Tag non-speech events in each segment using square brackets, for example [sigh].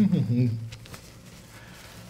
[laughs]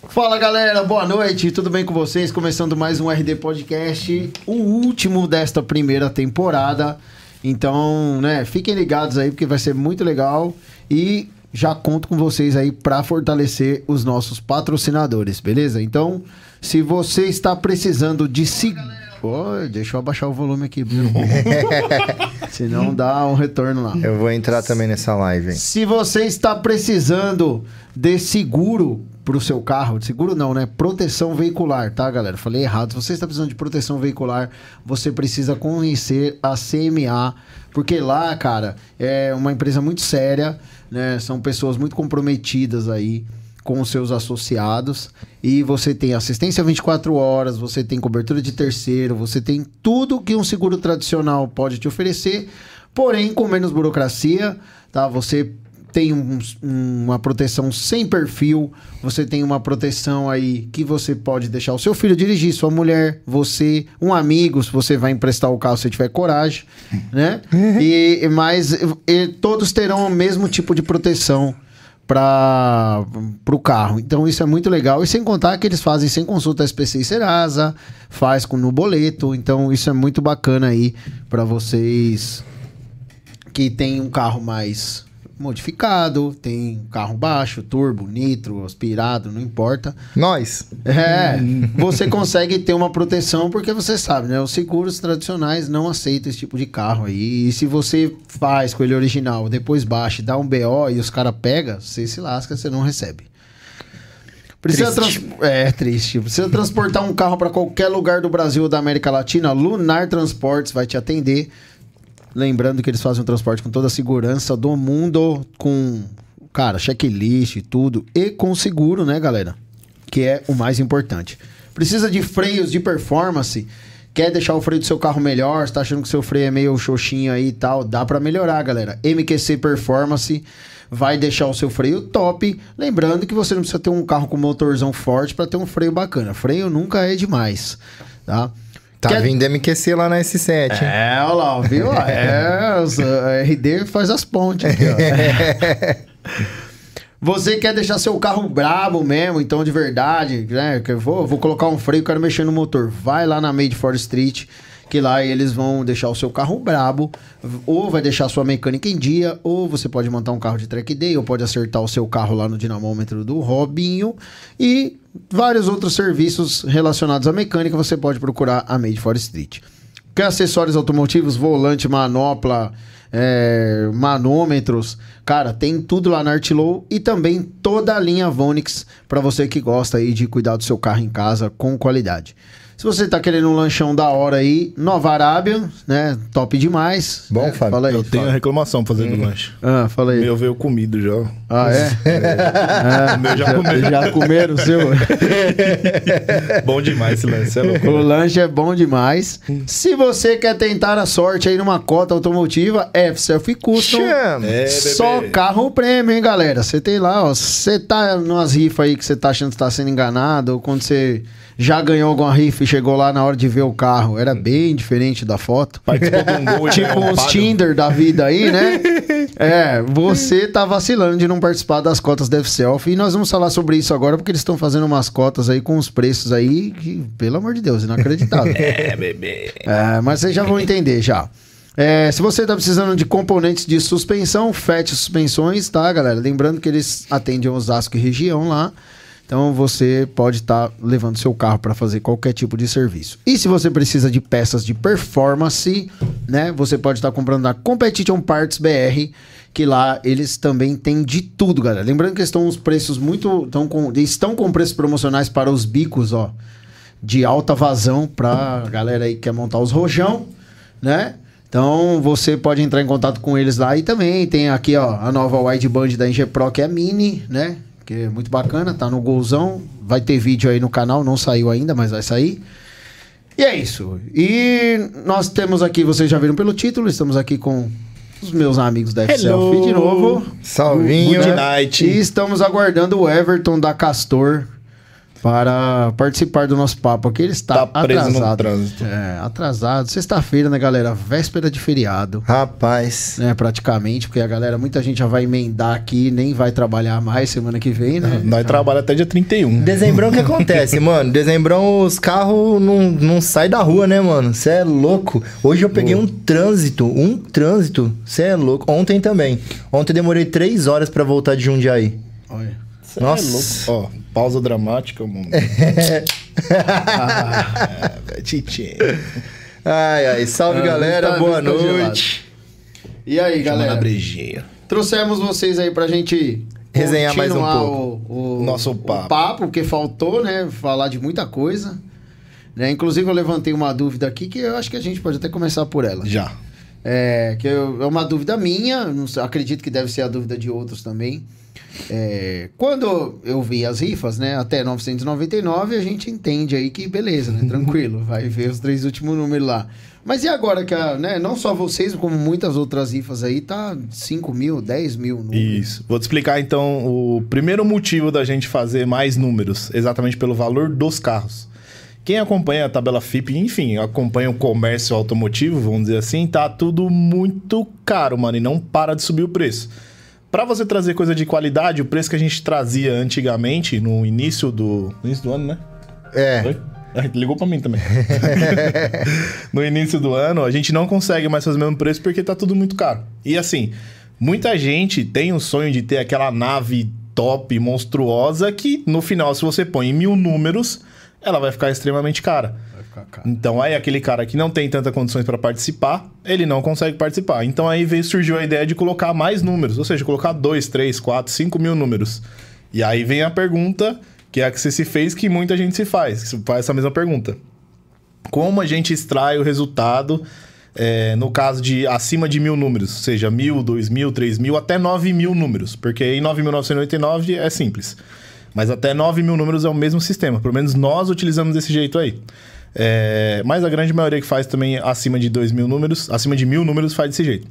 Fala galera, boa noite, tudo bem com vocês? Começando mais um RD Podcast, o último desta primeira temporada. Então, né, fiquem ligados aí porque vai ser muito legal e já conto com vocês aí para fortalecer os nossos patrocinadores, beleza? Então, se você está precisando de se Pô, deixa eu abaixar o volume aqui. [laughs] [laughs] Senão dá um retorno lá. Eu vou entrar também nessa live. Hein? Se você está precisando de seguro para o seu carro, seguro não, né? Proteção veicular, tá, galera? Falei errado. Se você está precisando de proteção veicular, você precisa conhecer a CMA, porque lá, cara, é uma empresa muito séria, né? São pessoas muito comprometidas aí com os seus associados e você tem assistência 24 horas, você tem cobertura de terceiro, você tem tudo que um seguro tradicional pode te oferecer, porém com menos burocracia, tá? Você tem um, uma proteção sem perfil, você tem uma proteção aí que você pode deixar o seu filho dirigir, sua mulher, você, um amigo, se você vai emprestar o carro se tiver coragem, né? [laughs] E mas e, todos terão o mesmo tipo de proteção para o carro. Então isso é muito legal. E sem contar que eles fazem sem consulta SPC e Serasa, faz com no boleto. Então isso é muito bacana aí para vocês que tem um carro mais modificado, tem carro baixo, turbo, nitro, aspirado, não importa. Nós. É, [laughs] você consegue ter uma proteção porque você sabe, né? Os seguros tradicionais não aceitam esse tipo de carro aí. E se você faz com ele original, depois baixa, dá um BO e os caras pegam, você se lasca, você não recebe. Precisa trans... É triste. Precisa transportar um carro para qualquer lugar do Brasil ou da América Latina? Lunar Transportes vai te atender. Lembrando que eles fazem o transporte com toda a segurança do mundo, com, cara, checklist e tudo. E com seguro, né, galera? Que é o mais importante. Precisa de freios de performance? Quer deixar o freio do seu carro melhor? Está achando que seu freio é meio xoxinho aí e tal? Dá para melhorar, galera. MQC Performance vai deixar o seu freio top. Lembrando que você não precisa ter um carro com motorzão forte para ter um freio bacana. Freio nunca é demais, tá? Tá Quer... vindo MQC lá na S7. É, olha lá, viu? [laughs] é, a RD faz as pontes aqui, ó. [laughs] Você quer deixar seu carro brabo mesmo, então de verdade, né? Que eu vou, vou colocar um freio, quero mexer no motor. Vai lá na Made for Street, que lá eles vão deixar o seu carro brabo, ou vai deixar a sua mecânica em dia, ou você pode montar um carro de track day, ou pode acertar o seu carro lá no dinamômetro do Robinho e vários outros serviços relacionados à mecânica, você pode procurar a Made for Street. Quer acessórios automotivos, volante, manopla, é, manômetros, cara, tem tudo lá na Artlow e também toda a linha Vonix para você que gosta aí de cuidar do seu carro em casa com qualidade. Se você tá querendo um lanchão da hora aí, Nova Arábia, né? Top demais. Bom, é, Fábio. Fala aí. Eu tenho a reclamação pra fazer hum. do lanche. Ah, fala aí. Meu veio comido já. Ah, é? é. o meu já comeram. Já comeram o seu? [laughs] bom demais esse lanche. É o lanche é bom demais. Se você quer tentar a sorte aí numa cota automotiva, F-Self Custom. É, só carro prêmio, hein, galera? Você tem lá, ó. Você tá numas rifas aí que você tá achando que tá sendo enganado, ou quando você já ganhou alguma rifa e chegou lá na hora de ver o carro. Era bem diferente da foto. Um gol, [laughs] tipo uns Tinder da vida aí, né? [laughs] É, você tá vacilando de não participar das cotas Dev Self. E nós vamos falar sobre isso agora, porque eles estão fazendo umas cotas aí com os preços aí que, pelo amor de Deus, inacreditável. [laughs] é, bebê. É, mas vocês já vão entender já. É, se você está precisando de componentes de suspensão, FET Suspensões, tá, galera? Lembrando que eles atendem Osasco e região lá. Então você pode estar tá levando seu carro para fazer qualquer tipo de serviço. E se você precisa de peças de performance, né? Você pode estar tá comprando na Competition Parts BR, que lá eles também têm de tudo, galera. Lembrando que estão os preços muito estão com estão com preços promocionais para os bicos, ó, de alta vazão para galera aí que quer montar os rojão, né? Então você pode entrar em contato com eles lá e também tem aqui ó a nova wideband da Ingepro que é mini, né? Que é muito bacana, tá no golzão. Vai ter vídeo aí no canal, não saiu ainda, mas vai sair. E é isso. E nós temos aqui, vocês já viram pelo título, estamos aqui com os meus amigos da FCLF de novo. Salvinho. Good night. E estamos aguardando o Everton da Castor para participar do nosso papo aqui. Ele está Tá preso no atrasado. trânsito. É, atrasado. Sexta-feira, né, galera? Véspera de feriado. Rapaz. Né, praticamente, porque a galera, muita gente já vai emendar aqui, nem vai trabalhar mais semana que vem, né? Nós trabalhamos até dia 31. Dezembrão o que acontece, [laughs] mano? Dezembrão os carros não, não saem da rua, né, mano? Você é louco. Hoje eu peguei um trânsito, um trânsito. Você é louco. Ontem também. Ontem eu demorei três horas pra voltar de Jundiaí. Olha. Cê Nossa. É louco. Ó, pausa dramática, mano. [laughs] ah, velho, Titi. Ai, ai. Salve, Ah, galera. tá- Boa gelado. noite. E aí, galera? brejinha. Trouxemos vocês aí pra gente Resenhar mais um pouco. O, o- Nosso o papo. papo, porque faltou, né? Falar de muita coisa. Né? Inclusive, eu levantei uma dúvida aqui que eu acho que a gente pode até começar por ela. Já. É, que eu- é uma dúvida minha, não acredito que deve ser a dúvida de outros também. É, quando eu vi as rifas, né, até 999, a gente entende aí que beleza, né, [laughs] tranquilo, vai ver os três últimos números lá. Mas e agora que, a, né, não só vocês, como muitas outras rifas aí, tá 5 mil, 10 mil números. Isso. Vou te explicar então o primeiro motivo da gente fazer mais números, exatamente pelo valor dos carros. Quem acompanha a tabela FIP, enfim, acompanha o comércio automotivo, vamos dizer assim, tá tudo muito caro, mano, e não para de subir o preço. Pra você trazer coisa de qualidade, o preço que a gente trazia antigamente, no início do. No início do ano, né? É. Oi? Ah, Ligou pra mim também. [laughs] [laughs] no início do ano, a gente não consegue mais fazer o mesmo preço porque tá tudo muito caro. E assim, muita gente tem o sonho de ter aquela nave top, monstruosa, que no final, se você põe mil números, ela vai ficar extremamente cara. Então aí aquele cara que não tem tanta condições para participar, ele não consegue participar. Então aí veio, surgiu a ideia de colocar mais números, ou seja, colocar 2, 3, 4, 5 mil números. E aí vem a pergunta, que é a que você se fez, que muita gente se faz, faz essa mesma pergunta. Como a gente extrai o resultado é, no caso de acima de mil números, seja mil, dois mil, três mil, até nove mil números, porque aí 9.999 é simples. Mas até 9 mil números é o mesmo sistema. Pelo menos nós utilizamos desse jeito aí. É, mas a grande maioria que faz também acima de 2 mil números, acima de mil números, faz desse jeito.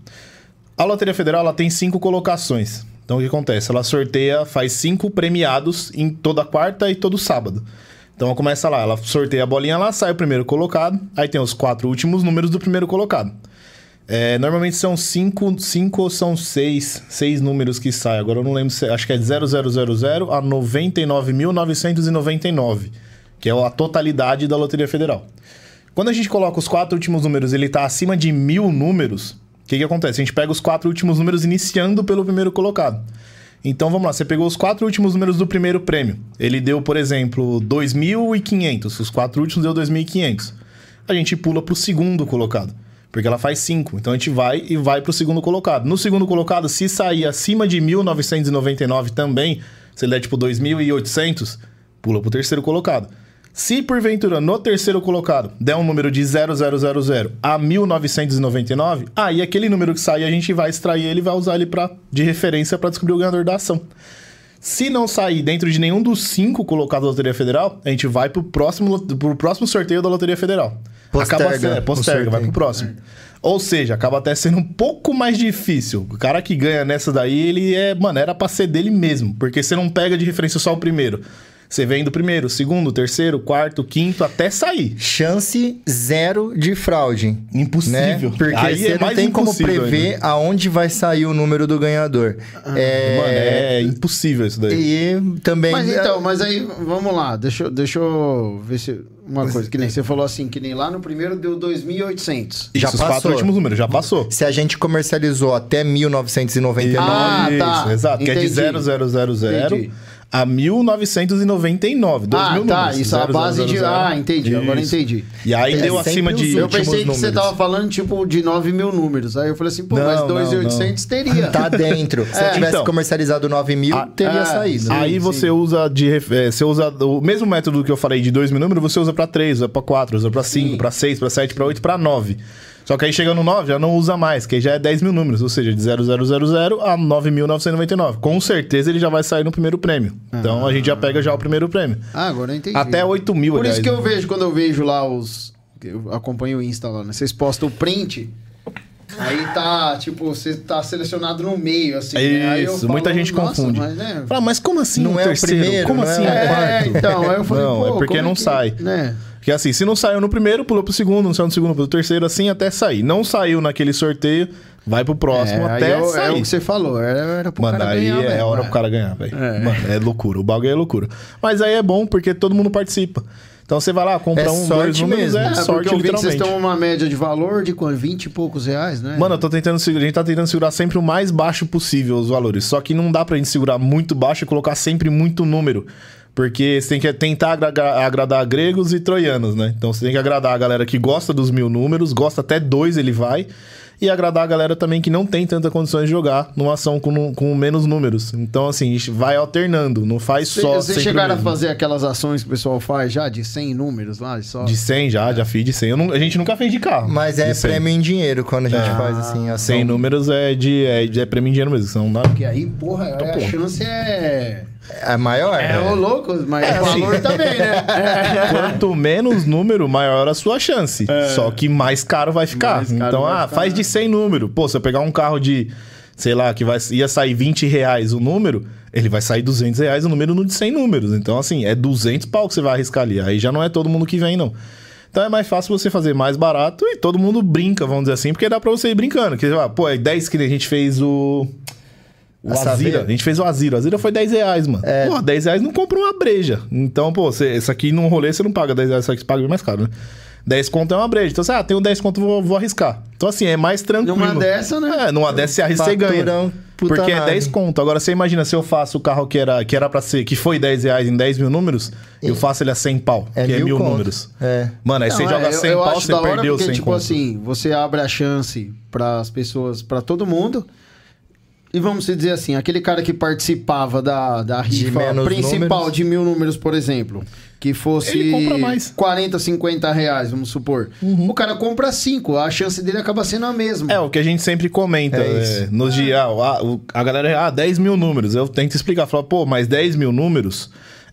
A Loteria Federal ela tem cinco colocações. Então o que acontece? Ela sorteia, faz cinco premiados em toda quarta e todo sábado. Então começa lá, ela sorteia a bolinha lá, sai o primeiro colocado, aí tem os quatro últimos números do primeiro colocado. É, normalmente são cinco, cinco ou são seis, seis números que saem. Agora eu não lembro se acho que é de 0000 a 99.999, que é a totalidade da Loteria Federal. Quando a gente coloca os quatro últimos números, ele está acima de mil números. O que, que acontece? A gente pega os quatro últimos números iniciando pelo primeiro colocado. Então vamos lá, você pegou os quatro últimos números do primeiro prêmio. Ele deu, por exemplo, 2.500. Os quatro últimos deu 2.500. A gente pula para o segundo colocado, porque ela faz 5. Então a gente vai e vai para o segundo colocado. No segundo colocado, se sair acima de 1.999 também, se ele der tipo 2.800, pula para o terceiro colocado. Se porventura no terceiro colocado der um número de 0000 a 1999, aí aquele número que sair a gente vai extrair ele e vai usar ele pra, de referência para descobrir o ganhador da ação. Se não sair dentro de nenhum dos cinco colocados da Loteria Federal, a gente vai pro próximo, pro próximo sorteio da Loteria Federal. Posterga acaba sendo, é, posterga, vai pro próximo. Ou seja, acaba até sendo um pouco mais difícil. O cara que ganha nessa daí, ele é, mano, era pra ser dele mesmo. Porque você não pega de referência só o primeiro. Você vem do primeiro, segundo, terceiro, quarto, quinto, até sair. Chance zero de fraude. Impossível. Né? Porque Aí você é não tem como prever ainda. aonde vai sair o número do ganhador. é, Mano, é impossível isso daí. E também. Mas então, mas aí, vamos lá, deixa, eu- deixa eu ver se. Uma coisa, que nem você falou assim, que nem lá no primeiro deu 2.800. já Isso, os quatro passou. últimos números, já passou. Se a gente comercializou até 1999, Ah, tá. Isso, exato. Que é de Entendi. 0000 Entendi. A 1999. Dois Ah, mil tá, números. isso é a base de. 0000. Ah, entendi, agora Isso. entendi. E aí É deu acima de. Eu pensei que você tava falando, tipo, de 9 mil números. Aí eu falei assim, pô, Não, mas não, 2.800 teria. tá dentro. [laughs] Se É. eu tivesse Então. comercializado 9 mil, Ah, teria é, saído. sim. Aí você usa de é, você usa o mesmo método que eu falei de dois mil números, você usa pra 3, usa pra 4, usa pra 5, Sim. pra 6, pra 7, pra 8, pra 9. Só que aí chega no 9, já não usa mais, que aí já é 10 mil números, ou seja, de 0000 a 9.999. Com certeza ele já vai sair no primeiro prêmio. Então a gente já pega já o primeiro prêmio. Ah, agora eu entendi. Até 8 mil, Por aliás, isso que né? eu vejo, quando eu vejo lá os. Eu acompanho o Insta lá, né? Vocês postam o print. Aí tá, tipo, você tá selecionado no meio, assim. né? Aí eu Isso, falo, muita gente "Nossa, confunde. Mas, né? Fala, mas como assim Não o é o terceiro? primeiro, como não assim é É, então, aí eu falei, Não, pô, é porque como não que- sai. Né? Porque assim, se não saiu no primeiro, pulou pro segundo, não saiu no segundo, pulou pro terceiro, assim até sair. Não saiu naquele sorteio, vai pro próximo É, aí até é, o- é sair. o que você falou, era, era pro Mano, cara aí ganhar é hora é. pro cara ganhar, velho. É. Mano, é loucura. O bagulho é loucura. Mas aí é bom porque todo mundo participa. Então você vai lá, compra É um, sorte dois números, mesmo. é, É, sorte eu vi que vocês literalmente. estão uma média de valor de quanto? 20 e poucos reais, né? Mano, eu tô tentando a gente tá tentando segurar sempre o mais baixo possível os valores. Só que não dá pra gente segurar muito baixo e colocar sempre muito número. Porque você tem que tentar agra- agradar gregos e troianos, né? Então você tem que agradar a galera que gosta dos mil números, gosta até dois ele vai. E agradar a galera também que não tem tanta condições de jogar numa ação com, com menos números. Então, assim, a gente vai alternando, não faz Cê- só. Vocês chegaram a mesmo. fazer aquelas ações que o pessoal faz já de 100 números lá? Só... De 100 já, já fiz de 100. Eu não- a gente nunca fez de carro. Mas é de 100. prêmio em dinheiro quando a gente É. faz assim. Ação. 100 números é de, é, de- é prêmio em dinheiro mesmo. Senão não dá. Porque aí, porra, aí a porra. chance é... É maior? É, ô louco, mas É, o valor também, né? [laughs] Quanto menos número, maior a sua chance. Só que mais caro vai ficar. É. Caro então, vai ah, ficar, faz né? de 100 número. Pô, se eu pegar um carro de, sei lá, que vai, ia sair 20 reais o número, ele vai sair 200 reais o número no de 100 números. Então, assim, é 200 pau que você vai arriscar ali. Aí já não é todo mundo que vem, não. Então é mais fácil você fazer mais barato e todo mundo brinca, vamos dizer assim, porque dá pra você ir brincando. Que, ah, pô, é 10 que a gente fez o. O A Azira. A gente fez o Azira. O Azira foi 10 reais, mano. É. Pô, 10 reais não compra uma breja. Então, pô, você, isso aqui num rolê você não paga 10 reais, isso aqui você paga bem mais caro, né? 10 conto é uma breja. Então, você, ah, tenho 10 conto, vou, vou arriscar. Então, assim, é mais tranquilo. Numa dessa, né? É, numa dessa você arrisca e ganha. Porque é nada. 10 conto. Agora, você imagina se eu faço o carro que era, que era pra ser, que foi 10 reais em 10 mil números, eu faço ele a 100 pau, É que é mil mil conto. números. É. Mano, aí você Não, joga é, eu- 100 eu pau, acho você perdeu porque, 100 tipo conto. assim, você abre a chance para as pessoas, para todo mundo. E vamos dizer assim, aquele cara que participava da, da rifa principal números. de mil números, por exemplo, que fosse Ele compra mais. 40, 50 reais, vamos supor. O cara compra 5, a chance dele acaba sendo a mesma. É, o que a gente sempre comenta É é, isso. nos dias. Ah, o- a galera, ah, 10 mil números. Eu tento explicar, falar, pô, mas 10 mil números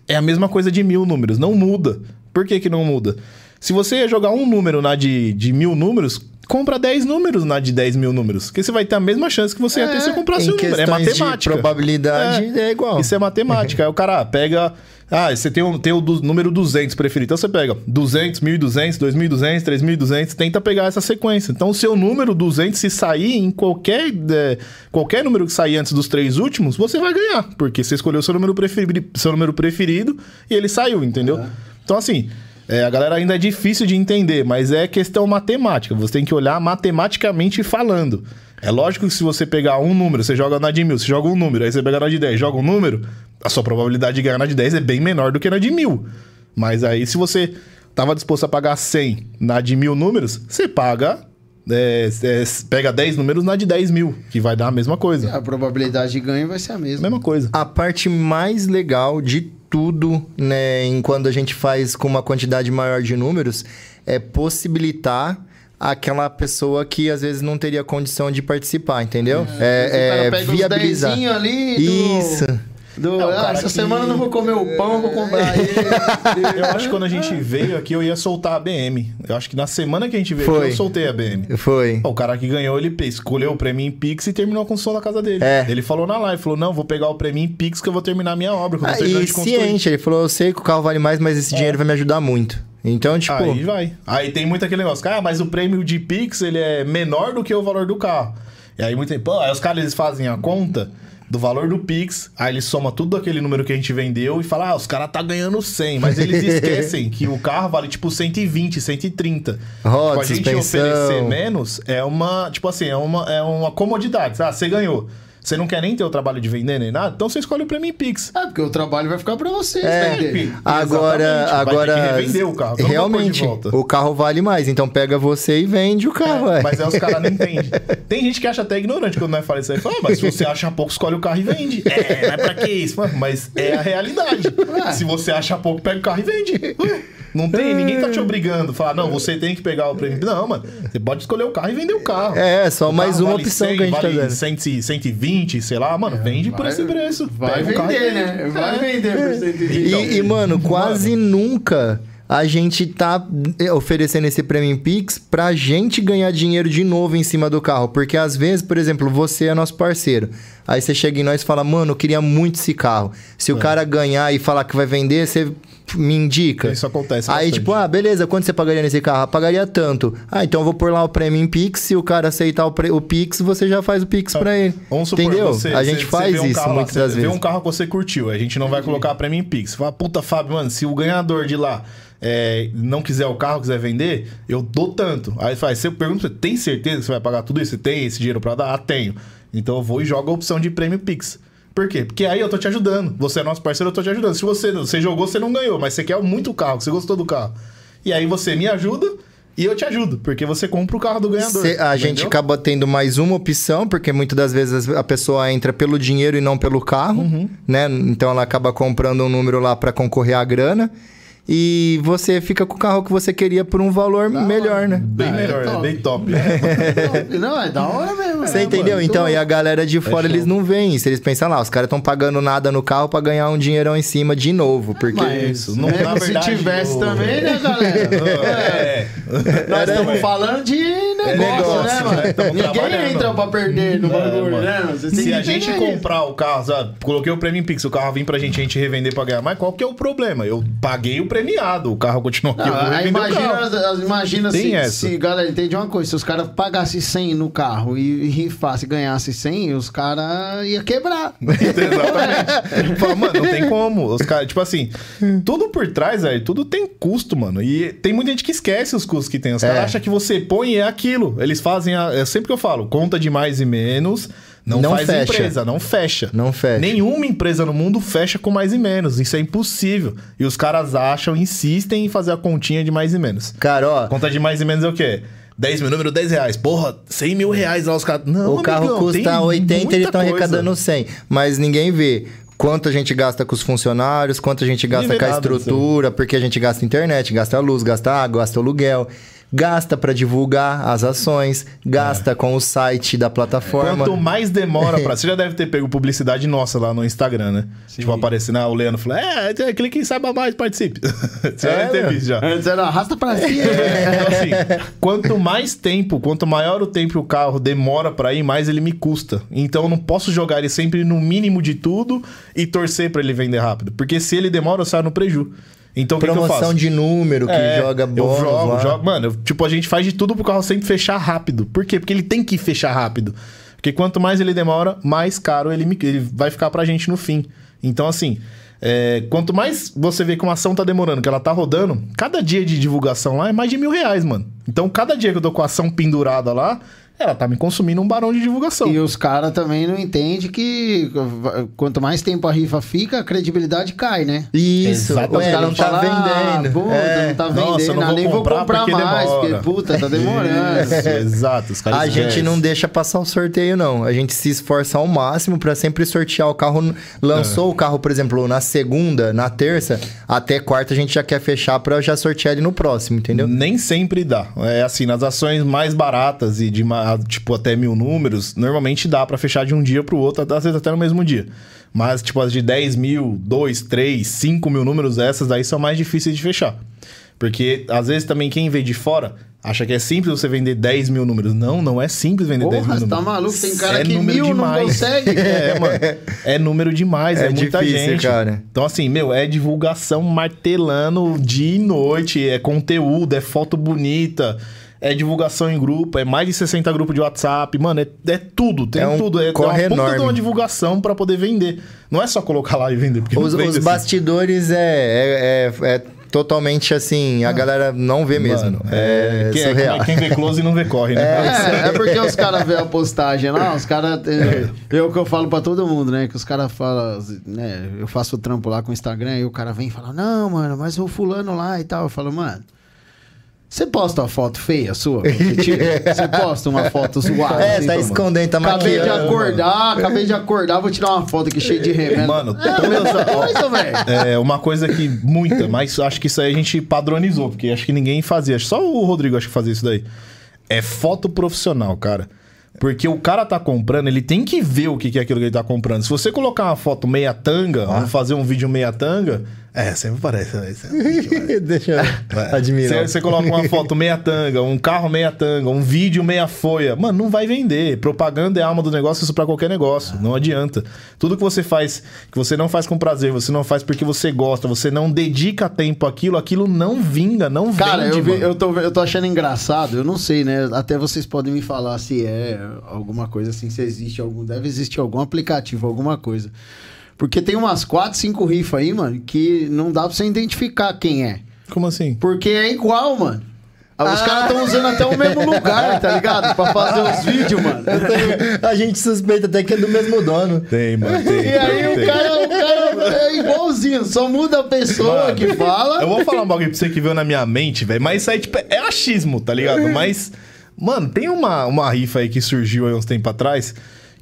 é a mesma coisa de mil números, não muda. Por que, que não muda? Se você ia jogar um número na de, de mil números, compra 10 números na de 10 mil números. Porque você vai ter a mesma chance que você ia ter se você comprasse um número. É matemática. probabilidade é, igual. Isso é matemática. [laughs] Aí o cara pega. Ah, você tem o, tem o do- número 200 preferido. Então você pega 200, 1.200, 2.200, 3.200, tenta pegar essa sequência. Então o seu número 200, se sair em qualquer, é, qualquer número que sair antes dos três últimos, você vai ganhar. Porque você escolheu seu número preferido, seu número preferido e ele saiu, entendeu? Então assim. É, a galera ainda é difícil de entender, mas é questão matemática. Você tem que olhar matematicamente falando. É lógico que se você pegar um número, você joga na de mil, você joga um número, aí você pega na de 10, joga um número, a sua probabilidade de ganhar na de 10 é bem menor do que na de mil. Mas aí, se você tava disposto a pagar 100 na de mil números, você paga. é, é, pega 10 números na de 10 mil, que vai dar a mesma coisa. A probabilidade de ganho vai ser a mesma. Mesma coisa. A parte mais legal de tudo, né, em quando a gente faz com uma quantidade maior de números, é possibilitar aquela pessoa que às vezes não teria condição de participar, entendeu? É, é os viabilizar. ali do- Isso. Do- É, o ah, essa que- semana eu não vou comer o pão, vou comprar ele. Eu acho que quando a gente veio aqui, eu ia soltar a BM. Eu acho que na semana que a gente veio Foi. aqui, eu soltei a BM. Foi. O cara que ganhou, ele escolheu o prêmio em Pix e terminou a construção da casa dele. É. Ele falou na live, falou, não, vou pegar o prêmio em Pix que eu vou terminar a minha obra, eu Ah, e ciente, ele falou, eu sei que o carro vale mais, mas esse dinheiro vai me ajudar muito. Então, tipo, Aí vai. Aí tem muito aquele negócio, ah, mas o prêmio de Pix, ele é menor do que o valor do carro. E aí muito pô, aí os caras eles fazem a conta do valor do Pix, aí eles somam tudo aquele número que a gente vendeu e fala, ah, os caras tá ganhando 100, mas eles [laughs] esquecem que o carro vale tipo 120, 130. Roda, tipo, a gente suspensão. oferecer menos é uma, tipo assim, é uma, é uma comodidade. Ah, você ganhou. Você não quer nem ter o trabalho de vender nem nada, então você escolhe o prêmio em Pix. Ah, porque o trabalho vai ficar pra vocês, É. né? Agora, agora o carro, então realmente, volta. o carro vale mais, então pega você e vende o carro, É, é. mas aí os caras não [laughs] entendem. Tem gente que acha até ignorante quando nós falamos isso aí. Fala, ah, mas se você acha pouco, escolhe o carro e vende. É, mas pra que isso? Mas é a realidade. Ué. Se você acha pouco, pega o carro e vende. Ué, Não tem, ninguém tá te obrigando. Falar, não, você tem que pegar o prêmio. Não, mano. Você pode escolher o carro e vender o carro. É, só O mais uma vale opção 100, que a gente tá vale dando. 100, 120, sei lá, mano, vende por Vai- esse preço. Vai vender, vende. né? Vai É. vender por 120. E, e, mano, quase nunca a gente tá oferecendo esse Premium Pix pra gente ganhar dinheiro de novo em cima do carro. Porque às vezes, por exemplo, você é nosso parceiro. Aí você chega em nós e fala, mano, eu queria muito esse carro. Se o cara ganhar e falar que vai vender, você me indica. Isso acontece Aí, bastante. tipo, ah, beleza, quanto você pagaria nesse carro? Ah, Pagaria tanto. Ah, então eu vou pôr lá o Premium Pix. Se o cara aceitar o, pre- o Pix, você já faz o Pix pra ele. Vamos supor, Entendeu? você- a gente você- faz um isso lá, muitas você das vê vezes. um carro que você curtiu, a gente não vai colocar pra mim em Pix. Você fala, puta, Fábio, mano, se o ganhador de lá é, não quiser o carro, quiser vender, eu dou tanto. Aí faz, você pergunta, você tem certeza que você vai pagar tudo isso? Você tem esse dinheiro pra dar? Ah, tenho. Então eu vou e jogo a opção de prêmio Pix. Por quê? Porque aí eu tô te ajudando. Você é nosso parceiro, eu tô te ajudando. Se você, você jogou, você não ganhou, mas você quer muito o carro, você gostou do carro. E aí você me ajuda e eu te ajudo, porque você compra o carro do ganhador. Cê- a gente entendeu? acaba tendo mais uma opção, porque muitas das vezes a pessoa entra pelo dinheiro e não pelo carro, Uhum. né? Então ela acaba comprando um número lá para concorrer à grana. E você fica com o carro que você queria por um valor melhor, né? Bem Ah, é melhor, né? top. Bem [laughs] top. Não, é da hora mesmo. Você é, entendeu? mano, então, e a galera de fora, eles não veem isso. Eles pensam lá, os caras estão pagando nada no carro pra ganhar um dinheirão em cima de novo. Porque. Mas isso, não- é, na se verdade, tivesse o- também, né, galera? [laughs] É. Nós estamos falando de negócio, negócio, né, né? mano? Tamo Ninguém trabalhando. entra pra perder no É, bagulho, mano. né? Você tem Se que a gente entender comprar o carro, sabe? Coloquei o prêmio em Pix, o carro vir pra gente, a gente revender pra ganhar mais, qual que é o problema? Eu paguei o premiado, o carro continua aqui, eu vou Não, aí revender o imagina, carro. imagina Tem se, essa. se, galera, entende uma coisa, se os caras pagassem 100 no carro e, e ganhassem 100, os caras iam quebrar. [laughs] Exatamente. Fala, mano, não tem como. Os caras, tipo assim, tudo por trás, velho, tudo tem custo, mano. E tem muita gente que esquece os custos que tem. Os caras É. acham que você põe e é aquilo. Eles fazem, a, é sempre que eu falo, conta de mais e menos. Não, Não faz fecha. empresa, não fecha. Não fecha. Nenhuma empresa no mundo fecha com mais e menos. Isso é impossível. E os caras acham, insistem em fazer a continha de mais e menos. Cara, ó, Conta de mais e menos é o quê? 10 mil, número 10 reais. Porra, 100 mil reais lá os caras. Não, o carro amigão, custa tem 80 e eles estão arrecadando 100. Mas ninguém vê quanto a gente gasta com os funcionários, quanto a gente gasta vê com a estrutura, porque a gente gasta internet, gasta luz, gasta água, gasta aluguel. Gasta pra divulgar as ações, gasta com o site da plataforma. Quanto mais demora pra. [laughs] Você já deve ter pego publicidade nossa lá no Instagram, né? Tipo, aparecendo, ah, o Leandro falou: É, é, clique em saiba mais, participe. [laughs] Você já É, deve ter visto já. Antes era arrasta pra cima. [laughs] Então, assim, quanto mais tempo, quanto maior o tempo que o carro demora pra ir, mais ele me custa. Então eu não posso jogar ele sempre no mínimo de tudo e torcer pra ele vender rápido. Porque se ele demora, eu saio no preju. Então o que, que eu faço? Promoção de número que É, joga bônus Eu jogo, jogo. Mano, eu- tipo, a gente faz de tudo pro carro sempre fechar rápido. Por quê? Porque ele tem que fechar rápido. Porque quanto mais ele demora, mais caro ele, me- ele vai ficar pra gente no fim. Então, assim, é, quanto mais você vê que uma ação tá demorando, que ela tá rodando, cada dia de divulgação lá é mais de mil reais, mano. Então, cada dia que eu tô com a ação pendurada lá, ela tá me consumindo um barão de divulgação. E os caras também não entendem que quanto mais tempo a rifa fica, a credibilidade cai, né? Isso, Exatamente. Os caras não tá ah, vendendo. puta, É. não tá Nossa, vendendo, não ah, vou nem vou comprar comprar porque mais, demora. porque, puta, tá demorando. Isso, exato. Os caras A gente não deixa passar o sorteio, não. A gente se esforça ao máximo pra sempre sortear o carro. Lançou o carro, por exemplo, na segunda, na terça, até quarta a gente já quer fechar pra já sortear ele no próximo, entendeu? Nem sempre dá. É assim, nas ações mais baratas e de tipo até mil números, normalmente dá pra fechar de um dia pro outro, às vezes até no mesmo dia. Mas, tipo, as de 10 mil, 2, 3, 5 mil números, essas daí são mais difíceis de fechar. Porque, às vezes, também quem vem de fora acha que é simples você vender 10 mil números. Não, não é simples vender 10 mil Porra, você números. tá maluco? Tem cara É que número mil não demais. consegue. [laughs] É, mano. É número demais, é, É muita difícil, gente. cara. Então, assim, meu, é divulgação martelando dia e noite, é conteúdo, é foto bonita, é divulgação em grupo, é mais de 60 grupos de WhatsApp, mano, é, é tudo, tem É um tudo. É, é uma corre puta de uma divulgação pra poder vender. Não é só colocar lá e vender, porque Os, os assim. bastidores é, é, é- é totalmente assim, a galera não vê mesmo. Mano, é, quem, surreal. quem vê close não vê corre, né? É, é porque os caras vêem a postagem lá, os caras. [laughs] É, o que eu falo pra todo mundo, né? Que os caras falam, né? Eu faço o trampo lá com o Instagram e o cara vem e fala: Não, mano, mas o fulano lá e tal. Eu falo, mano. Você posta uma foto feia sua? que [laughs] você posta uma foto zoada? É, assim, tá escondendo, tá Acabei de acordar, acabei de acordar, vou tirar uma foto aqui cheia de remédio. Mano, é, todas mesma as- coisa, velho. É uma coisa que muita, mas acho que isso aí a gente padronizou, porque acho que ninguém fazia. Só o Rodrigo acho que fazia isso daí. É foto profissional, cara. Porque o cara tá comprando, ele tem que ver o que é aquilo que ele tá comprando. Se você colocar uma foto meia tanga, ou fazer um vídeo meia tanga, É, sempre parece, né? Sempre- [laughs] Deixa eu admirar. Você, você coloca uma foto meia tanga, um carro meia tanga, um vídeo meia folha. Mano, não vai vender. Propaganda é a alma do negócio, isso pra qualquer negócio. Não adianta. Tudo que você faz, que você não faz com prazer, você não faz porque você gosta, você não dedica tempo àquilo, aquilo não vinga, não Cara, vende, eu, vi- mano. eu, tô, eu tô achando engraçado, eu não sei, né? Até vocês podem me falar se é alguma coisa assim, se existe algum. Deve existir algum aplicativo, alguma coisa. Porque tem umas 4, 5 rifas aí, mano, que não dá pra você identificar quem é. Como assim? Porque é igual, mano. Ah, Os caras estão usando até o mesmo lugar, tá ligado? Pra fazer os vídeos, mano. A gente suspeita até que é do mesmo dono. Tem, mano, tem. E aí tem. o cara, o cara é igualzinho, só muda a pessoa Mano, que fala. Eu vou falar um bagulho pra você que veio na minha mente, velho. Mas isso aí, tipo, é achismo, tá ligado? Mas, mano, tem uma, uma rifa aí que surgiu aí uns tempos atrás.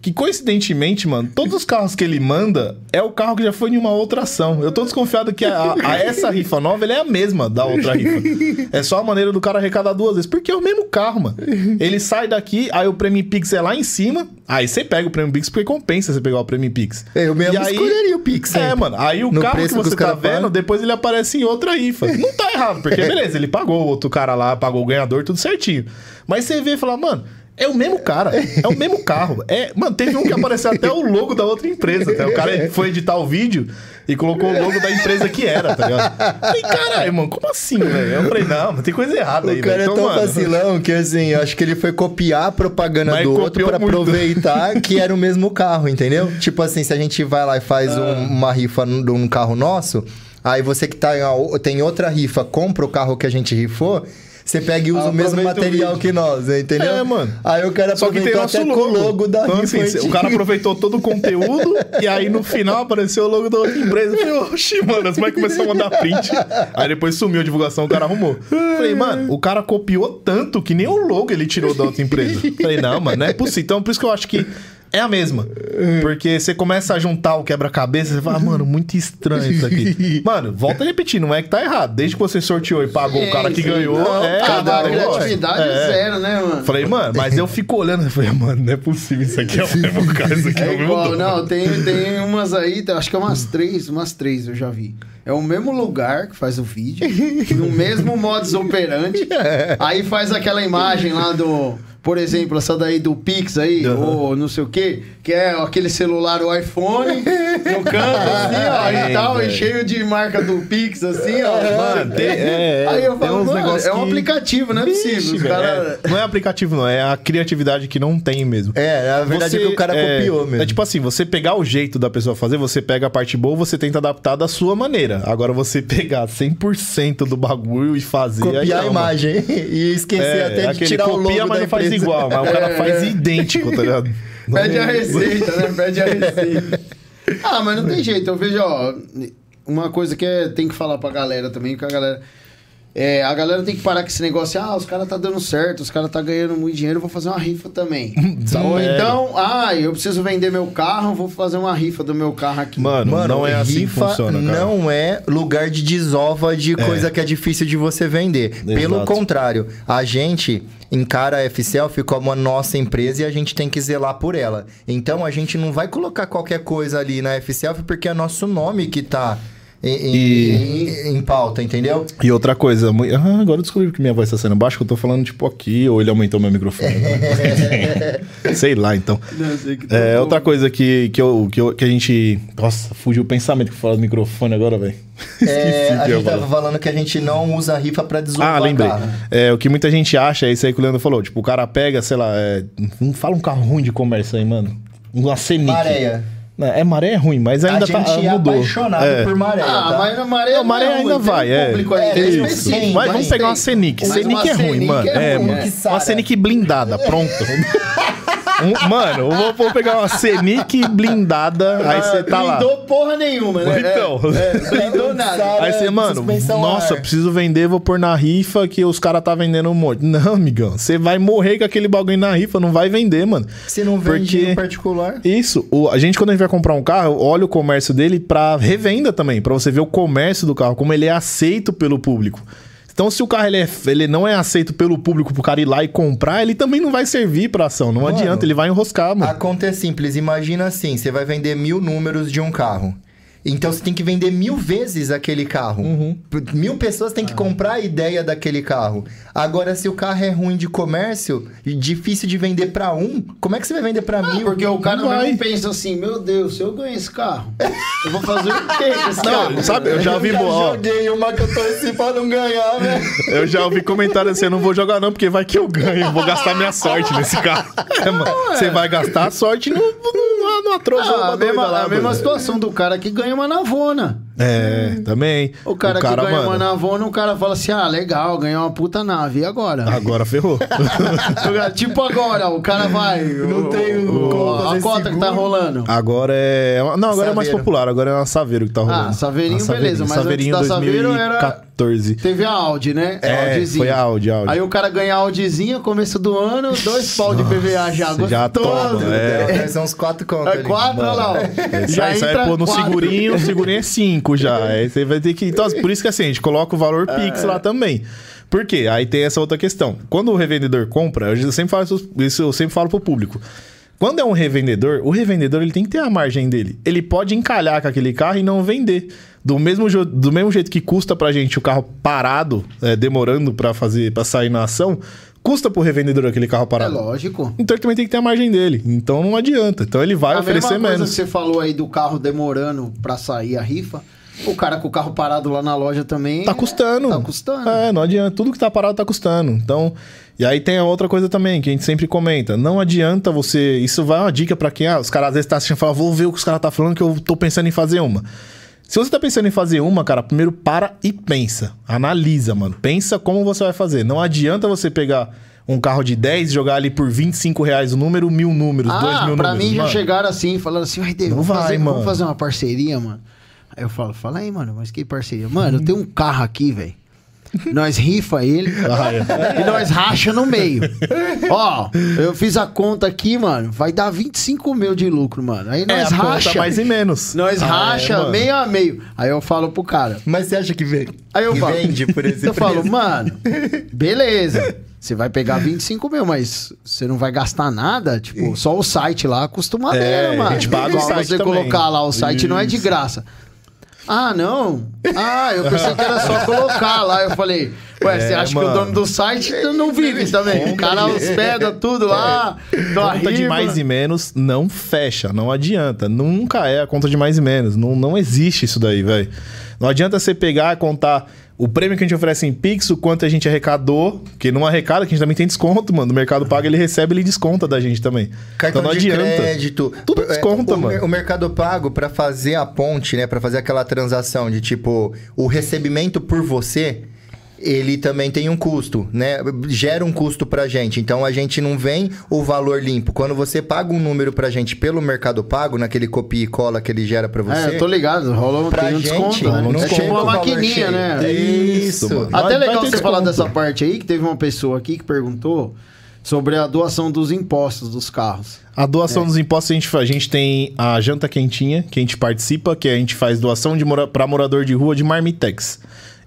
Que coincidentemente, mano, todos os carros que ele manda é o carro que já foi em uma outra ação. Eu tô desconfiado que a, a- a essa rifa nova é a mesma da outra rifa. É só a maneira do cara arrecadar duas vezes. Porque é o mesmo carro, mano. Ele sai daqui, aí o Prêmio Pix é lá em cima. Aí você pega o Prêmio Pix porque compensa você pegar o Prêmio Pix. Eu mesmo E aí- escolheria o Pix, É, hein? mano. Aí o No carro que que você os tá vendo, pagam. depois ele aparece em outra rifa. Não tá errado, porque [laughs] beleza, ele pagou o outro cara lá, pagou o ganhador, tudo certinho. Mas você vê e fala, mano, é o mesmo cara, é o mesmo carro. É, mano, teve um que apareceu até o logo da outra empresa. Tá? O cara foi editar o vídeo e colocou o logo da empresa que era, tá ligado? Falei, caralho, mano, como assim, velho? Eu falei, não, mas tem coisa errada aí, O cara é Então, tão mano, vacilão que, assim, eu acho que ele foi copiar a propaganda Mas do outro muito. aproveitar [laughs] que era o mesmo carro, entendeu? Tipo assim, se a gente vai lá e faz Ah. um- uma rifa de um carro nosso, aí você que tá tem outra rifa, compra o carro que a gente rifou, você pega e usa o mesmo o material vídeo. que nós, entendeu? É, mano. Aí o cara Só que tem nosso até logo. o logo da então, assim, o cara aproveitou todo o conteúdo e aí no final apareceu o logo da outra empresa. Eu falei, oxi, mano, você vai começar a mandar print. Aí depois sumiu a divulgação, o cara arrumou. Falei, mano, o cara copiou tanto que nem o logo ele tirou da outra empresa. Falei, não, mano, não é possível. Então, por isso que eu acho que é a mesma. Porque você começa a juntar o quebra-cabeça, você fala, mano, muito estranho isso aqui. [laughs] Mano, volta a repetir, não é que tá errado. Desde que você sorteou e pagou o cara que ganhou, não, é. cada é criatividade É. zero, né, mano? Falei, mano, mas eu fico olhando. Eu falei, mano, não é possível. Isso aqui é o mesmo cara, isso aqui é, É o mesmo igual, não, tem, tem umas aí, acho que é umas três, umas três eu já vi. É o mesmo lugar que faz o vídeo, no mesmo modus operandi, [laughs] aí faz aquela imagem lá do, por exemplo, essa daí do Pix aí, ou não sei o que, que é aquele celular, o iPhone, no canto assim, ó, É, e tal, e velho. cheio de marca do Pix, assim, ó. Mano, tem, é, é, aí eu falo, mano, é um que- aplicativo, não é possível. Vixe, Os velho, cara... é. não é aplicativo, não. É a criatividade que não tem mesmo. É, a verdade é que o cara é, copiou mesmo. É tipo assim, você pegar o jeito da pessoa fazer, você pega a parte boa, você tenta adaptar da sua maneira. Agora você [laughs] pegar 100% do bagulho e fazer... aí Copiar a imagem e esquecer É, até de tirar o logo copia, mas da não faz empresa. igual. Mas o cara faz idêntico, tá ligado? [laughs] Pede a receita, né? Pede a [laughs] receita. Ah, mas não tem jeito. Eu vejo, ó, uma coisa que é, tem que falar pra galera também, que a galera. É, a galera tem que parar com esse negócio, ah, os caras tá dando certo, os caras tá ganhando muito dinheiro, eu vou fazer uma rifa também. [laughs] Ou Sério? então, ah, eu preciso vender meu carro, vou fazer uma rifa do meu carro aqui. Mano, Mano, não é assim que rifa funciona, cara. não é lugar de desova de coisa que é difícil de você vender. Pelo Exato. contrário, a gente encara a F-Self como a nossa empresa e a gente tem que zelar por ela. Então a gente não vai colocar qualquer coisa ali na F-Self porque é nosso nome que tá em, em- em- em pauta, entendeu? E outra coisa, ah, agora eu descobri que minha voz tá sendo baixa, que eu tô falando tipo aqui, ou ele aumentou meu microfone. [laughs] Sei lá, então. Não sei que tá É, outra coisa que, que, eu, que, eu- que a gente. Nossa, fugiu o pensamento que fala do microfone agora, velho. [laughs] É, a gente tava falar. falando que a gente não usa rifa pra desovar Ah, lembrei. carro. É, o que muita gente acha é isso aí que o Leandro falou. Tipo, o cara pega, sei lá, é, não fala um carro ruim de comércio aí, mano. Uma Scenic. Maréia. Não, É, maré é ruim, mas ainda a gente tá, é mudou. apaixonado É. por maré. Ah, tá? mas a maré, Não, maré não é ainda ruim, vai, tem um é. É, isso. Mas Mas vamos pegar uma tem. Scenic uma é ruim, Scenic mano. é É, ruim, mano. é. Sara. Uma Scenic blindada, pronto. [laughs] Um- mano, eu vou, vou pegar uma Scenic blindada, aí você tá lá. Blindou porra nenhuma, né? Então. É, é, blindou [laughs] nada. Aí você, É, mano, nossa, ar. preciso vender, vou pôr na rifa que os caras tá vendendo um monte. Não, amigão, você vai morrer com aquele bagulho na rifa, não vai vender, mano. Se não vende Porque- em particular. Isso, o- a gente quando a gente vai comprar um carro, olha o comércio dele pra revenda também, pra você ver o comércio do carro, como ele é aceito pelo público. Então, se o carro ele, é- ele não é aceito pelo público pro cara ir lá e comprar, ele também não vai servir pra ação. Não Mano, adianta, ele vai enroscar, mano. A conta é simples. Imagina assim: você vai vender mil números de um carro. Então você tem que vender mil vezes aquele carro. Uhum. Mil pessoas têm que comprar a ideia daquele carro. Agora, se o carro é ruim de comércio, e difícil de vender pra um, como é que você vai vender pra Ah, mil? porque o cara Não pensa assim, meu Deus, se eu ganhar esse carro, eu vou fazer o quê com esse carro? Não, sabe, eu já ouvi, eu ó, joguei uma que eu torci pra não ganhar, né? [laughs] eu já ouvi comentário assim, eu não vou jogar não, porque vai que eu ganho, eu vou gastar minha sorte nesse carro. [laughs] É, mano, você vai gastar a sorte no, no, no atroz. Ah, a mesma, a mesma situação do cara que ganha uma navona. É, também. O cara, que ganha uma navona, o cara fala assim, ah, legal, ganhou uma puta nave, e agora? Agora ferrou. [laughs] O cara- tipo agora, o cara vai... Não o- tem o- como a cota que tá seguro. rolando. Agora é. Não, agora é mais Saveiro. popular, agora é uma Saveiro que tá rolando. Ah, Saveirinho, beleza, mas Saveirinho antes da Saveiro era- 2014. Teve a Audi, né? É, Audizinha. foi a Audi, Audi. Aí o cara ganha a Audizinha, começo do ano, dois pau de PVA já. já gostoso. toma, é. É, são uns quatro contos É quatro, olha lá. É, Já sai, sai entra pôr no quatro. segurinho, o segurinho é 5 já. Aí você vai ter que. Então, por isso que assim, a gente coloca o valor É. Pix lá também. Por quê? Aí tem essa outra questão. Quando o revendedor compra, eu sempre falo isso, isso eu sempre falo pro público. Quando é um revendedor, o revendedor ele tem que ter a margem dele. Ele pode encalhar com aquele carro e não vender. Do mesmo, do mesmo jeito que custa pra gente o carro parado, é, demorando pra fazer para sair na ação, custa pro revendedor aquele carro É parado. lógico. Então ele também tem que ter a margem dele. Então não adianta. Então ele vai a oferecer mesma coisa menos. você falou aí do carro demorando pra sair a rifa. O cara com o carro parado lá na loja também. Tá custando. Tá custando. É, não adianta. Tudo que tá parado tá custando. Então, e aí tem a outra coisa também que a gente sempre comenta. Não adianta você. Isso vai uma dica pra quem. Ah, os caras às vezes tá assistindo e falam, vou ver o que os caras tá falando que eu tô pensando em fazer uma. Se você tá pensando em fazer uma, cara, primeiro para e pensa. Analisa, mano. Pensa como você vai fazer. Não adianta você pegar um carro de 10 e jogar ali por 25 reais o número, mil números, dois Ah, mil pra números. mim já mano. chegaram assim, falando assim, vai ter, Não vamos, vai, fazer, mano. vamos fazer uma parceria, mano. Aí eu falo, fala aí, mano, mas que parceria? Mano, eu tenho um carro aqui, velho. [laughs] Nós rifa ele Ah, é. e nós racha no meio. Ó, eu fiz a conta aqui, mano. Vai dar 25 mil de lucro, mano. Aí É, nós conta racha. mais e menos. Nós Ah, é, racha mano. meio a meio. Aí eu falo pro cara. Mas você acha que vem? Aí eu que falo. vende por esse Eu falo, preço? mano, beleza. [laughs] Você vai pegar 25 mil, mas você não vai gastar nada? Tipo, só o site lá custa uma É, mano. a gente paga o site você também. colocar lá, o site não é de graça. Ah, não? Ah, eu pensei que era só colocar lá. Eu falei, ué, você É, acha que mano. o dono do site não vive também? O cara hospeda tudo lá, dá conta de mais e menos não fecha, não adianta. Nunca é a conta de mais e menos. Não, não existe isso daí, velho. Não adianta você pegar e contar o prêmio que a gente oferece em Pix, o quanto a gente arrecadou, porque não arrecada, que a gente também tem desconto, mano. O Mercado Pago, ele recebe, ele desconta da gente também. Cartão então não de adianta. crédito. Tudo É, desconta, o, mano. O Mercado Pago, pra fazer a ponte, né? Pra fazer aquela transação de tipo, o recebimento por você, ele também tem um custo, né? Gera um custo pra gente. Então a gente não vem o valor limpo. Quando você paga um número pra gente pelo Mercado Pago, naquele copia e cola que ele gera pra você. É, eu tô ligado, rolou Pra tem um gente, desconto, né? não é tipo chega uma maquininha, né? Isso. mano. Até Vai- legal você falar desconto. dessa parte aí, que teve uma pessoa aqui que perguntou sobre a doação dos impostos dos carros. A doação É. dos impostos a gente faz. A gente tem a janta quentinha, que a gente participa, que a gente faz doação de mora para morador de rua de Marmitex.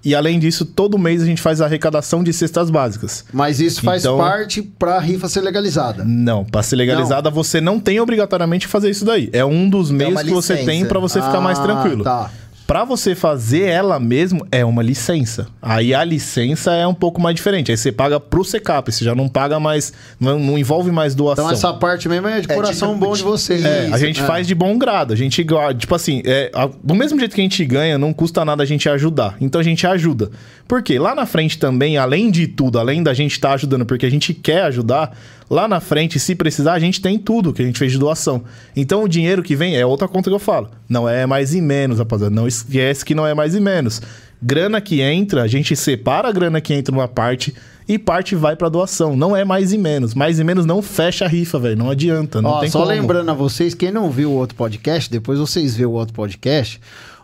E além disso, todo mês a gente faz a arrecadação de cestas básicas. Mas isso faz Então- parte pra rifa ser legalizada. Não, para ser legalizada, você não tem obrigatoriamente que fazer isso daí. É um dos meios que você tem para você ficar mais Ah, tranquilo. tá. Pra você fazer ela mesmo, é uma licença. Aí a licença é um pouco mais diferente. Aí você paga pro secap, você já não paga mais, não, não envolve mais doação. Então essa parte mesmo é de É coração tipo- bom de vocês. É, Isso, a gente é. faz de bom grado. A gente, igual- tipo assim, é, a- do mesmo jeito que a gente ganha, não custa nada a gente ajudar. Então a gente ajuda. Por quê? Lá na frente também, além de tudo, além da gente estar ajudando, porque a gente quer ajudar, lá na frente, se precisar, a gente tem tudo que a gente fez de doação. Então o dinheiro que vem é outra conta que eu falo. Não é mais e menos, rapaziada. Não esquece que não é mais e menos. Grana que entra, a gente separa a grana que entra numa parte e parte vai pra doação. Não é mais e menos. Mais e menos não fecha a rifa, velho. Não adianta. Não Ó, tem só como. lembrando a vocês, quem não viu o outro podcast, depois vocês vê o outro podcast,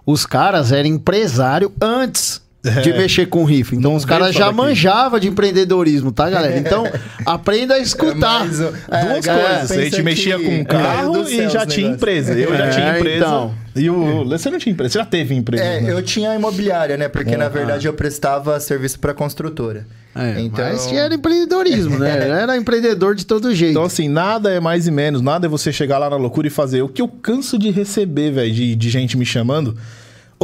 os caras eram empresário antes de É. mexer com rifa. Então Não os caras já manjavam de empreendedorismo, tá, galera? Então [laughs] aprenda a escutar. É, Duas galera, coisas. A gente mexia com um caiu carro e já tinha negócio. empresa. Eu já É, tinha empresa. então. E o você não tinha empresa. Você já teve empresa. É, né? eu tinha imobiliária, né? Porque na Ah. verdade eu prestava serviço pra construtora. É, Então- Mas era empreendedorismo, né? [laughs] Era empreendedor de todo jeito. Então, assim, nada é mais e menos, nada é você chegar lá na loucura e fazer. O que eu canso de receber, velho, de, de gente me chamando.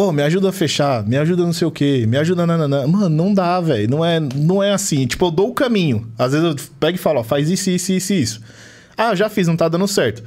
Ô, me ajuda a fechar, me ajuda não sei o quê, me ajuda nananã. Mano, não dá, velho. Não é, não é assim. Tipo, eu dou o caminho. Às vezes eu pego e falo, ó, faz isso, isso, isso, isso. Ah, já fiz, não tá dando certo.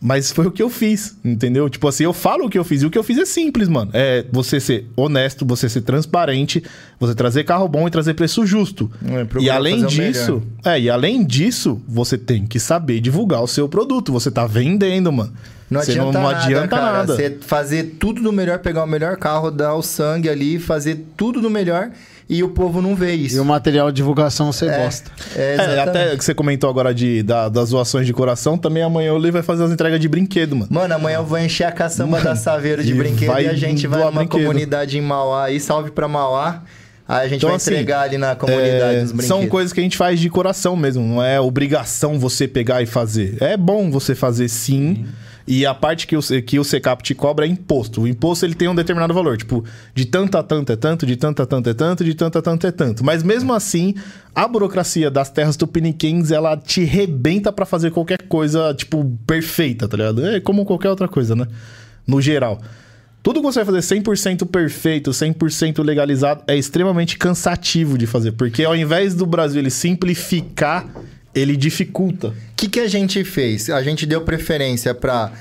Mas foi o que eu fiz, entendeu? Tipo assim, eu falo o que eu fiz. E o que eu fiz é simples, mano. É você ser honesto, você ser transparente, você trazer carro bom e trazer preço justo. É, e além disso, é, e além disso, você tem que saber divulgar o seu produto. Você tá vendendo, mano. Não Você adianta, não nada, adianta cara. nada. Você fazer tudo do melhor, pegar o melhor carro, dar o sangue ali, fazer tudo do melhor e o povo não vê isso. E o material de divulgação você É, gosta. é, É, até que você comentou agora de, da- das doações de coração, também amanhã o Lee vai fazer as entregas de brinquedo, mano. Mano, amanhã eu vou encher a caçamba da Saveiro de e brinquedo vai e a gente vai numa brinquedo. comunidade em Mauá aí, salve pra Mauá. Aí a gente Então, vai assim, entregar ali na comunidade É, dos brinquedos. são coisas que a gente faz de coração mesmo, não é obrigação você pegar e fazer. É bom você fazer sim. E a parte que o, que o Secap te cobra é imposto. O imposto ele tem um determinado valor. Tipo, de tanto a tanto é tanto, de tanto a tanto é tanto, de tanto a tanto é tanto. Mas mesmo assim, a burocracia das terras tupiniquins, ela te rebenta pra fazer qualquer coisa, tipo, perfeita, tá ligado? É como qualquer outra coisa, né? No geral. Tudo que você vai fazer 100% perfeito, 100% legalizado, é extremamente cansativo de fazer. Porque ao invés do Brasil ele simplificar, ele dificulta. O que, que a gente fez? A gente deu preferência para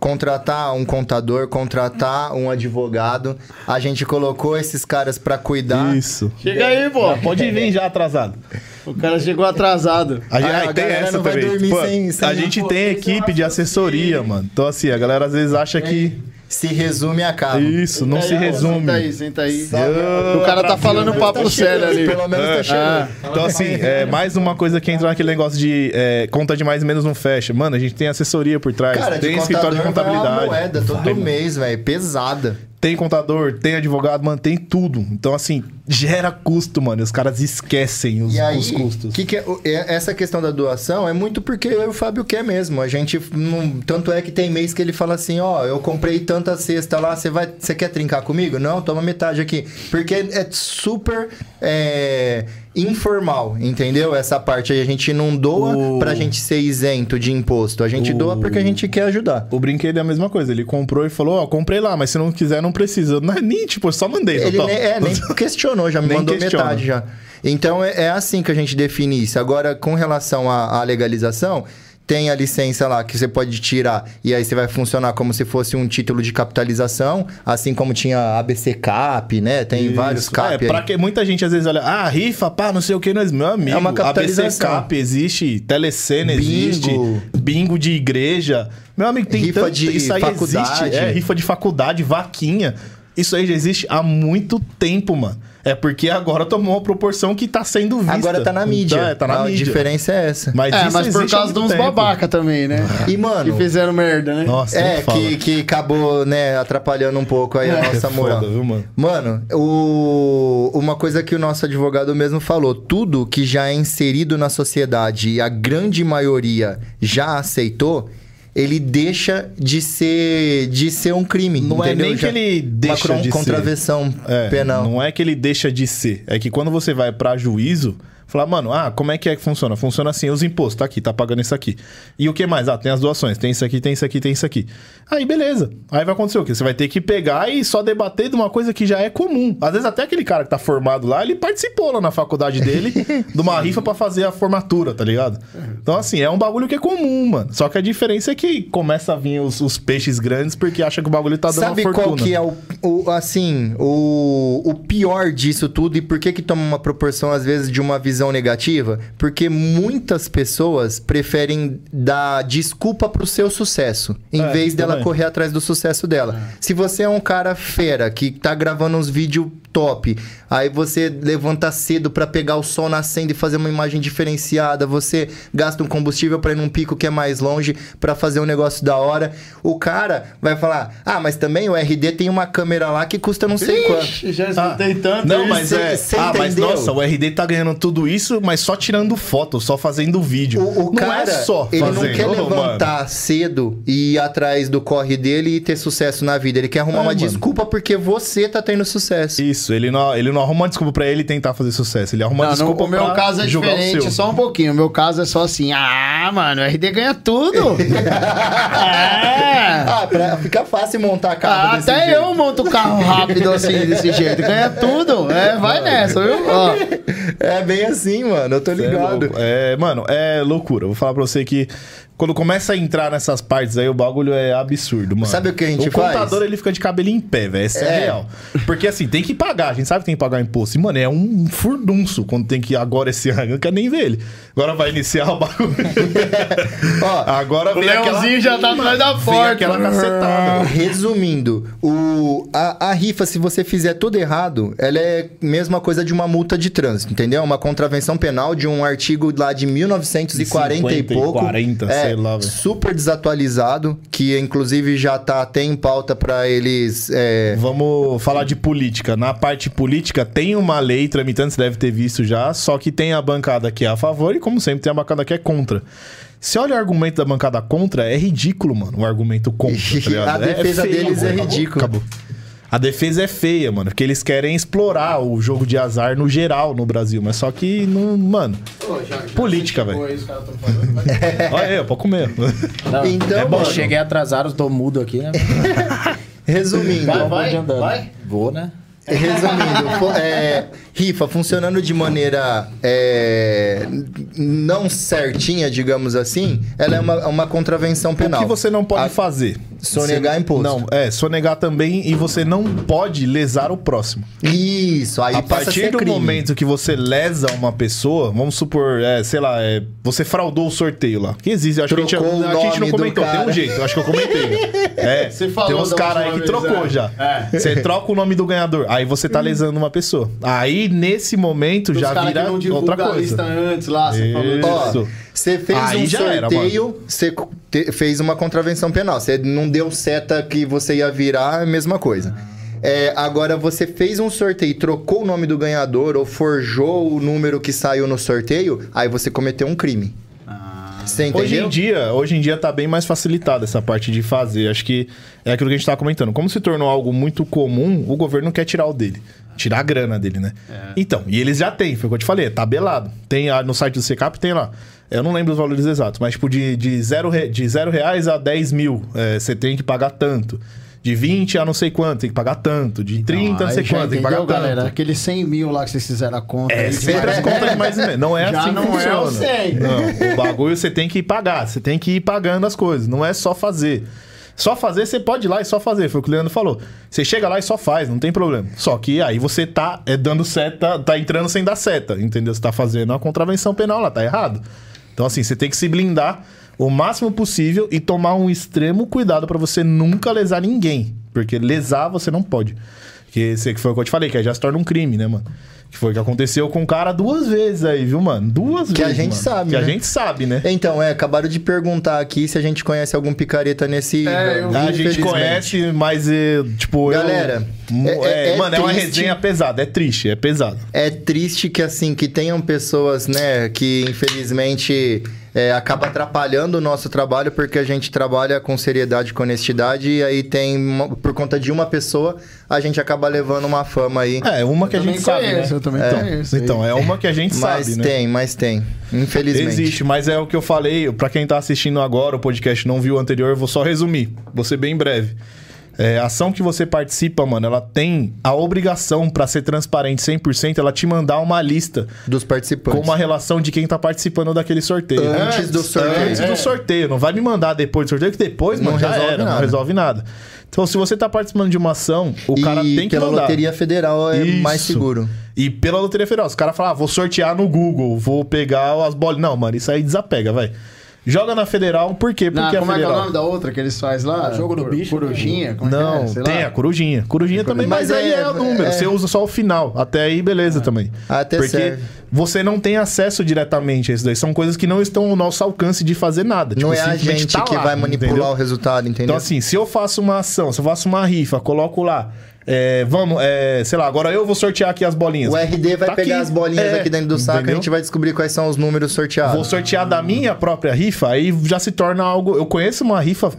contratar um contador, contratar um advogado. A gente colocou esses caras para cuidar. Isso. Chega aí, pô. Já pode vir já atrasado. O cara chegou atrasado. A, gente, Ah, a tem essa também. dormir Pô, sem- sem- a gente tem equipe de assessoria, mano. Então, assim, a galera às vezes acha que. Se resume a cabo. Isso, não se Senta resume. aí, senta aí. O cara tá falando menos papo tá sério ali. Pelo menos tá chegando. Ah, Então, assim, é mais uma coisa que entra naquele negócio de é, conta de mais e menos não fecha. Mano, a gente tem assessoria por trás, Cara, tem de escritório de contador vai uma contabilidade. moeda todo mês, velho. Pesada. Tem contador, tem advogado, mano, tem tudo. Então, assim, gera custo, mano. Os caras esquecem os, aí, os custos. que que é- é- essa questão da doação é muito porque eu e o Fábio quer mesmo. A gente não, tanto é que tem mês que ele fala assim, ó, eu comprei tanta cesta lá, você vai, você quer trincar comigo? Não, toma metade aqui, porque é super é, informal, entendeu? Essa parte aí a gente não doa O- pra gente ser isento de imposto, a gente O- doa porque a gente quer ajudar. O brinquedo é a mesma coisa. Ele comprou e falou, ó, comprei lá, mas se não quiser, não precisa. Não é nem, tipo, só mandei. Ele nem, é, nem [laughs] questionou, já me Nem mandou questiona. metade já. Então é, é assim que a gente define isso. Agora, com relação à, à legalização, tem a licença lá que você pode tirar e aí você vai funcionar como se fosse um título de capitalização, assim como tinha ABC Cap, né? Tem vários Isso. Cap É, pra que muita gente às vezes olha, ah, rifa, pá, não sei o que, nós, meu amigo. É uma ABC capitalização. Cap existe, Telecena Bingo. existe, bingo de igreja. Meu amigo, tem Rifa tanto, de isso aí faculdade. existe. É, rifa de faculdade, vaquinha. Isso aí já existe há muito tempo, mano. É porque agora tomou uma proporção que tá sendo vista. Agora tá na mídia. Então, é, tá na a mídia. diferença é essa. Mas, É, mas por causa de uns tempo. babaca também, né? E, mano, Que fizeram merda, né? Nossa, é, que, que acabou, né, atrapalhando um pouco aí a É nossa moral. foda, viu, mano? Mano, o- uma coisa que o nosso advogado mesmo falou: tudo que já é inserido na sociedade e a grande maioria já aceitou, ele deixa de ser, de ser um crime. Não é entendeu? nem Já- que ele deixa uma de ser. contravenção É, penal. Não é que ele deixa de ser. É que quando você vai pra juízo, falar, mano, ah, como é que é que funciona? Funciona assim, os impostos, tá aqui, tá pagando isso aqui. E o que mais? Ah, tem as doações, tem isso aqui, tem isso aqui, tem isso aqui. Aí, beleza. Aí vai acontecer o quê? Você vai ter que pegar e só debater de uma coisa que já é comum. Às vezes até aquele cara que tá formado lá, ele participou lá na faculdade dele [laughs] de uma rifa pra fazer a formatura, tá ligado? Então, assim, é um bagulho que é comum, mano. Só que a diferença é que começa a vir os, os peixes grandes porque acha que o bagulho tá dando Sabe uma fortuna. qual que é o, o- assim, o, o pior disso tudo e por que que toma uma proporção às vezes de uma visão negativa? Porque muitas pessoas preferem dar desculpa pro seu sucesso, em É, vez dela também. correr atrás do sucesso dela. Se você é um cara fera que tá gravando uns vídeos top, aí você levanta cedo pra pegar o sol nascendo e fazer uma imagem diferenciada, você gasta um combustível pra ir num pico que é mais longe pra fazer um negócio da hora, o cara vai falar: "Ah, mas também o RD tem uma câmera lá que custa não sei quanto". Ixi, já escutei tanto. Não, isso. mas é. ah, mas nossa, o RD tá ganhando tudo isso, mas só tirando foto, só fazendo vídeo. O, o não cara, é só ele fazendo. não quer levantar cedo e ir atrás do corre dele e ter sucesso na vida. Ele quer arrumar É, uma mano. desculpa porque você tá tendo sucesso. Isso. Isso, ele não, ele não arruma uma desculpa pra ele tentar fazer sucesso. Ele arruma uma Não, desculpa o meu caso é diferente, seu. só um pouquinho. O meu caso é só assim, ah, mano, o RD ganha tudo. [laughs] é. Ah, pra ficar fácil montar carro Ah, desse até jeito. eu monto o carro rápido assim, [laughs] desse jeito. Ganha tudo. É, vai nessa, viu? Ó. É bem assim, mano. Eu tô É, ligado. louco. É, mano, é loucura. Vou falar pra você que quando começa a entrar nessas partes aí, o bagulho é absurdo, mano. Sabe o que a gente o faz? O contador, ele fica de cabelinho em pé, velho. Isso é. É. real. Porque assim, tem que pagar. A gente sabe que tem que pagar imposto. E, mano, é um furdunço quando tem que agora esse ano. Eu não quero nem ver ele. Agora vai iniciar o bagulho. [laughs] Ó, agora O vem aquela... Leãozinho já tá atrás da porta. aquela cacetada. [laughs] Resumindo, o, a, a rifa, se você fizer tudo errado, ela é a mesma coisa de uma multa de trânsito, entendeu? Uma contravenção penal de um artigo lá de 1940 e 50 e pouco. 40, é, lá, velho. super desatualizado, que inclusive já tá até em pauta pra eles. é, Vamos falar de política. Na parte política, tem uma lei tramitando, você deve ter visto já, só que tem a bancada que é a favor e, como sempre, tem a bancada que é contra. Se olha o argumento da bancada contra, é ridículo, mano, o argumento contra. Tá? [laughs] A defesa deles é ridícula. Acabou. A defesa é feia, mano, porque eles querem explorar o jogo de azar no geral no Brasil, mas só que não, mano. Política, velho. [laughs] Olha aí, pode comer. Não, Então, é bom, mano. cheguei atrasado, tô mudo aqui, né? [laughs] Resumindo, Vai, vai, vai andando. vai. Vou, né? Resumindo, [laughs] é, rifa funcionando de maneira é, não certinha, digamos assim, ela é uma, uma contravenção O penal. que você não pode A- fazer? Sonegar Você- imposto. Não, é, sonegar também e você não pode lesar o próximo. Isso, aí a passa a partir ser do crime. momento que você lesa uma pessoa, vamos supor, é, sei lá, é, você fraudou o sorteio lá. Que existe, acho que a gente, Trocou a gente não comentou, tem um jeito, eu acho que eu comentei. né? [laughs] É, Você falou tem uns caras aí que vez, trocou é. já. É. Você troca o nome do ganhador, aí você tá lesando uma pessoa. Aí, nesse momento, Os já vira outra coisa. antes lá, você falou. Isso. Ó, você fez Aí um sorteio, você te- fez uma contravenção penal. Você não deu seta que você ia virar, é a mesma coisa. É, agora, você fez um sorteio, trocou o nome do ganhador ou forjou o número que saiu no sorteio, aí você cometeu um crime. Você entendeu? Hoje em dia, hoje em dia tá bem mais facilitada essa parte de fazer. Acho que é aquilo que a gente tava comentando. Como se tornou algo muito comum, o governo quer tirar o dele. Tirar a grana dele, né? Então, e eles já têm, foi o que eu te falei, é tabelado. Tem ah, no site do Secap, tem lá. Eu não lembro os valores exatos, mas tipo, de, de, zero, de zero reais a 10 mil, é, você tem que pagar tanto. De 20 a não sei quanto, tem que pagar tanto. De 30 a não sei quanto, tem que pagar entendeu, tanto. galera? Aqueles 100 mil lá que vocês fizeram a conta. É, sempre as contas de mais ou menos. Não é [laughs] Já assim que não é funciona. o 100. Não, o bagulho você tem que pagar. Você tem que ir pagando as coisas. Não é só fazer. Só fazer, você pode ir lá e só fazer. Foi o que o Leandro falou. Você chega lá e só faz, não tem problema. Só que aí você tá é, dando seta, tá entrando sem dar seta, entendeu? Você tá fazendo uma contravenção penal lá, tá errado. Então, assim, você tem que se blindar o máximo possível e tomar um extremo cuidado pra você nunca lesar ninguém. Porque lesar você não pode. Que você- que foi o que eu te falei, que aí já se torna um crime, né, mano? Que foi o que aconteceu com o cara duas vezes aí, viu, mano? Duas Que a vezes. gente mano. sabe, Que a né? gente sabe, né? Então, é, acabaram de perguntar aqui se a gente conhece algum picareta nesse. É, eu A gente conhece, mas, eh, tipo, eu- Galera, Mo- é- é- é mano, é uma triste. resenha pesada, é triste, é pesado. É triste que, assim, que tenham pessoas, né, que infelizmente é, acaba atrapalhando o nosso trabalho porque a gente trabalha com seriedade, com honestidade e aí tem, uma- por conta de uma pessoa, a gente acaba levando uma fama aí. É, uma que a também gente sabe, conheço, né? eu também então, conheço. Então, é uma que a gente mas sabe, né? tem, mas tem. Infelizmente. Existe, mas é o que eu falei. Pra quem tá assistindo agora o podcast e não viu o anterior, eu vou só resumir. Vou ser bem breve. É, a ação que você participa, mano, ela tem a obrigação pra ser transparente 100%, ela te mandar uma lista Dos participantes. com uma relação de quem tá participando daquele sorteio. Antes do sorteio. Antes do sorteio. Não vai me mandar depois do sorteio, que depois, Não mano, já resolve era, não nada. resolve nada. Então, se você tá participando de uma ação, o e cara tem que pela mandar. Loteria Federal é Isso. mais seguro. E pela Loteria Federal, os caras falam, ah, vou sortear no Google, vou pegar as bolas. Não, mano, isso aí desapega, vai. Joga na Federal, por quê? Não, Porque como a é que é o Federal... nome da outra que eles fazem lá? Jogo do bicho, Corujinha? Como é que Não, é? Sei tem lá. a corujinha. Corujinha também, mas, Mas aí é- é, o número. é- Você usa só o final. Até aí, beleza também. Até Porque serve. você não tem acesso diretamente a isso daí. São coisas que não estão ao nosso alcance de fazer nada. Não Tipo, é a gente tá que lá, vai manipular entendeu? o resultado, entendeu? Então, assim, se eu faço uma ação, se eu faço uma rifa, coloco lá. É, vamos, é, sei lá, agora eu vou sortear aqui as bolinhas. o RD vai Tá pegar aqui. as bolinhas É, aqui dentro do saco e a gente vai descobrir quais são os números sorteados. Vou sortear da minha própria rifa, aí já se torna algo. Eu conheço uma rifa,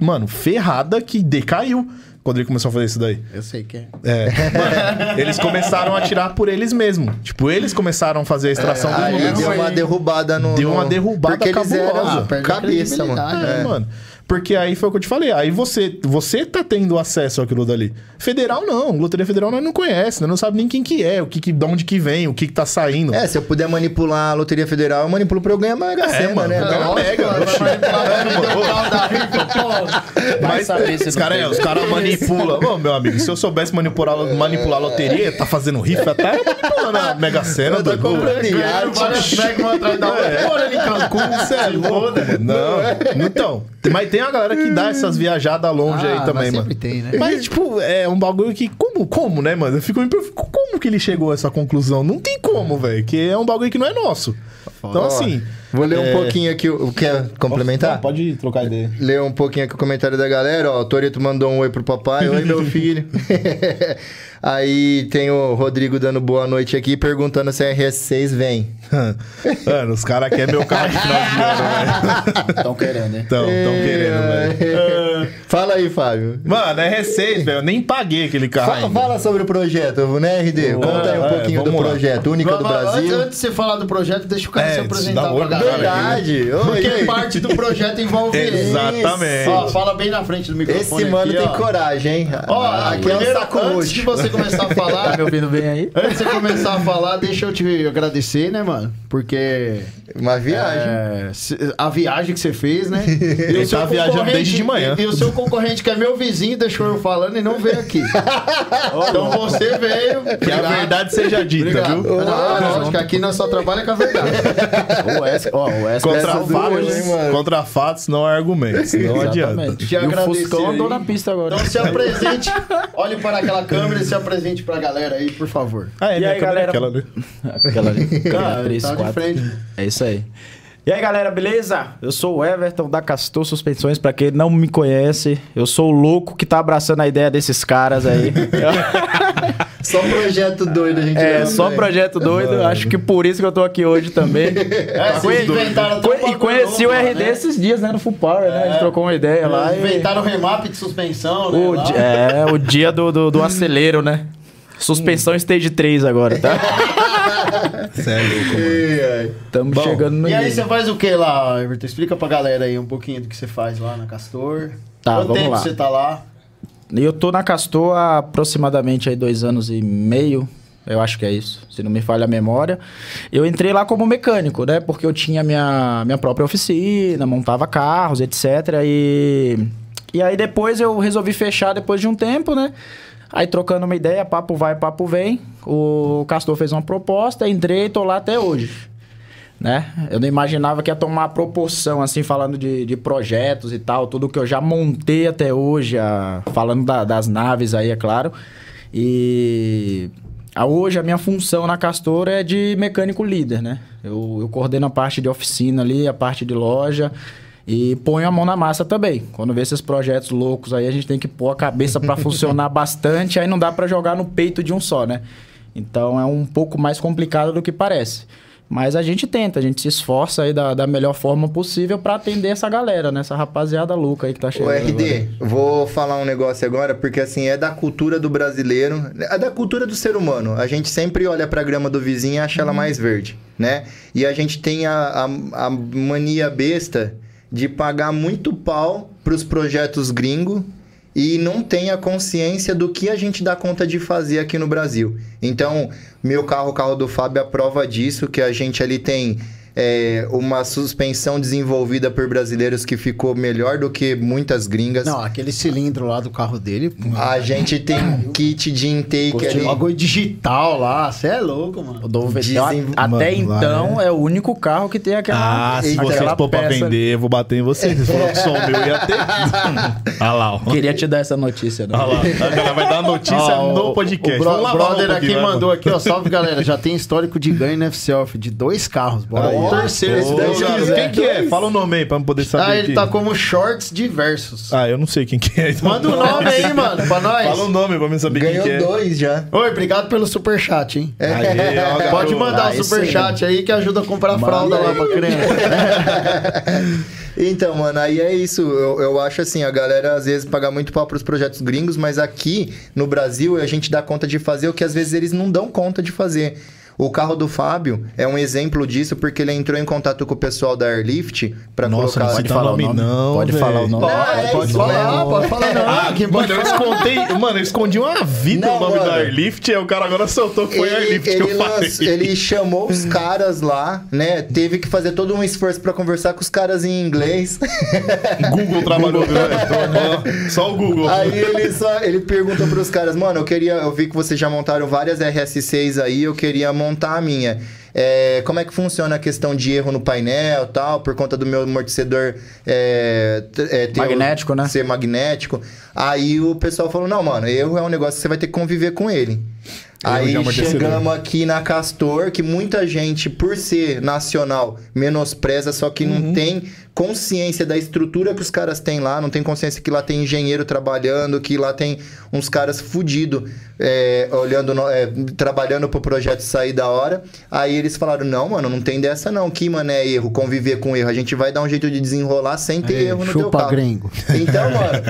mano, ferrada que decaiu. quando ele começou a fazer isso daí. Eu sei que é. É. [laughs] Mano, eles começaram a tirar por eles mesmos. Tipo, eles começaram a fazer a extração dos Aí números. deu uma derrubada no. Deu uma no- derrubada Porque eles cabulosa. eram Ah, cabeça, mano. É, É. mano. Porque aí foi o que eu te falei. Aí você, você tá tendo acesso àquilo dali. Federal não. Loteria Federal nós não conhece, nós não sabe nem quem que é, o que, que de onde que vem, o que, que tá saindo. É, se eu puder manipular a Loteria Federal, eu manipulo pra eu ganhar Mega É, Sena, mano, né? vai Não, Mega, oxe. Vai Mas saber se os caras os cara [laughs] manipulam. Ô, meu amigo, se eu soubesse manipular, manipular a loteria, tá fazendo rifa, tá manipulando a Mega Sena. Doido. comprando Ganhando iate. Mega uma atrás da outra. Morando em Cancún, Você é louco, mano. Não. Então, mas tem a galera que dá essas viajadas longe Ah, aí também, mas mano. sempre tem, né? Mas, tipo, é um bagulho que. Como, como, né, mano? Eu fico me perguntando, como que ele chegou a essa conclusão? Não tem como, velho. Que é um bagulho que não é nosso. Então, assim. Vou ler É. um pouquinho aqui. o- Quer complementar? Pode trocar ideia. Ler um pouquinho aqui o comentário da galera. Ó, o Torito mandou um oi pro papai. Oi, meu [laughs] filho. [laughs] Aí tem o Rodrigo dando boa noite aqui, perguntando se a RS6 vem. [laughs] Mano, os caras querem meu carro de final de ano, velho. Estão querendo, hein? Então, tão querendo, velho. [laughs] Fala aí, Fábio. Mano, é R6, velho. Eu nem paguei aquele carro. Fala, fala sobre o projeto, né, RD? Conta aí um é, pouquinho do lá. projeto. Única do Vamos lá, Brasil. Antes, antes de você falar do projeto, deixa o cara É, se apresentar pra galera. Verdade. Oi, Porque oi. parte do projeto envolve ele. [laughs] Exatamente. Ó, fala bem na frente do microfone Esse mano aqui, tem ó. coragem, hein? Ó, aqui é um saco antes roxo. de você começar a falar, Tá me ouvindo bem aí? antes de você começar a falar, deixa eu te agradecer, né, mano? Porque Uma viagem. é, a viagem que você fez, né? E Ele tá viajando concorrente- desde de manhã. E, e o seu concorrente, que é meu vizinho, deixou eu falando e não veio aqui. [laughs] então você veio. Que a Obrigado. verdade seja dita, Obrigado. viu? Não, não, acho que aqui nós só trabalha com a verdade. [laughs] O Wesley, ó, o Wesley Contra Essa salvou fatos, hein, contra fatos não há argumentos. Não adianta. Exatamente. Te E o Fuscão andou na pista agora. Então se apresente, olhe para aquela câmera e se apresente pra galera aí, por favor. Ah, é, E minha aí, é galera? aquela, né? [laughs] Aquela ali. Cara, três, tá de quatro. frente. É isso aí. E aí, galera, beleza? Eu sou o Everton da Castor Suspensões, pra quem não me conhece. Eu sou o louco que tá abraçando a ideia desses caras aí. [laughs] Só projeto doido a gente é, só né? projeto doido. Acho que por isso que eu tô aqui hoje também. [laughs] É, vocês inventaram conheci o lá, RD né? esses dias, né, no Full Power, né? A gente trocou uma ideia lá. e- Inventaram o remap de suspensão, né? O lá. di- é, o dia do, do, do [laughs] acelero, né? Suspensão stage 3 agora, tá? [laughs] Você é louco, mano. Ai, ai. Estamos Bom, chegando no E aí você faz o que lá, Everton? Explica pra galera aí um pouquinho do que você faz lá na Castor. Tá, Quanto vamos tempo lá. você tá lá? Eu tô na Castor há aproximadamente aí dois anos e meio. Eu acho que é isso, se não me falha a memória. Eu entrei lá como mecânico, né? Porque eu tinha minha, minha própria oficina, montava carros, etc. E, e aí depois eu resolvi fechar depois de um tempo, né? Aí trocando uma ideia, papo vai, papo vem. O Castor fez uma proposta, entrei e tô lá até hoje. Né? Eu não imaginava que ia tomar proporção, assim, falando de, de projetos e tal, tudo que eu já montei até hoje, a- falando da- das naves aí, é claro. E hoje a minha função na Castor é de mecânico líder, né? Eu, eu coordeno a parte de oficina ali, a parte de loja e ponho a mão na massa também. Quando vê esses projetos loucos aí, a gente tem que pôr a cabeça para funcionar [laughs] bastante, aí não dá para jogar no peito de um só, né? Então é um pouco mais complicado do que parece. Mas a gente tenta, a gente se esforça aí da, da melhor forma possível para atender essa galera, né? Essa rapaziada louca aí que tá chegando. RD, agora. vou falar um negócio agora, porque assim, é da cultura do brasileiro, é da cultura do ser humano. A gente sempre olha pra grama do vizinho e acha ela mais verde, né? E a gente tem a, a, a mania besta de pagar muito pau pros projetos gringo e não tem a consciência do que a gente dá conta de fazer aqui no Brasil. Então, meu carro, o carro do Fábio, é a prova disso, que a gente ali tem é, uma suspensão desenvolvida por brasileiros que ficou melhor do que muitas gringas. Não, aquele cilindro lá do carro dele. pô, A gente tem um kit de intake ali. Bagulho digital lá, você é louco, mano. Dizem- até Mano, lá, então, é o único carro que tem aquela. Ah, se vocês pôr pra vender, eu vou bater em vocês. Vocês falaram que o meu ia ter. [laughs] Olha lá, ó. Queria te dar essa notícia, né? Olha lá. A galera vai dar notícia Ó, no o- podcast. O, bro- brother aqui mandou aqui, ó. Salve, galera. Já tem histórico de ganho no F-Self de dois carros. Bora Aí, ó. terceiro. Esse daí José, é Quem que é? Fala o nome aí pra eu poder saber. Ah, ele quem. tá como shorts diversos. Ah, eu não sei quem que é. então. Manda o nome aí, [laughs] mano, pra nós. Fala o nome pra mim saber Ganhou quem que é. dois já. Oi, obrigado pelo superchat, hein? Aê, ó, Pode mandar Aí o superchat aí que ajuda a comprar fralda lá pra criança. [laughs] Então, mano, aí é isso. Eu, eu acho assim, a galera às vezes paga muito pau pros projetos gringos, mas aqui no Brasil a gente dá conta de fazer o que às vezes eles não dão conta de fazer. O carro do Fábio é um exemplo disso porque ele entrou em contato com o pessoal da Airlift pra Nossa, colocar... não Pode falar o nome nome? não, Pode velho. falar o nome? Não, Pode, é pode falar, pode falar não. Ah, Quem pode mano, eu escondi, mano, eu escondi uma vida Não, o nome mano. da Airlift, e o cara agora soltou que foi Ele, Airlift que ele eu falei. lanç- ele chamou os caras lá, né? Teve que fazer todo um esforço pra conversar com os caras em inglês. Google trabalhou grande. [laughs] Só o Google. Aí ele só ele perguntou pros caras, mano, eu queria, eu vi que vocês já montaram várias RS6 aí, eu queria montar a minha. É, como é que funciona a questão de erro no painel e tal, por conta do meu amortecedor é, é, ter o- Magnético, né? ser magnético. Aí o pessoal falou, não, mano, erro é um negócio que você vai ter que conviver com ele. Aí chegamos aqui na Castor, que muita gente, por ser nacional, menospreza, só que Uhum. não tem consciência da estrutura que os caras têm lá, não tem consciência que lá tem engenheiro trabalhando, que lá tem uns caras fudidos olhando, no- é, trabalhando pro projeto sair da hora. Aí eles falaram: não, mano, não tem dessa não. Que, mano, é erro, conviver com erro. A gente vai dar um jeito de desenrolar sem ter erro no teu carro. gringo. Então, mano,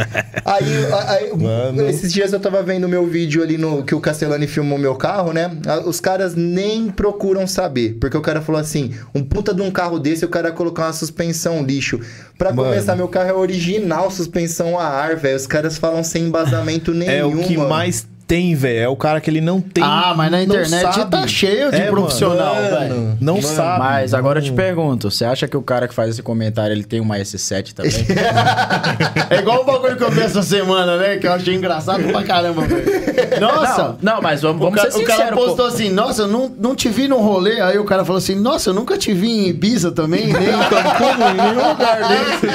aí, aí- Mano. esses dias eu tava vendo meu vídeo ali no que o Castellani filmou meu carro, né? Os caras nem procuram saber, porque o cara falou assim: um puta de um carro desse, o cara colocar uma suspensão lixo. Pra Mano. começar, meu carro é original, suspensão a ar, velho. Os caras falam sem embasamento nenhum. É o que mano. mais tem, velho. É o cara que ele não tem. Ah, mas na não internet sabe. tá cheio de É, profissional, mano. velho. Não sabe. Mas agora eu te Não- pergunto, você acha que o cara que faz esse comentário, ele tem uma S7 também? [laughs] É igual o bagulho que eu vi essa semana, né? Que eu achei engraçado pra caramba, velho. Nossa! Não, não, mas vamos, O vamos cara, ser o cara postou assim, nossa, eu não, não te vi no rolê. Aí o cara falou assim, nossa, eu nunca te vi em Ibiza também, nem em Cancún, em nenhum lugar desse.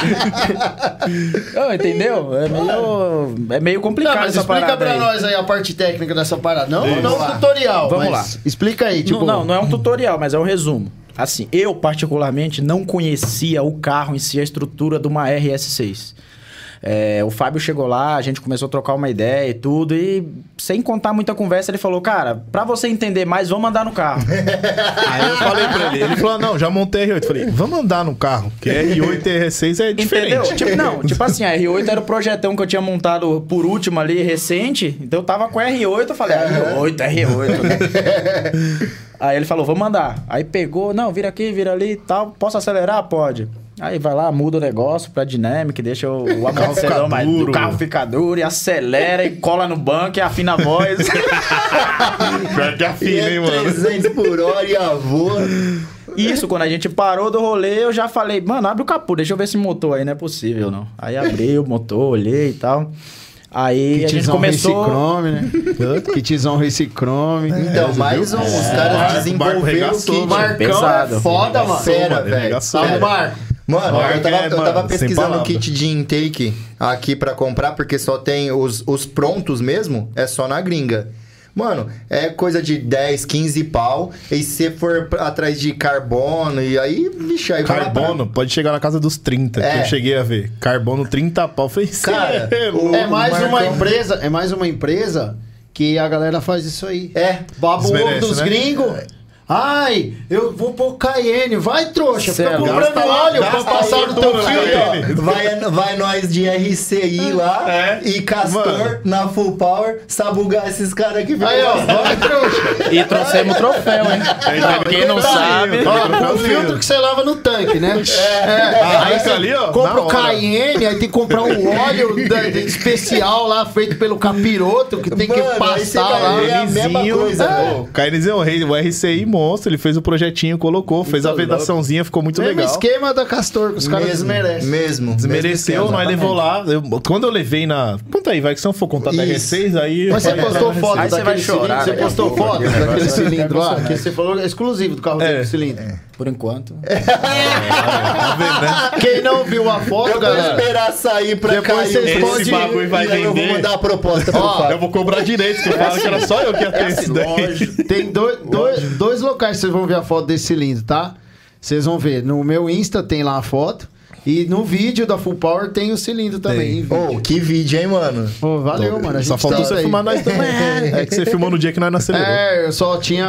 [laughs] Não, entendeu? É meio, é meio Não, complicado mas essa explica parada pra aí. nós aí a parte técnica dessa parada. Não, Isso. não lá. tutorial, Vamos lá. explica aí, tipo... não, não, não é um tutorial, mas é um resumo. Assim, eu particularmente não conhecia o carro em si, a estrutura de uma RS6. É, o Fábio chegou lá, a gente começou a trocar uma ideia e tudo, e sem contar muita conversa, ele falou: Cara, pra você entender mais, vamos andar no carro. [laughs] Aí eu falei pra ele, ele falou, não, já montei R8. Falei, vamos andar no carro, que R8 e R6 é diferente. Entendeu? Tipo, não, tipo assim, a R8 era o projetão que eu tinha montado por último ali, recente. Então eu tava com a R8, eu falei, R8, R8, né? Aí ele falou, vamos andar. Aí pegou, não, vira aqui, vira ali e tal. Posso acelerar? Pode. Aí vai lá, muda o negócio pra Dynamic, deixa o, o [laughs] amortecedor mais duro. O carro fica duro e acelera e cola no banco e afina a voz. [laughs] Pior que afina, hein, é mano. 300 por hora e avô. Isso, quando a gente parou do rolê, eu já falei, mano, abre o capô, deixa eu ver esse motor aí, não é possível, não. Aí abri o motor, olhei e tal. Aí a gente Kitzão começou... Racichrome, né? Kitzão Racichrome. Então, mais um. Os É, caras desenvolveram o kit. Marcão Pesado. é foda, mano. Fera, velho. Marco. Mano, eu tava, é, eu tava mano, pesquisando o kit de intake aqui pra comprar, porque só tem os, os prontos mesmo, é só na gringa. Mano, é coisa de 10, 15 pau. E se for atrás de carbono, e aí, vixe, aí vai lá pra- Carbono, pode chegar na casa dos 30, que É. eu cheguei a ver. Carbono 30 pau. Falei, Cara, "Cê é o- louco." É mais uma empresa, é mais uma empresa que a galera faz isso aí. É. O Desmerece, dos né? gringos. Ai, eu vou pôr Cayenne. Vai, trouxa. Fica Certo. comprando óleo pra passar aí no teu tudo, filtro. Vai, vai nós de RCI lá É. e Castor Mano. na Full Power, sabugar esses caras que Aí, ó, vai, trouxa. E trouxemos o troféu, hein? Pra quem não Tá aí, sabe... ó. O filtro que você lava no tanque, né? É, Arranca aí você ali, ó, compra o. Cayenne, aí tem que comprar um óleo [laughs] da- especial lá, feito pelo capiroto, que tem que Mano, aí você passar lá. ver a mesma coisa, é. velho. O Cainezinho é o rei, o RCI monstro, ele fez o projetinho, colocou, fez a vedaçãozinha, ficou muito Mesmo legal. esquema da Castor, que os caras desmerecem. mesmo. Desmereceu, nós esquema. levou lá. eu- quando eu levei na. Conta aí, vai que se não for contar da Isso. R6, aí. Mas você postou foto Aí você vai chorar cilindro? Você postou foto daquele cilindro lá? Que você falou é exclusivo do carro É. dele, cilindro. Por enquanto. Vendo, [laughs] né? Quem não viu a foto, Eu vou galera... esperar sair pra Depois cair. vocês esse podem- bagulho vai e aí eu vou vender. mandar a proposta pro Ó, eu vou cobrar direito, que eu falo que era só eu que ia ter esse daí. Tem dois, dois, dois locais que vocês vão ver a foto desse cilindro, tá? Vocês vão ver. No meu Insta tem lá a foto. E no vídeo da Full Power tem o cilindro também. Ô, que vídeo, hein, mano? Pô, valeu, mano. A gente Só faltou tá você aí. filmar nós também. [laughs] É que você filmou no dia que nós acelerou. É, eu só tinha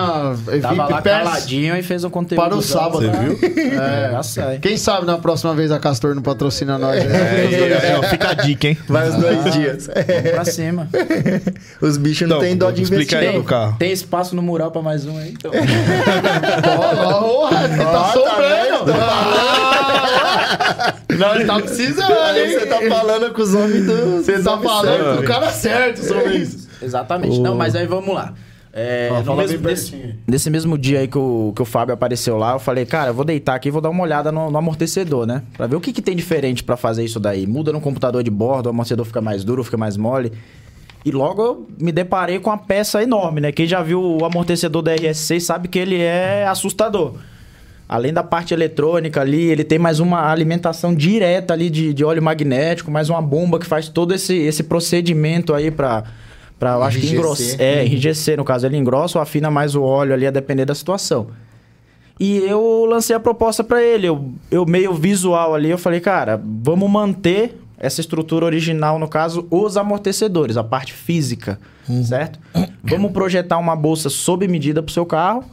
Tava lá VIP caladinho e fez um conteúdo. para o sábado. Você viu? É, já sai. Quem sabe na próxima vez a Castor não patrocina nós. né? É, é, ó, fica a dica, hein? Vai os dois dias. Vamos pra cima. [laughs] Os bichos não Então, têm dó de explica aí investir. do carro. Tem espaço no mural pra mais um aí, então. [laughs] Ó, ó, você tá Ó, tá sobrando. Ah, Nós tá precisando, Aí hein? você tá falando com os homens do. Você tá falando com o cara certo sobre isso. Exatamente. Não, mas aí vamos lá. É, Ó, no mesmo, nesse, nesse mesmo dia aí que o, que o Fábio apareceu lá, eu falei, cara, eu vou deitar aqui e vou dar uma olhada no, no amortecedor, né? Pra ver o que, que tem diferente pra fazer isso daí. Muda no computador de bordo, o amortecedor fica mais duro, fica mais mole. E logo eu me deparei com uma peça enorme, né? Quem já viu o amortecedor da RS6 sabe que ele é assustador. Além da parte eletrônica ali, ele tem mais uma alimentação direta ali de, de óleo magnético, mais uma bomba que faz todo esse, esse procedimento aí pra eu acho que engrossar. É, enrijecer, no caso, ele engrossa ou afina mais o óleo ali, a depender da situação. E eu lancei a proposta pra ele, eu, eu meio visual ali, eu falei, cara, vamos manter essa estrutura original, no caso, os amortecedores, a parte física, certo? Vamos projetar uma bolsa sob medida pro seu carro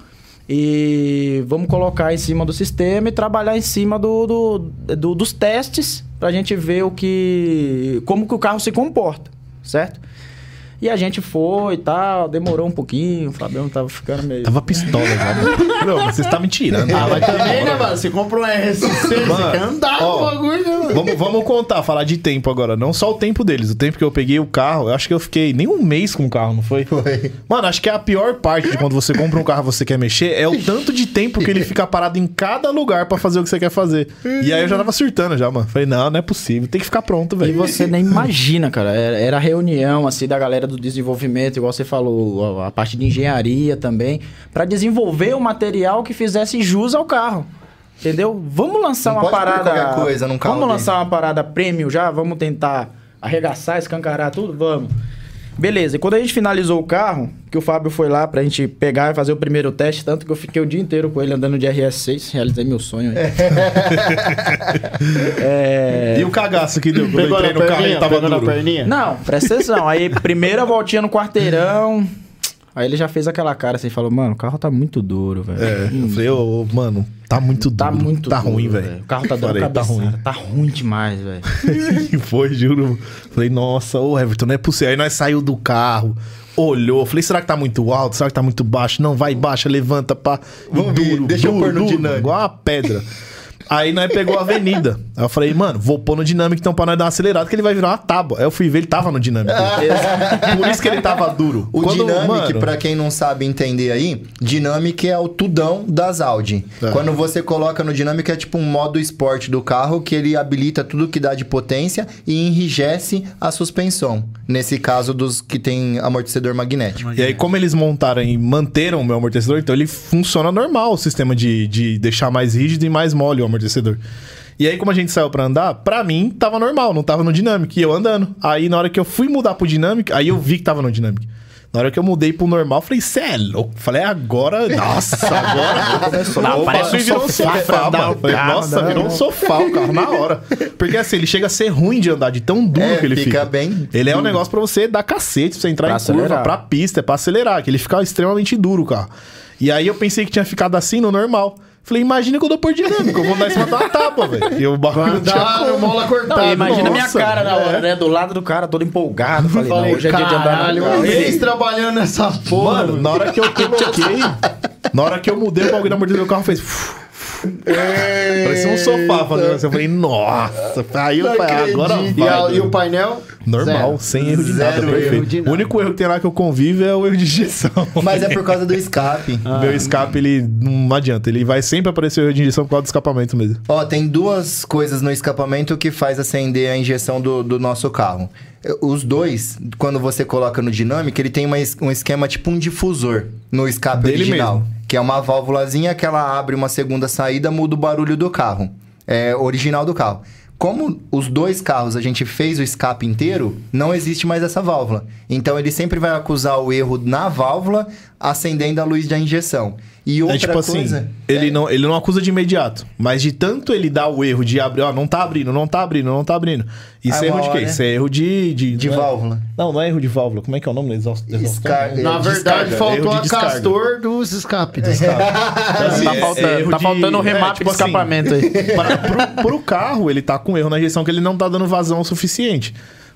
e vamos colocar em cima do sistema e trabalhar em cima do, do- do- dos testes pra gente ver o que como que o carro se comporta, certo? E a gente foi e tal, demorou um pouquinho, o Fabião tava ficando meio... Tava pistola já. né? [laughs] Não, você tá me tirando. Ah, mas também, né, mano? Você comprou um RS6, você Mano, quer andar com ó, o bagulho, né, mano? Vamos, vamos contar, falar de tempo agora. Não só o tempo deles. O tempo que eu peguei o carro, eu acho que eu fiquei nem um mês com o carro, não foi? Foi. Mano, acho que é a pior parte de quando você compra um carro e você quer mexer é o tanto de tempo que ele fica parado em cada lugar pra fazer o que você quer fazer. E aí eu já tava surtando já, mano. Falei, não, não é possível. Tem que ficar pronto, E velho. você nem imagina, cara. Era, era reunião, assim, da galera do desenvolvimento, igual você falou, a, a parte de engenharia também, pra desenvolver o material que fizesse jus ao carro. Entendeu? Vamos lançar Não uma parada. qualquer coisa num carro Vamos dele. lançar uma parada premium já? Vamos tentar arregaçar, escancarar tudo? Vamos. Beleza, e quando a gente finalizou o carro, que o Fábio foi lá pra gente pegar e fazer o primeiro teste, tanto que eu fiquei o dia inteiro com ele andando de RS6, realizei meu sonho aí. [laughs] é... E o cagaço que deu quando eu Pegou entrei no carro e perninha? tava Pegou na duro. perninha? Não, presta atenção. Aí, primeira voltinha no quarteirão. Aí ele já fez aquela cara assim, falou, mano, o carro tá muito duro, velho. É, eu falei, ô, ô, mano, tá muito duro. Tá muito Tá duro, ruim, velho. O carro tá dando Falei, tá ruim. Tá ruim demais, velho. [laughs] E foi, juro. Falei, nossa, ô Everton, não é possível. Aí nós saiu do carro, olhou. Falei, será que tá muito alto? Será que tá muito baixo? Não, vai baixa, levanta, pá. Vamos ver, deixa eu pôr no dinâmico. Igual uma pedra. [laughs] Aí nós pegou a avenida. Aí eu falei, mano, vou pôr no dinâmico então pra nós dar uma acelerada, que ele vai virar uma tábua. Aí eu fui ver, ele tava no dinâmico. [laughs] Por isso que ele tava duro. O Quando, Dynamic, mano, pra quem não sabe entender aí, Dynamic é o tudão das Audi. É. Quando você coloca no Dynamic é tipo um modo esporte do carro que ele habilita tudo que dá de potência e enrijece a suspensão. Nesse caso dos que tem amortecedor magnético. E aí, como eles montaram e manteram o meu amortecedor, então ele funciona normal o sistema de, de deixar mais rígido e mais mole o amortecedor. E aí, como a gente saiu pra andar, pra mim tava normal, não tava no Dynamic. E eu andando. Aí, na hora que eu fui mudar pro Dynamic, aí eu vi que tava no Dynamic. Na hora que eu mudei pro normal, eu falei, cê é louco. Falei, agora. Nossa, agora. começou. [laughs] Não, parece um virou um sofá mano. Falei, Nossa, né? virou um sofá o carro na hora. Porque assim, ele chega a ser ruim de andar, de tão duro É, que ele fica fica. bem Ele é um negócio pra você dar cacete, pra você entrar Pra em curva, acelerar. pra pista, é pra acelerar, que ele fica extremamente duro o carro. E aí eu pensei que tinha ficado assim no normal. Falei, imagina que eu dou por dinâmico, eu vou andar em cima de uma tábua, velho. E o bagulho não como. mola cortada. Não, imagina a minha cara na hora, é. né? Do lado do cara, todo empolgado. Falei, não, Falei, hoje é dia de andar caralho, no um mês trabalhando nessa porra. Mano, na hora que eu [laughs] coloquei, na hora que eu mudei o bagulho da mordida do carro, fez... Parecia um sofá fazendo assim. Eu falei, nossa. Aí eu Não falei, ah, agora vai. e, a- e o painel? Normal, Zero. sem erro de nada, Zero perfeito. de O nada. único erro que tem lá que eu convivo é o erro de injeção. [laughs] Mas é por causa do escape. [laughs] Meu escape, ele não adianta. Ele vai sempre aparecer o erro de injeção por causa do escapamento mesmo. Ó, tem duas coisas no escapamento que faz acender a injeção do, do nosso carro. Os dois, quando você coloca no Dynamic, ele tem uma um esquema tipo um difusor no escape Dele original. mesmo. Que é uma válvulazinha que ela abre uma segunda saída, muda o barulho do carro. É original do carro. Como os dois carros a gente fez o escape inteiro, não existe mais essa válvula. Então ele sempre vai acusar o erro na válvula acendendo a luz da injeção. E outra É tipo coisa... assim, ele, não, ele não acusa de imediato, mas de tanto ele dar o erro de abrir, ó, não tá abrindo, não tá abrindo, não tá abrindo. Isso é erro de quê? Isso é erro de... De, De não é- válvula. Não, não é erro de válvula. Como é que é o nome da exaustão? Descarga. Na É, verdade, descarga, faltou a descarga. castor dos escapes. [laughs] Assim, tá é- faltando, é tá de- faltando o é, remap tipo de escapamento aí. [laughs] Para, pro, pro carro, ele tá com erro na injeção que ele não tá dando vazão o suficiente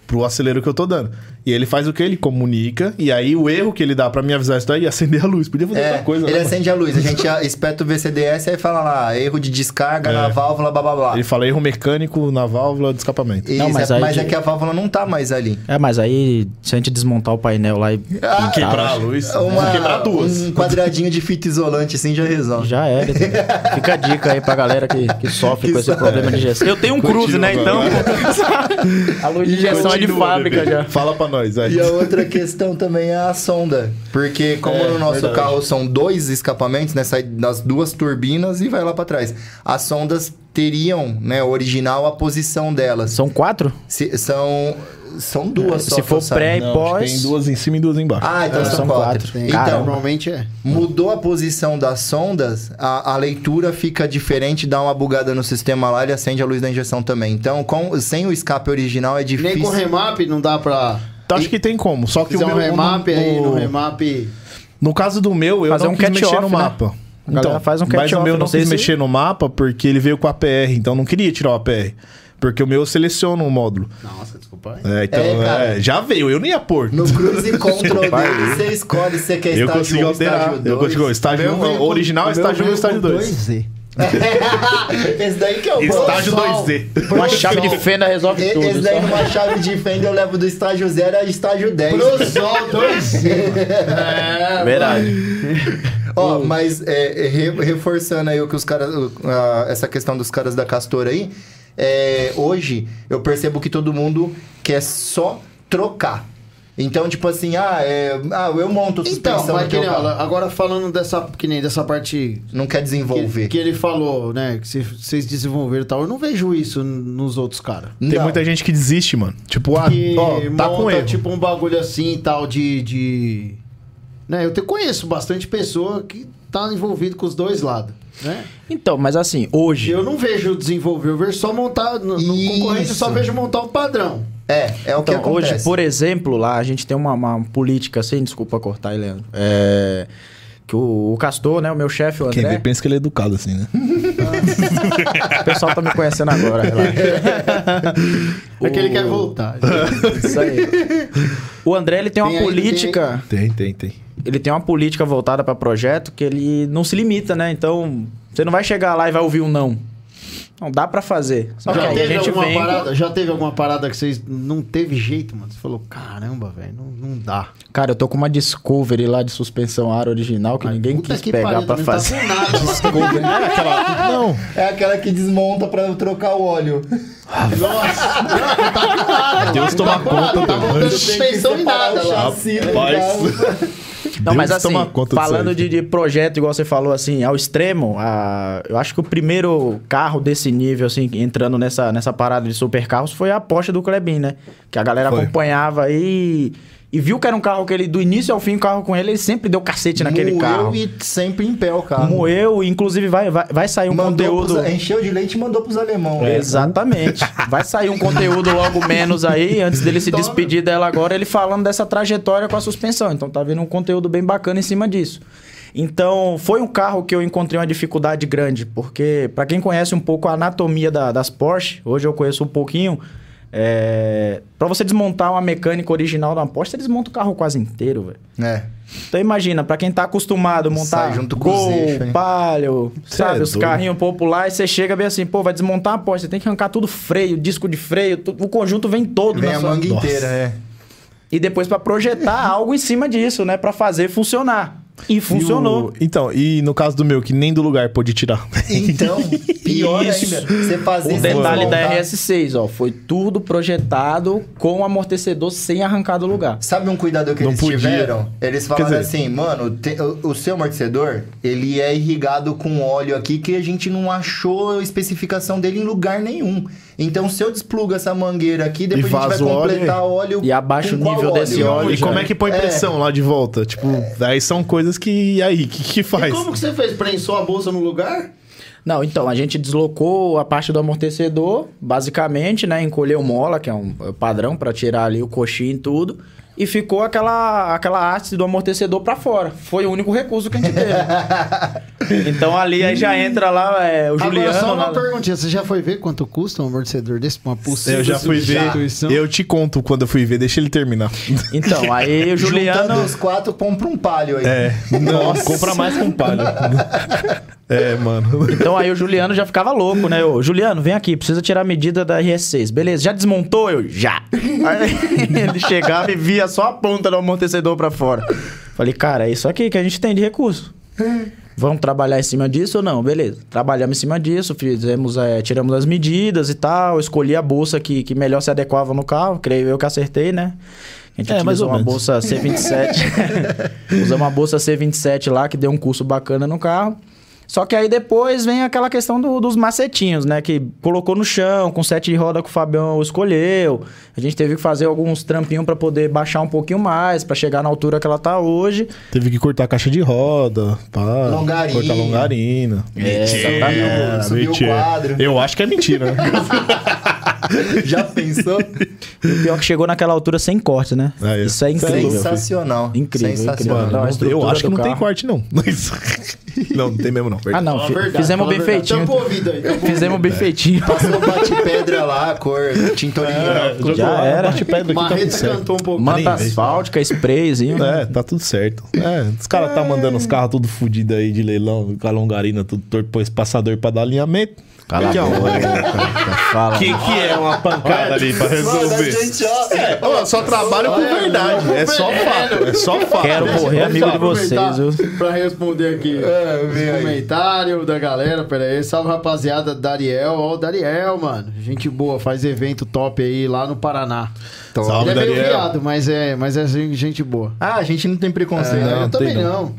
pro acelero que eu tô dando. E ele faz o que? Ele comunica, e aí o erro que ele dá pra me avisar isso daí é acender a luz. Podia fazer É, outra coisa, ele né, mano? acende a luz. A gente espeta o VCDS e fala lá, erro de descarga na É. válvula, blá blá blá. Ele fala erro mecânico na válvula de escapamento. Isso, Não, mas é, aí mas é de- que a válvula não tá mais ali. É, mas aí, se a gente desmontar o painel lá e Ah, pintar, Quebrar a luz, Uma- quebrar duas. Um quadradinho de fita isolante assim já resolve. já era. entendeu? [laughs] Fica a dica aí pra galera que, que sofre Que com esse problema de injeção. Eu tenho um cruze, né? Então, [laughs] a luz de injeção é de fábrica bebê. já. Fala pra nós, vai. E a outra questão também é a sonda. Porque como É, no nosso verdade. carro são dois escapamentos, né? Sai das duas turbinas e vai lá pra trás. As sondas teriam, né, original, a posição delas. São quatro? Se- são, são duas só Se que for pré e Não, pós. Tem duas em cima e duas embaixo. Ah, então É, são, são quatro. quatro. Então, normalmente é. mudou a posição das sondas, a, a leitura fica diferente, dá uma bugada no sistema lá, ele acende a luz da injeção também. Então, com, sem o escape original é Nem difícil. com remap não dá pra... Então, acho que tem como. Só que o meu um remap aí, no remap... no caso do meu, eu Fazer não um quis mexer catch-off, no né? mapa. A galera faz um mas o meu não quis se- mexer no mapa porque ele veio com a APR, então eu não queria tirar o APR. Porque o meu eu seleciono o módulo. Nossa, desculpa aí. É, então, É, cara. é, já veio, eu não ia pôr. No cruise [laughs] control dele, você escolhe se você quer eu estágio consegui 1, alterar. estágio Eu 2. consigo. Estágio O meu veio o com- original é o estágio 1 e veio estágio com 2. 2Z. [laughs] Esse daí que é o bom. Estágio Sol. 2Z. Uma chave de fenda resolve E- tudo. Esse daí só. numa chave de fenda eu levo do estágio 0 ao estágio 10. Pro sol 2Z. É, Verdade. Ó, mas é, é, re- reforçando aí o que os caras. essa questão dos caras da Castor aí. é, hoje eu percebo que todo mundo quer só trocar. Então, tipo assim, ah, é, ah eu monto suspensão Então, mas que nem, ó, agora falando dessa, que nem dessa parte Não quer desenvolver. que, que ele falou, né, que cê- vocês desenvolveram e tal, eu não vejo isso nos outros caras. Tem muita gente que desiste, mano. Tipo, ah, Que ó, tá com monta, erro. tipo um bagulho assim e tal de... de... Né, eu te conheço bastante pessoa que tá envolvido com os dois lados, né? Então, mas assim, hoje. Eu não vejo desenvolver, eu vejo só montar, no, no Isso. concorrente eu só vejo montar um padrão. É, é o que Então, acontece. hoje, por exemplo, lá a gente tem uma, uma política assim, desculpa cortar, aí, Leandro. É, que o, o Castor, né, o meu chefe, o Quem André. vê pensa que ele é educado assim, né? O pessoal tá me conhecendo agora, relaxa. É que ele O- quer voltar. Isso aí. O André, ele tem uma Tem aí, política. Tem, tem, tem. Ele tem uma política voltada para projeto que ele não se limita, né? Então, você não vai chegar lá e vai ouvir um não. Não dá pra fazer. Só que Já a teve, gente alguma vem. parada, já teve alguma parada que vocês não teve jeito, mano? Você falou, caramba, velho, não, não dá. Cara, eu tô com uma Discovery lá de suspensão ar original que Mas ninguém quis que pegar não tá fazer. com nada, Discovery. [laughs] É aquela. Não. É aquela que desmonta pra trocar o óleo. Nossa, não, não tá com nada. Deus não toma tá nada, conta, Não tá Tem que suspensão em nada lá. chassi do Rapaz. Não, mas assim, falando de, de projeto, igual você falou, assim, ao extremo, a- eu acho que o primeiro carro desse nível, assim, entrando nessa, nessa parada de supercarros, foi a Porsche do Klebin, né? Que a galera Foi. acompanhava aí e viu que era um carro que ele, do início ao fim, o carro com ele, ele sempre deu cacete naquele Moeu carro. e sempre em pé o carro. Moeu, inclusive vai, vai, vai sair um Mandou conteúdo... pros- encheu de leite e mandou pros alemão. né? Exatamente. Vai sair um conteúdo logo menos aí, antes dele se Toma. despedir dela agora, ele falando dessa trajetória com a suspensão. Então tá vindo um conteúdo bem bacana em cima disso. Então, foi um carro que eu encontrei uma dificuldade grande, porque para quem conhece um pouco a anatomia da- das Porsche, hoje eu conheço um pouquinho, é... para você desmontar uma mecânica original da Porsche, você desmonta o carro quase inteiro, velho. É. Então imagina, pra quem tá acostumado a montar Sai junto com Gol, eixos, né? Palio, Cê sabe, é os carrinhos populares, você chega bem assim, pô, vai desmontar a Porsche, você tem que arrancar tudo freio, disco de freio, tu- o conjunto vem todo Vem na a sua- manga Nossa. inteira, é. E depois pra projetar [laughs] algo em cima disso, né, Pra fazer funcionar. E funcionou. E o- Então, e no caso do meu, que nem do lugar pôde tirar. Então, pior Isso. ainda. Você fazer O detalhe da desmontar. RS6, ó, foi tudo projetado com o amortecedor sem arrancar do lugar. Sabe um cuidado que Não eles podia. tiveram? Eles falaram dizer- assim, mano, te- o, o seu amortecedor, ele é irrigado com óleo aqui que a gente não achou a especificação dele em lugar nenhum. Então, se eu desplugo essa mangueira aqui, depois a gente vai o óleo completar óleo. E abaixa o nível desse óleo E como é que põe É. pressão lá de volta? Tipo, aí são coisas coisas que. E aí, o que, que faz? E como que você fez? Prensou a bolsa no lugar? Não, então, a gente deslocou a parte do amortecedor, basicamente, né? Encolheu mola, que é um padrão para tirar ali o coxinho e tudo. E ficou aquela, aquela haste do amortecedor para fora. Foi o único recurso que a gente teve. [laughs] então ali aí já entra lá é, o Juliano. Agora, só uma lá- perguntinha. Você já foi ver quanto custa um amortecedor desse? Uma possível Eu já fui ver. Eu te conto quando eu fui ver, deixa ele terminar. Então, aí o Juliano. Juntando os quatro, compra um palho aí. É, não, compra mais com palha. [laughs] É, mano. Então aí o Juliano já ficava louco, né? Ô, Juliano, vem aqui, precisa tirar a medida da RS6. Beleza, já desmontou? Eu, já. [laughs] Aí ele chegava e via só a ponta do amortecedor pra fora. Falei, cara, é isso aqui que a gente tem de recurso. Vamos trabalhar em cima disso ou não? Beleza. Trabalhamos em cima disso, fizemos, é, tiramos as medidas e tal, escolhi a bolsa que, que melhor se adequava no carro, creio eu que acertei, né? A gente É, utilizou ou uma menos. bolsa C27. [laughs] Usamos uma bolsa C27 lá, que deu um curso bacana no carro. Só que aí depois vem aquela questão do- dos macetinhos, né? Que colocou no chão, com sete de roda que o Fabião escolheu. A gente teve que fazer alguns trampinhos pra poder baixar um pouquinho mais, pra chegar na altura que ela tá hoje. Teve que cortar a caixa de roda, pá, Longarina. cortar longarina. É, É, subiu o mentira. quadro. Eu acho que é mentira. né? [laughs] [laughs] Já pensou? E o pior é que chegou naquela altura sem corte, né? Ah, é. Isso é incrível. Sensacional. Incrível, Sensacional. incrível. Não, a eu acho que não tem carro. corte, não. Mas... [laughs] não, não tem mesmo, não. Ah, não. Verdade, fizemos bem verdade. feitinho. Tampou o ouvido aí, tampou o Fizemos bem feitinho. Passou bate-pedra lá, cor tintorinho. jogou Já lá, era. bate pedra aqui, tá tudo Marreta certo. cantou um pouco. Manta asfáltica, sprayzinho. É, tá tudo certo. É, os caras tá mandando os carros tudo fudido aí de leilão, com a longarina tudo torto, pôs passador pra dar alinhamento. Cala a Que é um- boca, fala. O que, que é uma pancada ali pra Mano, a resolver? gente, ó, É, eu só trabalho com verdade. É só fato. É só fato. Quero morrer amigo de vocês, viu? Pra responder aqui É, comentários da galera. Pera aí. Salve, rapaziada. Dariel. Ó, o Dariel, mano. Gente boa. Faz evento top aí lá no Paraná. Salve, Ele é meio Dariel. viado, mas é, mas é gente boa. Ah, a gente não tem preconceito. É, não, eu também tem não.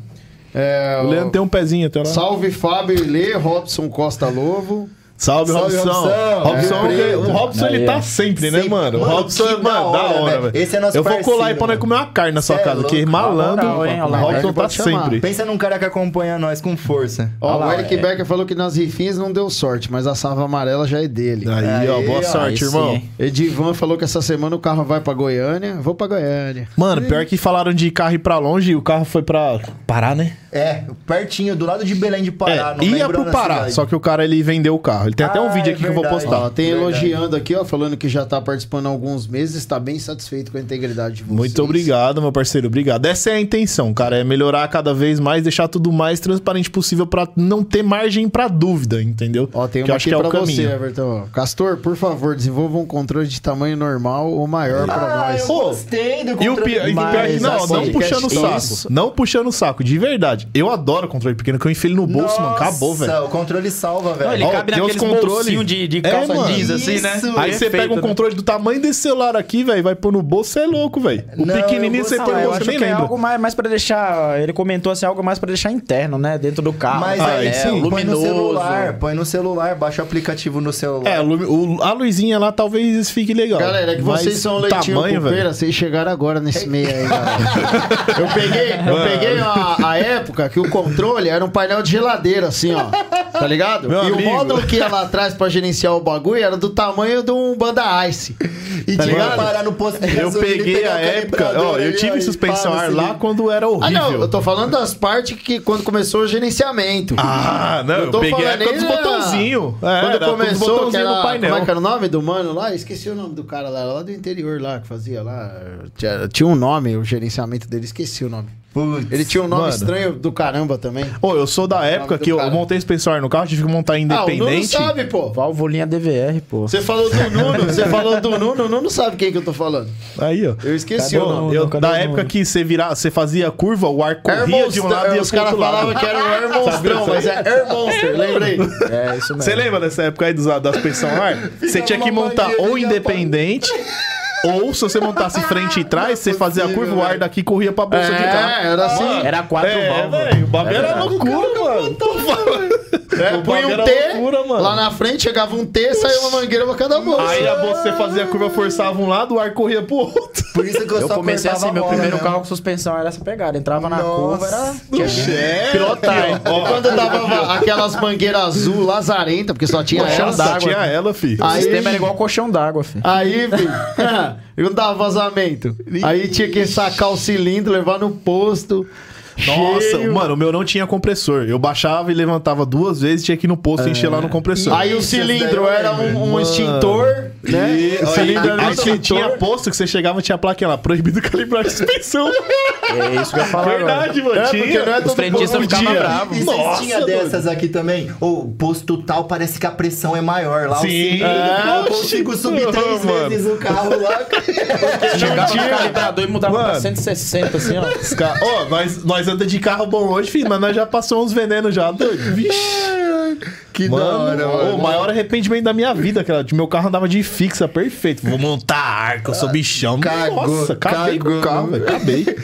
É, O Leandro tem um pezinho até lá. Salve Fábio Ilê, Robson Costa Lovo. Salve, Salve, Robson. Robson. Robson, É. o Robson ele tá sempre, né, Sempre. mano? O Robson que é, mano, da hora, velho. Esse é nosso Eu vou colar aí pra nós comer uma carne na sua é casa, porque louco. malandro, moral, hein, o Robson tá sempre. Pensa num cara que acompanha nós com força. Ó, o Eric é. Becker falou que nas rifinhas não deu sorte, mas a salva amarela já é dele. Aí, ó, Aí, boa ó, sorte, aí irmão. sim. Edivan falou que essa semana o carro vai pra Goiânia. Vou pra Goiânia. Mano, pior que falaram de carro ir pra longe e o carro foi pra Pará, né? É, pertinho, do lado de Belém de Pará. É, não ia pro na Pará, cidade. só que o cara ele vendeu o carro. Ele tem até um Ah, vídeo é aqui que eu vou verdade. postar. Ó, tem Verdade. elogiando aqui, ó, falando que já tá participando há alguns meses, está bem satisfeito com a integridade de vocês. Muito obrigado, meu parceiro. Obrigado. Essa é a intenção, cara. É melhorar cada vez mais, deixar tudo mais transparente possível pra não ter margem pra dúvida, entendeu? Ó, tem que uma eu acho aqui que é pra o você, caminho. Everton. ó. Castor, por favor, desenvolva um controle de tamanho normal ou maior pra Ah, nós. eu gostei do E o controle e o de pior é que não, assim, não puxando o saco. isso. Não puxando o saco, de verdade. Eu adoro controle pequeno, que eu enfio ele no bolso, mano. Acabou, Nossa, velho. o controle salva, velho. Não, ele Ó, cabe tem uns naqueles controle- de, de É, calça mano. jeans, assim, né? Isso. Aí você pega um né? controle do tamanho desse celular aqui, velho, vai pôr no bolso, você é louco, velho. O Não, pequenininho você põe no bolso, nem que é lembra. algo mais, mais pra deixar. Ele comentou assim, algo mais pra deixar interno, né? Dentro do carro. Mas Ah, aí aí sim, sim, põe no luminoso. celular, põe no celular, baixa o aplicativo no celular. É, o- a luzinha lá talvez fique legal. Galera, é que vocês são leitinho tamanho, pupeira, vocês chegaram agora nesse meio aí, [laughs] galera. Eu peguei, eu peguei a, a época que o controle era um painel de geladeira, assim, ó. Tá ligado? Meu e amigo. o módulo que ia lá atrás pra gerenciar o bagulho era do tamanho de um Banda Ice. E tá tinha que parar no posto de Eu peguei a época, ó, eu tive suspensão ar no lá cilindro. quando era Ah, horrível. não, eu tô falando das partes que quando começou o gerenciamento. Ah, não, Eu eu, tô peguei a falando época dos né? botãozinhos. É, Quando começou, que botãozinhos era, no painel. como é que era o nome do mano lá? Esqueci o nome do cara lá, lá do interior lá, que fazia lá. Tinha, tinha um nome, o gerenciamento dele, esqueci o nome. Putz. Ele tinha um nome Mano. estranho do caramba também. Ô, eu sou da época que eu cara. montei suspensão ar no carro, tive que montar Ah, o Nuno independente. sabe, pô. Valvolinha DVR, pô. Você falou do Nuno, [laughs] você falou do Nuno, o Nuno sabe quem que eu tô falando. Aí, ó. Eu esqueci Cadê o nome. Eu, da época que você vira, você fazia curva, o ar corria Air de um lado e ia os caras falavam que era o Air Monstrão, mas é Air Monster, lembrei. É, isso mesmo. Você lembra dessa época aí dos, da suspensão ar? Você tinha que montar ou de independente Ou se você montasse [laughs] frente e trás, você fazia a curva, o ar daqui corria pra bolsa de carro. É, era assim. Era quatro É, válvulas. velho, o bagulho era loucura, [laughs] mano. É, bagulho um T, loucura, mano. lá na frente chegava um T, saía uma mangueira pra cada bolsa. Aí a bolsa, você fazia a curva, forçava um lado, o ar corria pro outro. Por isso que eu, Eu só comecei assim, meu primeiro mesmo. carro com suspensão era essa pegada. Entrava na Nossa. curva, era. É, pilotar. Quando dava aquelas mangueiras azul lazarenta, porque só tinha ela. Só d'água. tinha ela, filho. O Aí- sistema era igual colchão d'água, filho. Aí, filho, [laughs] eu dava vazamento. Aí tinha que sacar o cilindro, levar no posto. Nossa, cheio. mano, o meu não tinha compressor. Eu baixava e levantava duas vezes tinha que ir no posto e encher lá no compressor. Aí o cilindro era um, um extintor, né? E, o cilindro era um aí, tinha, tinha extintor. posto que você chegava e tinha a plaquinha lá, proibido [laughs] calibrar a suspensão. É isso que eu ia falar agora. Verdade, mano. É, tinha. porque não é Os frentistas ficavam tinha. bravos. E vocês Nossa, tinham doido. dessas aqui também? O posto tal parece que a pressão é maior. Lá Sim. o cilindro, É, eu consigo subir três mano. vezes o carro lá. Chegava no calibrador e mudava pra Mano. 160, assim, ó. Os ca- Ó, nós, nós andamos de carro bom hoje, filho, mas nós já passamos uns venenos já, doido. Vixe. que Mano, da hora, o mano. maior arrependimento da minha vida, cara. de Meu carro andava de fixa, perfeito. Vou montar arco, eu sou bichão. Cagou, Nossa, acabei com o cagou, carro, velho. Acabei.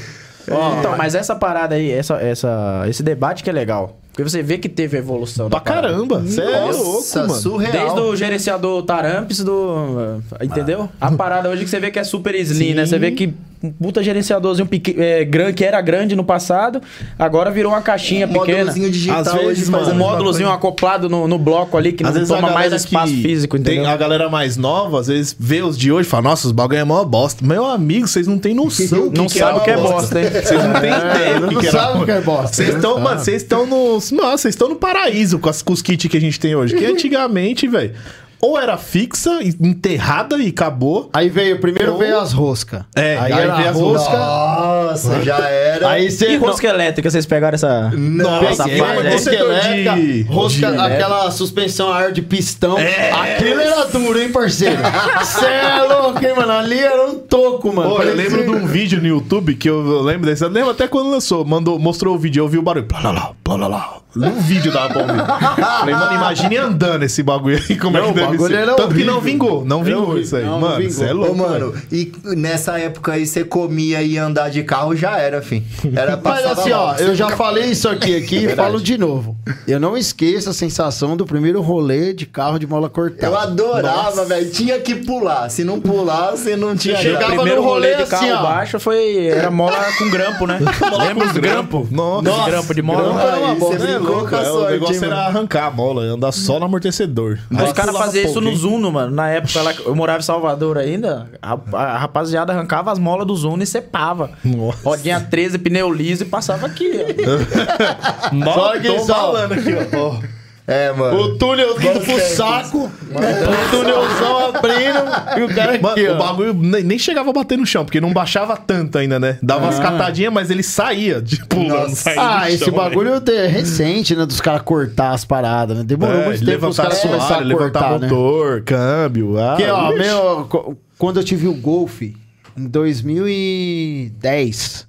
Então, mas essa parada aí, essa, essa, esse debate que é legal. Porque você vê que teve evolução. Pra caramba. Você é louco, mano. surreal. Desde o gerenciador Taramps do. Entendeu? A parada hoje que você vê que é super slim, né? Você vê que um puta gerenciadorzinho pequ... é, gran- que era grande no passado, agora virou uma caixinha pequena. Módulozinho digital Às vezes, hoje Um módulozinho coisa. acoplado no, no bloco ali que Às não toma mais espaço que físico, tem entendeu? a galera mais nova, às vezes vê os de hoje e fala, nossa, os bagulho é mó bosta. Meu amigo, vocês não têm noção. do Não que sabe o que é bosta, hein? Vocês não têm ideia do que, Não que sabe o que é bosta. Vocês estão, mano, vocês estão no. Nossa, vocês estão no paraíso com, as, com os kits que a gente tem hoje. Que antigamente, velho, ou era fixa, enterrada e acabou. Aí veio, primeiro Ou- veio as roscas. É, aí, aí veio as rosca. Nossa, já era. Aí E você. rosca elétrica, vocês pegaram essa. Nossa, essa aí? você- Rosca elétrica, de- rosca, de- aquela suspensão a ar de pistão. É. Aquilo era duro, hein, parceiro? Cê é louco, hein, mano? Ali era um toco, mano. Pô, eu lembro de um vídeo no YouTube que eu eu lembro desse. Eu lembro até quando lançou. Mandou, mostrou o vídeo, eu ouvi o barulho. Plá, lá, lá, plá, lá, lá. No vídeo dava pra ouvir. Falei, mano, imagine andando esse bagulho aí. Como Não, é o que deve bagulho ser. era Tanto que não horrível. vingou. Não vingou horrível. isso aí. Não, mano, você é Ô, louco. mano, e nessa época aí você comia e andar de carro já era, fim. Era [laughs] Mas assim, ó, mal. eu já falei isso aqui, aqui e falo de novo. Eu não esqueço a sensação do primeiro rolê de carro de mola cortada. Eu adorava, velho. Tinha que pular. Se não pulasse, não tinha Chegava primeiro no rolê rolê de carro assim, ó. baixo foi. Era mola com grampo, né? [laughs] Lembra os grampo? Nossa. Os grampo de mola? Grampo era uma bosta. É a é, o sorte, negócio hein, era mano? arrancar a bola, andar só no amortecedor. Os Aí caras pulava faziam isso no. Zuno, mano. Na época lá, eu morava em Salvador ainda. A, a rapaziada arrancava as molas do Zuno e cepava. Nossa. Rodinha 13, pneu liso e passava aqui. ó. [laughs] Só que tô só- falando aqui, ó. É, mano. O túnel indo pro saco, o túnelzão abrindo e o cara Mano, aqui, o ó. bagulho nem, nem chegava a bater no chão, porque não baixava tanto ainda, né? Dava umas catadinhas, mas ele saía de pulando, Nossa. Ah, esse chão, bagulho é recente, né? Dos caras cortar as paradas, né? Demorou É, muito tempo os levantar caras assoalho, a levantar cortar, né? motor, câmbio. Ah, Porque, ó, ixi. meu, co- quando eu tive o Golf, em 2010,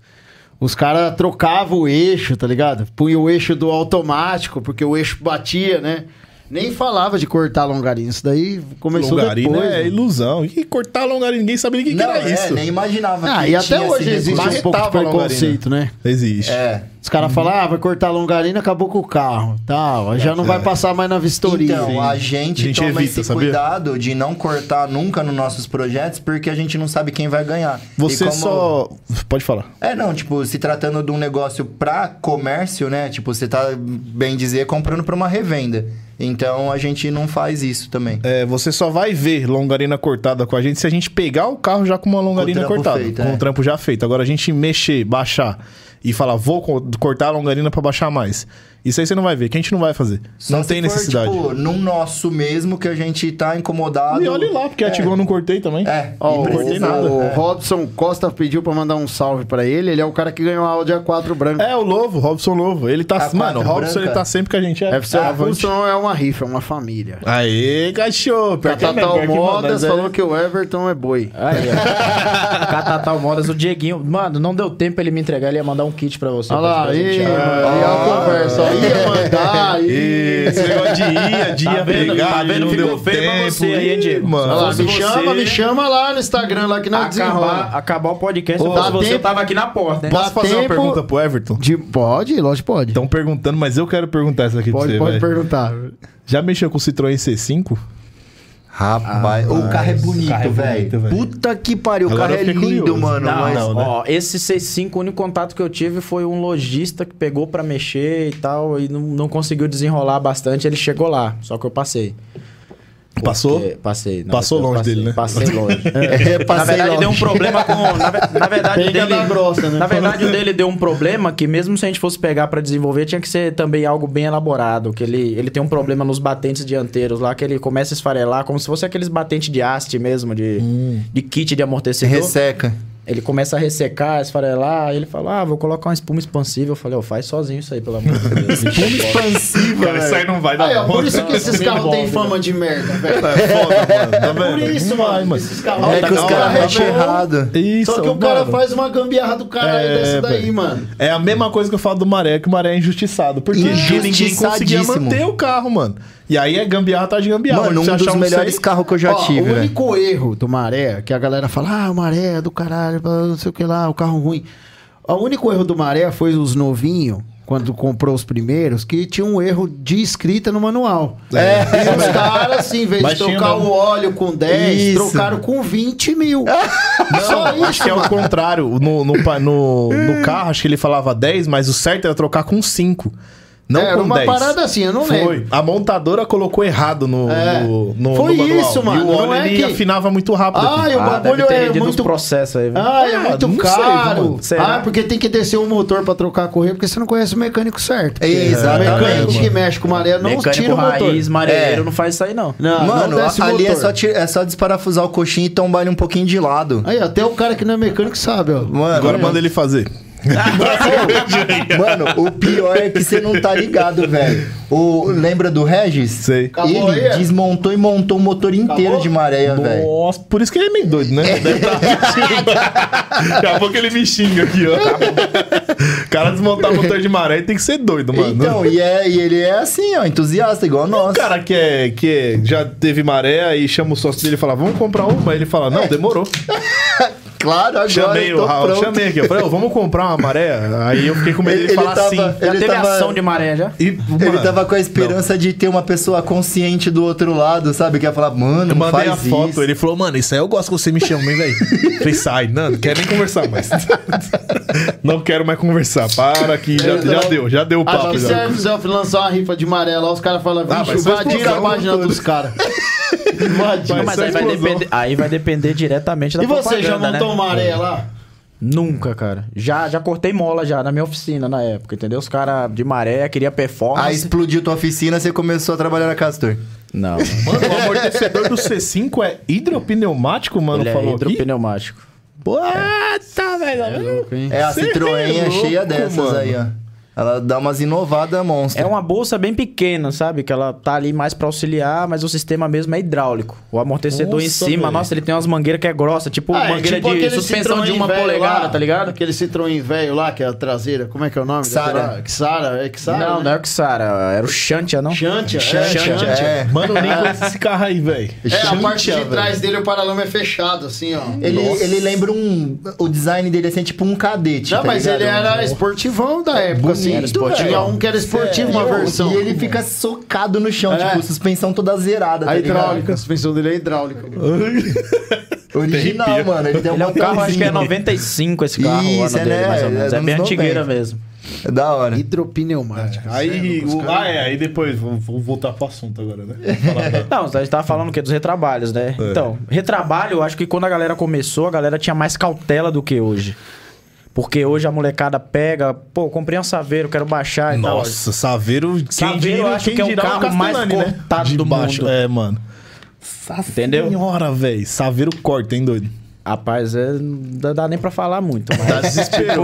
os caras trocavam o eixo, tá ligado? Punha o eixo do automático, porque o eixo batia, né? Nem falava de cortar longarina. Isso daí começou longarina depois. é mano. ilusão. E cortar longarina, ninguém sabia nem o que, que era é, isso. nem imaginava Ah, que e até hoje existe um pouco de longarina. preconceito, né? Existe. É. Os caras falam, ah, vai cortar a longarina, acabou com o carro. Tal, já não vai passar mais na vistoria. Então, a gente, A gente toma evita, esse sabia? cuidado de não cortar nunca nos nossos projetos, porque a gente não sabe quem vai ganhar. Você como- só. Pode falar. É, não, tipo, se tratando de um negócio pra comércio, né? Tipo, você tá, bem dizer, comprando pra uma revenda. Então, a gente não faz isso também. É, você só vai ver longarina cortada com a gente se a gente pegar o carro já com uma longarina trampo cortada. feito, com é. o trampo já feito. Agora a gente mexer, baixar e falar, vou co- cortar a longarina pra baixar mais. Isso aí você não vai ver, que a gente não vai fazer. Só não se tem for, necessidade. tipo, num nosso mesmo que a gente tá incomodado. E olhe lá, porque a Tigão eu não cortei também. É, Ó, e o, cortei nada. o é. Robson Costa pediu pra mandar um salve pra ele. Ele é o cara que ganhou a Audi A4 branca. É, o Lovo, Robson Lovo. Ele tá. A mano, o Robson branca. ele tá sempre com a gente. É, FC é, avante. Robson é uma rifa, é uma família. Aê, cachorro. É Catatal mano, Modas é- falou que o Everton é boi. Aí, ó. Catatal Modas, o Dieguinho. Mano, não deu tempo ele me entregar, ele ia mandar um kit pra você. Olha lá, aí, a conversa. ó. Ia mandar, Aí. Esse negócio de ir, de ir Tá a vendo? pegar, Tá vendo? não Ficou deu feio pra tempo. você aí, hein, Diego? Mano, lá, me você- chama, me chama lá no Instagram, lá que nós Acabar, desenrola. acabar o podcast, você tempo- tava aqui na porta, hein? Dá Posso fazer uma pergunta pro Everton? De, pode, lógico, pode. Estão perguntando, mas eu quero perguntar essa aqui pra pode você, pode velho. perguntar. Já mexeu com o Citroën C5? Rapaz, o carro é bonito, carro é bonito, velho. velho. Puta que pariu, o Agora carro é lindo, curioso. mano. Não, mas... não, né? ó, esse C5, o único contato que eu tive foi um lojista que pegou pra mexer e tal, e não, não conseguiu desenrolar bastante, ele chegou lá, só que eu passei. Passou? Porque- Passei. na Passou verdade, longe passei, dele, né? Passei longe. [laughs] É, na passei verdade, longe. deu um problema com. Na, na verdade, Pega dele. da grossa, né? Na verdade, o dele deu um problema que, mesmo se a gente fosse pegar pra desenvolver, tinha que ser também algo bem elaborado. Que ele, ele tem um problema nos batentes dianteiros lá, que ele começa a esfarelar, como se fosse aqueles batentes de haste mesmo, de, de kit de amortecedor. Resseca. Ele começa a ressecar, esfarelar, aí ele fala, ah, vou colocar uma espuma expansível. Eu falei, ó, faz sozinho isso aí, pelo amor de Deus. [laughs] Espuma expansiva, Cara, isso aí não vai dar Aí, ó, por isso que esses carros têm fama de merda, velho. É foda, mano. Tá Por isso, mano. Esses carros É que os caras mexem errado. Isso, Só que o cara mano. faz uma gambiarra do caralho É, dessa daí, velho. mano. É a mesma coisa que eu falo do Maré, que o Maré é injustiçado. Porque ninguém conseguia manter o carro, mano. E aí é gambiarra atrás de gambiarra. Mano, um dos achar melhores carros que eu já Ó, tive, o único erro do Maré, que a galera fala, ah, o Maré é do caralho, não sei o que lá, o carro ruim. O único erro do Maré foi os novinhos, quando comprou os primeiros, que tinha um erro de escrita no manual. É. E os caras, assim, em vez Mas de trocar o óleo com 10, Isso. trocaram com 20 mil. [laughs] Só Não, acho isso, que é o contrário. No, no, no, no [laughs] carro, acho que ele falava 10, mas o certo era trocar com 5. Não Era com uma 10. parada assim, eu não Foi. lembro. A montadora colocou errado no, É. no, no, Foi no manual. isso, mano. E o óleo Não é ele que- afinava muito rápido. Ah, aqui. e o Ah, bagulho deve ter é rendido muito uns processos aí. Ah, é Ah, muito não sei, caro. mano. Será? ah, porque tem que descer o motor pra trocar a correia, porque você não conhece o mecânico certo. Porque Exatamente. O mecânico que mexe com maré não Mecânico tira o motor. raiz, marinheiro, É. não faz isso aí, não. Não, Mano, não desce o ali é motor. só, ti- é só desparafusar o coxinho e tombar ele um pouquinho de lado. Aí, até o cara que não é mecânico sabe, ó. Mano, Agora manda ele fazer. Mano, o pior é que você não tá ligado, velho. O, lembra do Regis? Sei. Acabou ele aí? desmontou e montou o motor inteiro Acabou? de maréia, velho. Nossa, por isso que ele é meio doido, né? Deve tá Daqui a pouco ele me xinga aqui, ó. O cara desmontar motor de maré tem que ser doido, mano. Então, e, é, e ele é assim, ó, entusiasta, igual O nós. cara que, é, que é- já teve maré, aí chama o sócio dele e fala, vamos comprar uma. Aí ele fala, não, demorou. [laughs] Claro, agora Chamei o Raul, pronto. chamei aqui. Eu falei, ô, vamos comprar uma maré? Aí eu fiquei com medo Ele- ele falar tava- sim. Já Ele teve tava- ação de maré já? E, Ele mano, tava com a esperança de ter uma pessoa consciente do outro lado, sabe? Que ia falar, mano, Eu não mandei faz a foto, isso. ele falou, mano, isso aí eu gosto que você me chama, hein, velho? [laughs] Falei, sai, não, não quero nem conversar mais. [laughs] não quero mais conversar, para que já, já deu, já deu o Acho papo. que se Já. a Zelf lançar uma rifa de maré lá, os caras falam, Ah, vixe, invadiram a página tudo. dos caras. [laughs] Não, mas aí vai, explosão. depender, aí vai depender diretamente da E você já montou né? uma maré lá? Nunca, cara. Já, já cortei mola já na minha oficina na época, entendeu? Os caras de maré queria performance. Aí explodiu tua oficina, você começou a trabalhar na Castor. Não. Mano, o amortecedor do C5 é hidropneumático, mano, Ele é falou aqui? hidropneumático. Puta, velho. É, a Cê Citroën é é cheia louco, dessas mano. aí, ó. Ela dá umas inovadas monstras. É uma bolsa bem pequena, sabe? Que ela tá ali mais pra auxiliar, mas o sistema mesmo é hidráulico. O amortecedor em Nossa, cima, velho. nossa, ele tem umas mangueiras que é grossa, tipo Ah, é mangueira tipo de suspensão de uma polegada, lá, tá ligado? Aquele Citroën velho lá, que é a traseira. Como é que é o nome? Xara. Xara, é Xara, não, né? não é o Xara, era o Shantia, não? Xantia, é, Xantia. Xantia. É. Mano, eu nem conheço esse carro aí, velho. É, a parte de Xantia, trás dele, o paralama é fechado, assim, ó. Ele, Nossa. ele lembra um. O design dele assim, tipo um cadete. Não, tá mas ligado? ele era esportivão da época, assim. Bonito, Tinha velho. um que era esportivo, E uma eu- versão. E ele fica socado no chão, É. tipo, suspensão toda zerada. A tá ligado? hidráulica, a suspensão dele é hidráulica. [laughs] Original, mano. Ele tem Ele é um carro, acho que é botãozinho. 95 esse carro, o Isso, ano é, dele, né? mais ou É menos. É, bem antigueira 90. mesmo. É da hora. Hidropneumática. Aí, o- ah, é, aí depois, vamos, vamos voltar pro assunto agora, né? Da- [laughs] Não, a gente tava falando o quê? Dos retrabalhos, né? É. Então, retrabalho, eu acho que quando a galera começou, a galera tinha mais cautela do que hoje. Porque hoje a molecada pega, pô, comprei um Saveiro, quero baixar e tal. Nossa, Saveiro, quem Saveiro dirá, eu acho quem que é o dirá carro mais Castellani, cortado De do baixo. mundo. É, mano. Entendeu? Senhora, velho. Saveiro corta, hein, doido? Rapaz, é, não dá nem pra falar muito. Mas, Dá desespero, tipo,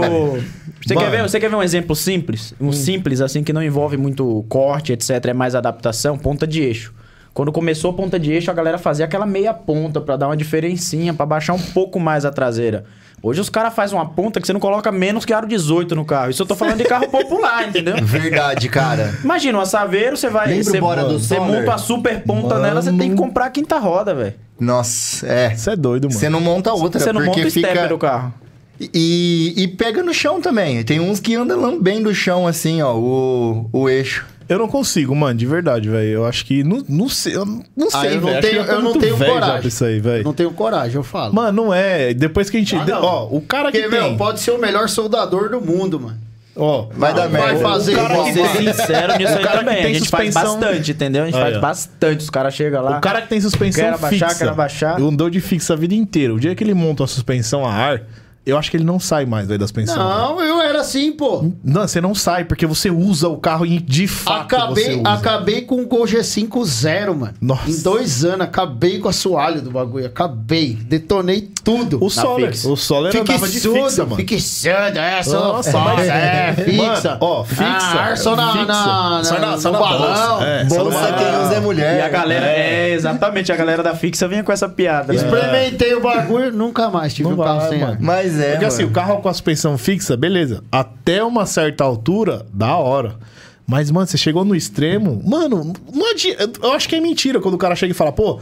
você, Mano. quer ver, você quer ver um exemplo simples? Um simples, assim, que não envolve muito corte, etc. É mais adaptação? Ponta de eixo. Quando começou a ponta de eixo, a galera fazia aquela meia ponta pra dar uma diferencinha, pra baixar um pouco mais a traseira. Hoje os caras fazem uma ponta que você não coloca menos que aro 18 no carro. Isso eu tô falando de carro popular, entendeu? [laughs] Verdade, cara. Imagina, uma Saveiro, você vai. Lembra Você, Bora do você monta a super ponta nela, você tem que comprar a quinta roda, velho. Nossa, é. Você é doido, mano. Você não monta outra, Você não porque monta o fica... do carro. E, e pega no chão também. Tem uns que andam lambendo o chão, assim, ó, o, o eixo. Eu não consigo, mano, de verdade, velho. Eu acho que. Não, não sei, eu não não sei, Ah, eu não que tenho- tô eu não tenho coragem. isso aí, velho. Não tenho coragem, eu falo. Mano, não é. Depois que a gente. Ah, não. ó, o cara que Porque, tem. meu, pode ser o melhor soldador do mundo, mano. Ó, Vai dar vai merda. fazer O cara igual. que Ser tem- sincero nisso o aí que também. A tem gente faz suspensão- bastante, entendeu? A gente Aí, faz ó. bastante. Os caras chegam lá. O cara que tem suspensão Quer abaixar, fixa. quer abaixar. Andou de fixa a vida inteira. O dia que ele monta uma suspensão a ar, eu acho que ele não sai mais, velho, da suspensão. Não, eu era assim, pô. Não, você não sai, porque você usa o carro e de fato você Acabei, usa. acabei com o Gol G5 zero, mano. Nossa. Em dois anos, acabei com a assoalho do bagulho. Acabei. Detonei tudo. O fixa. O Solar Fique andava de fixa, mano. fique surdo, é, só Nossa, foda, mas- é, fixa. Mano, ó, fixa, Ah, ar só na, fixa. na, Só na- no só na balão. bolsa, é. só no Bolsa balão. quem usa é mulher. E a galera. É, exatamente. A galera da fixa vinha com essa piada. né? Experimentei o bagulho, nunca mais tive Não um carro vai, sem mano. ar. Mas é, Porque assim, o mano. carro com a suspensão fixa, beleza. Até uma certa altura, da hora. Mas, mano, você chegou no extremo. Mano, não adianta. Eu acho que é mentira quando o cara chega e fala, pô,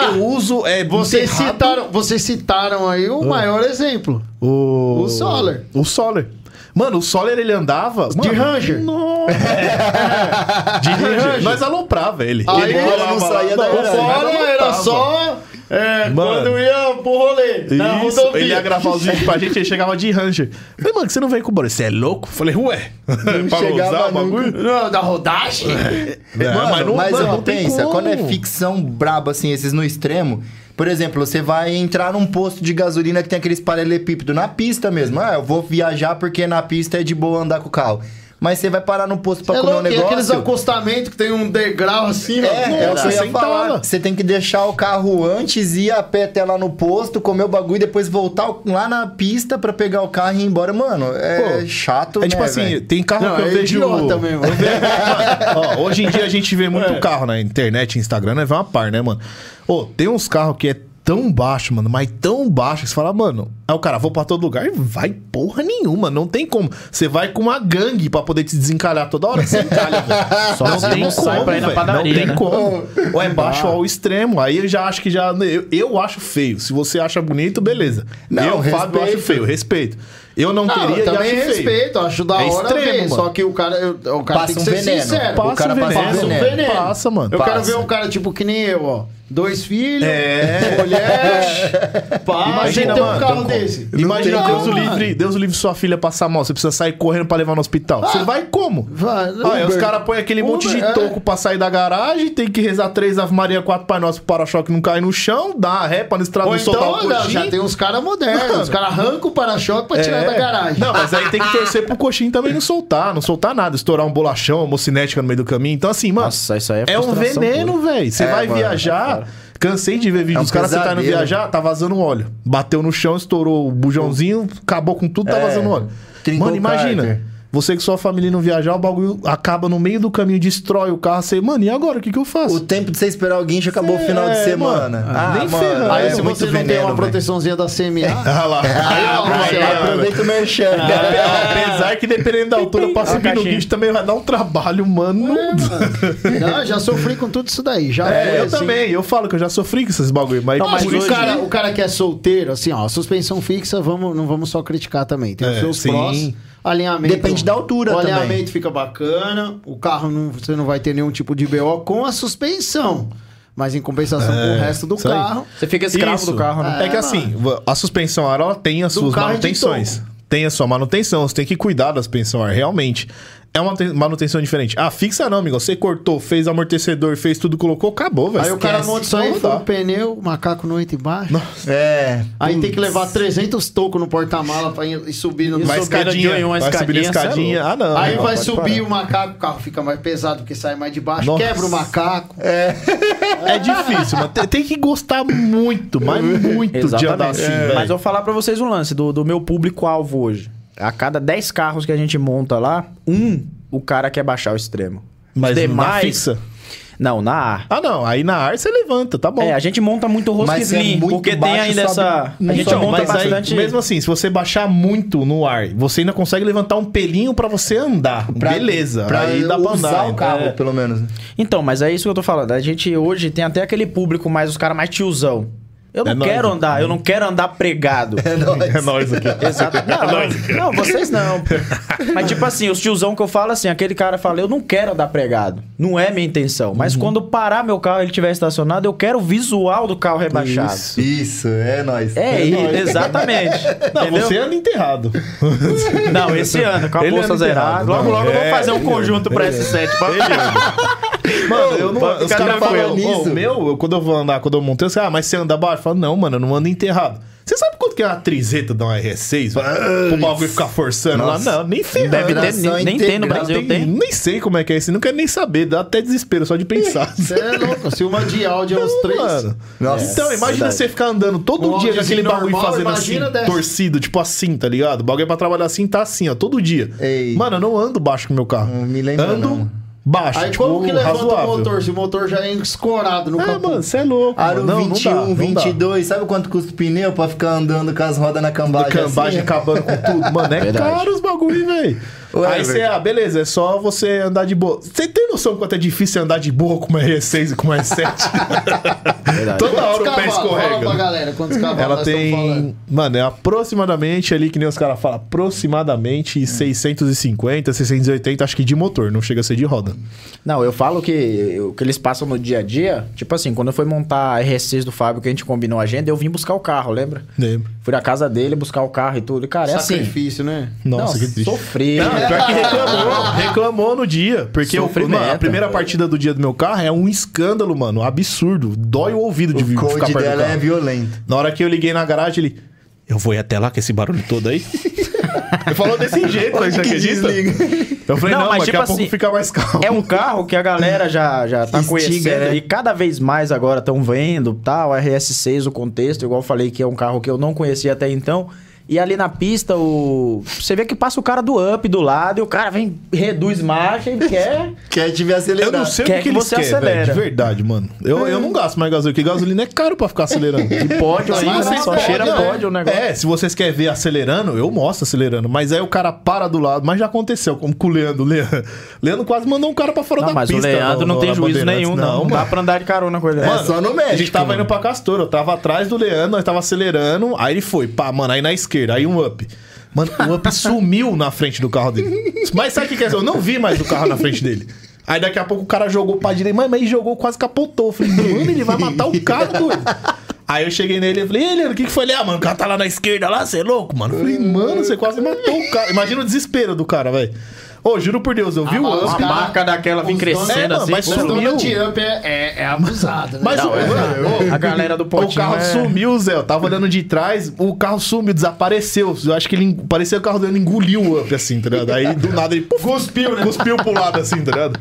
eu uso. É, Vocês errado citaram, vocês citaram aí o maior exemplo. O... O Solar. O Solar. Mano, o Solar ele andava. De mano, Ranger. Nossa. [laughs] de Ranger. Nós aloprava ele. Aí ele não saía da O o Solar era só é, Mano. quando ia pro rolê. Na Isso, rodovia. ele ia gravar os vídeos pra gente, ele chegava de Ranger. Falei, mano, você não veio com o Boris? Você é louco? Falei, ué, [laughs] pra chegava usar o bagulho? Não, da rodagem? É, Mano, mas, não- mano, ó, não pensa, como. quando é ficção braba, assim, esses no extremo. Por exemplo, você vai entrar num posto de gasolina que tem aqueles paralelepípedo na pista mesmo. Ah, eu vou viajar porque na pista é de boa andar com o carro. Mas você vai parar no posto pra É comer um louco, aqueles negócio. acostamentos que tem um degrau assim. É, é o que eu ia sentava. falar. Você tem que deixar o carro antes, ir a pé até lá no posto, comer o bagulho e depois voltar lá na pista pra pegar o carro e ir embora. Mano, é Pô, chato, É né, tipo assim, velho? tem carro Não, que eu é vejo. idiota mesmo. Eu vejo- ó, hoje em dia a gente vê muito [laughs] carro na internet, Instagram, né? Vai uma par, né, mano? Ô, tem uns carros que é tão baixo, mano, mas tão baixo que você fala, mano, aí o cara, vou pra todo lugar e vai porra nenhuma, não tem como. Você vai com uma gangue pra poder te desencalhar toda hora, você encalha, velho. [laughs] Sozinho não sai pra ir na padaria, Não tem né? como. [laughs] Ou é baixo ao extremo, aí eu já acho que já... Eu, eu acho feio. Se você acha bonito, beleza. Não, eu, Fábio, respeito. acho feio, respeito. Eu não, Não, teria eu também acho respeito, acho da É hora extremo, ver, só que o cara, eu- o cara Passa tem que um ser veneno. sincero. O cara Passa passa Passa um veneno. veneno. Passa, mano. Eu quero Passa. ver um cara tipo que nem eu, ó. Dois filhos, É. mulher, [laughs] pá, Imagina, tem um mano, carro desse. Imagina, Não, Deus o livre, Deus o livre sua filha passar mal. Você precisa sair correndo pra levar no hospital. Você vai como? Vai, Aí os Uber. caras põem aquele monte de Uber, é. toco pra sair da garagem, tem que rezar três Ave Maria, quatro Pai Nosso pro para-choque não cair no chão, dá uma ré pra não estrada Ou não soltar então, o não, coxinho. já tem uns caras modernos, os caras arrancam o para-choque pra tirar É. da garagem. Não, mas aí tem que torcer pro coxinho também não soltar, não soltar nada, estourar um bolachão, uma mocinética no meio do caminho. Então, assim, mano, Nossa, isso aí é é um veneno, velho. Você É, vai mano, viajar. Cansei de ver vídeo É um dos caras tá indo viajar, tá vazando óleo. Bateu no chão, estourou o bujãozinho, acabou com tudo, tá É, vazando óleo. Mano, imagina. cárter. Você que sua família não viajar, o bagulho acaba no meio do caminho, destrói o carro. Você, mano, e agora? O que, que eu faço? O tempo de você esperar o guincho acabou o final de É, semana. mano. Ah, Nem mano, ferrando. Aí é se muito você não tem veneno, uma velho. proteçãozinha da CMA, [laughs] [laughs] Ah lá. você- aproveita o merchan. Apesar que dependendo da altura, pra subir no guincho também vai dar um trabalho, mano. Não, já sofri com tudo isso daí. Já É, eu assim. também. Eu falo que eu já sofri com esses bagulho. Mas, Não, mas por o, cara, que- o cara que é solteiro, assim, ó, suspensão fixa, vamos, não vamos só criticar também. Tem os É, seus sim. prós. Alinhamento. Depende da altura O também. alinhamento fica bacana. O carro, não, você não vai ter nenhum tipo de BO com a suspensão. Mas em compensação com o resto do aí. carro. Você fica escravo Isso. do carro, né? É, que assim, a suspensão ar ela tem as Do suas é manutenções. Tem a sua manutenção, você tem que cuidar da suspensão ar, realmente. É uma te- manutenção diferente. Ah, fixa não, amigo. Você cortou, fez amortecedor, fez tudo, colocou, acabou, velho. Aí o cara monta isso aí, dá. o pneu, o macaco não entra embaixo. É. Aí tem que levar 300 tocos no porta-mala pra ir, ir subir no... Vai escadinha, uma vai subir na escadinha, é escadinha. Ah, não. Aí não, vai subir parar. o macaco, o carro fica mais pesado porque sai mais de baixo, Nossa. quebra o macaco. É difícil, mas tem, que gostar muito, mas [laughs] muito de andar Exatamente. assim, É. velho. Mas eu vou falar pra vocês um lance do, do meu público-alvo hoje. A cada 10 carros que a gente monta lá, um, o cara quer baixar o extremo. Mas Os na demais... fixa. Não, na ar. Ah, não. Aí na ar você levanta, tá bom. É, a gente monta muito rosca Mas é slim, muito porque tem baixo, ainda sobe- essa... A gente sobe, monta mas aí, bastante... mesmo assim, se você baixar muito no ar, você ainda consegue levantar um pelinho pra você andar. Pra- Beleza. Pra aí dá pra usar andar. o carro, É. pelo menos. Então, mas é isso que eu tô falando. A gente hoje tem até aquele público mais, os caras mais tiozão. Eu não É nóis, quero né? andar, eu não quero andar pregado. É nóis. É nóis aqui. Exato. Não, não, vocês não. [laughs] Mas tipo assim, os tiozão que eu falo assim, aquele cara fala, eu não quero andar pregado. Não é minha intenção. Mas Uhum. quando parar meu carro e ele estiver estacionado, eu quero o visual do carro rebaixado. Isso. Isso, é nóis. É, nóis. exatamente. [laughs] Não, entendeu? você anda enterrado. Não, esse ano, com a Ele bolsa zerada. Logo, logo eu vou é, fazer um conjunto pra S7. Pra... Mano, eu não. pode Os caras falam, nisso. "Ô, meu, eu- quando eu vou andar, quando eu montei, eu ah, mas você anda baixo? Eu falo, não, mano, eu não ando enterrado. Você sabe quanto que é uma triseta da uma R6? O bagulho ficar forçando Nossa. lá? Não, nem ferrando. Deve ter, nem, nem tem no. Brasil, Tem-. Nem sei como é que é isso, não quero nem saber, dá até desespero só de pensar. Você é louco. Se uma de áudio é os três. Mano. Nossa, então, imagina verdade. você ficar andando todo Um dia com aquele áudiozinho bagulho normal, fazendo assim, dessa. torcido, tipo assim, tá ligado? O bagulho é pra trabalhar assim, tá assim, ó, todo dia. Ei. Mano, eu não ando baixo com o meu carro. Não me lembra, Ando não. Baixo, Aí tipo, como que levanta razoável. o motor? Se o motor já é escorado no Ah, capô. mano, você é louco. Aro mano. Não, 21, não dá, não dá. 22, sabe quanto custa o pneu pra ficar andando com as rodas na cambagem? Cambagem assim? acabando com tudo. Mano, é [laughs] Verdade. caro os bagulho, velho. Aí você, ah, beleza, é só você andar de boa. Você tem noção quanto é difícil andar de boa com uma R6 e com uma R7? Verdade. Toda hora o Quantos pé cavalos? Fala pra escorrega. galera quantos cavalos Ela tem. Mano, é aproximadamente ali, que nem os caras falam, aproximadamente 650, 680, acho que de motor, não chega a ser de roda. Não, eu falo que o que eles passam no dia a dia, tipo assim, quando eu fui montar a R6 do Fábio, que a gente combinou a agenda, eu vim buscar o carro, lembra? Lembro. Fui na casa dele buscar o carro e tudo. E, cara, é assim. Sacrifício, né? Nossa, não, que triste. Sofrer. Não, pior que [laughs] reclamou, reclamou no dia. Porque o, Sofrimento. mano, a primeira partida do dia do meu carro é um escândalo, mano. Absurdo. Dói o ouvido de O ficar code perto do dela carro. é violento. Na hora que eu liguei na garagem, ele. Eu vou ir até lá com esse barulho todo aí. ele falou desse [laughs] jeito, você que acredita? desliga. Eu falei, Não, não, mas daqui tipo a pouco assim, fica mais calmo. É um carro que a galera já, já tá Instiga, conhecendo né? e cada vez mais agora estão vendo, tá? O RS6, o contexto, igual eu falei que é um carro que eu não conhecia até então. E ali na pista, o... você vê que passa o cara do up do lado e o cara vem, reduz marcha e quer... [laughs] Quer te ver Eu acelerar. não sei Quer o que, que você querem, acelera. velho, de verdade, mano. Eu, eu não gasto mais gasolina, porque gasolina é caro pra ficar acelerando. E pode Sim, ainda, mas só pode, cheira né? pode o negócio. É, se vocês querem ver acelerando, eu mostro acelerando. Mas aí o cara para do lado. Mas já aconteceu, como com o Leandro. O Leandro, [laughs] Leandro quase mandou um cara pra fora Não, da mas o pista. Leandro no- não tem juízo nenhum, não. Não dá pra andar de carona com ele. É só no A México. gente tava mano. indo pra Castor, eu tava atrás do Leandro, nós tava acelerando, aí ele foi, pá, mano, aí na esquerda, aí um up. Mano, o up sumiu na frente do carro dele. Mas sabe o que que é? Eu não vi mais o carro na frente dele. Aí daqui a pouco o cara jogou pra direita, mas, mas ele jogou, quase capotou. Eu falei, mano, ele vai matar o carro, doido. Aí eu cheguei nele e falei, ei, o que, que foi ali? Ah, mano, o cara tá lá na esquerda lá, você é louco, mano. Eu falei, mano, você quase matou o cara. Imagina o desespero do cara, velho. Ô, juro por Deus, eu vi o mas up. os Uma cara- marca daquela vem crescendo É, mano, assim. mas O sumiu. de up é, é, é abusado, né? Mas Não, o, é- a galera do O potinho carro é- sumiu, Zé. Eu tava olhando de trás, o carro sumiu, desapareceu. Eu acho que ele parecia que o carro dele engoliu o up, assim, tá ligado? Aí do nada ele puf, cuspiu, né? Cuspiu pro lado, assim, tá ligado?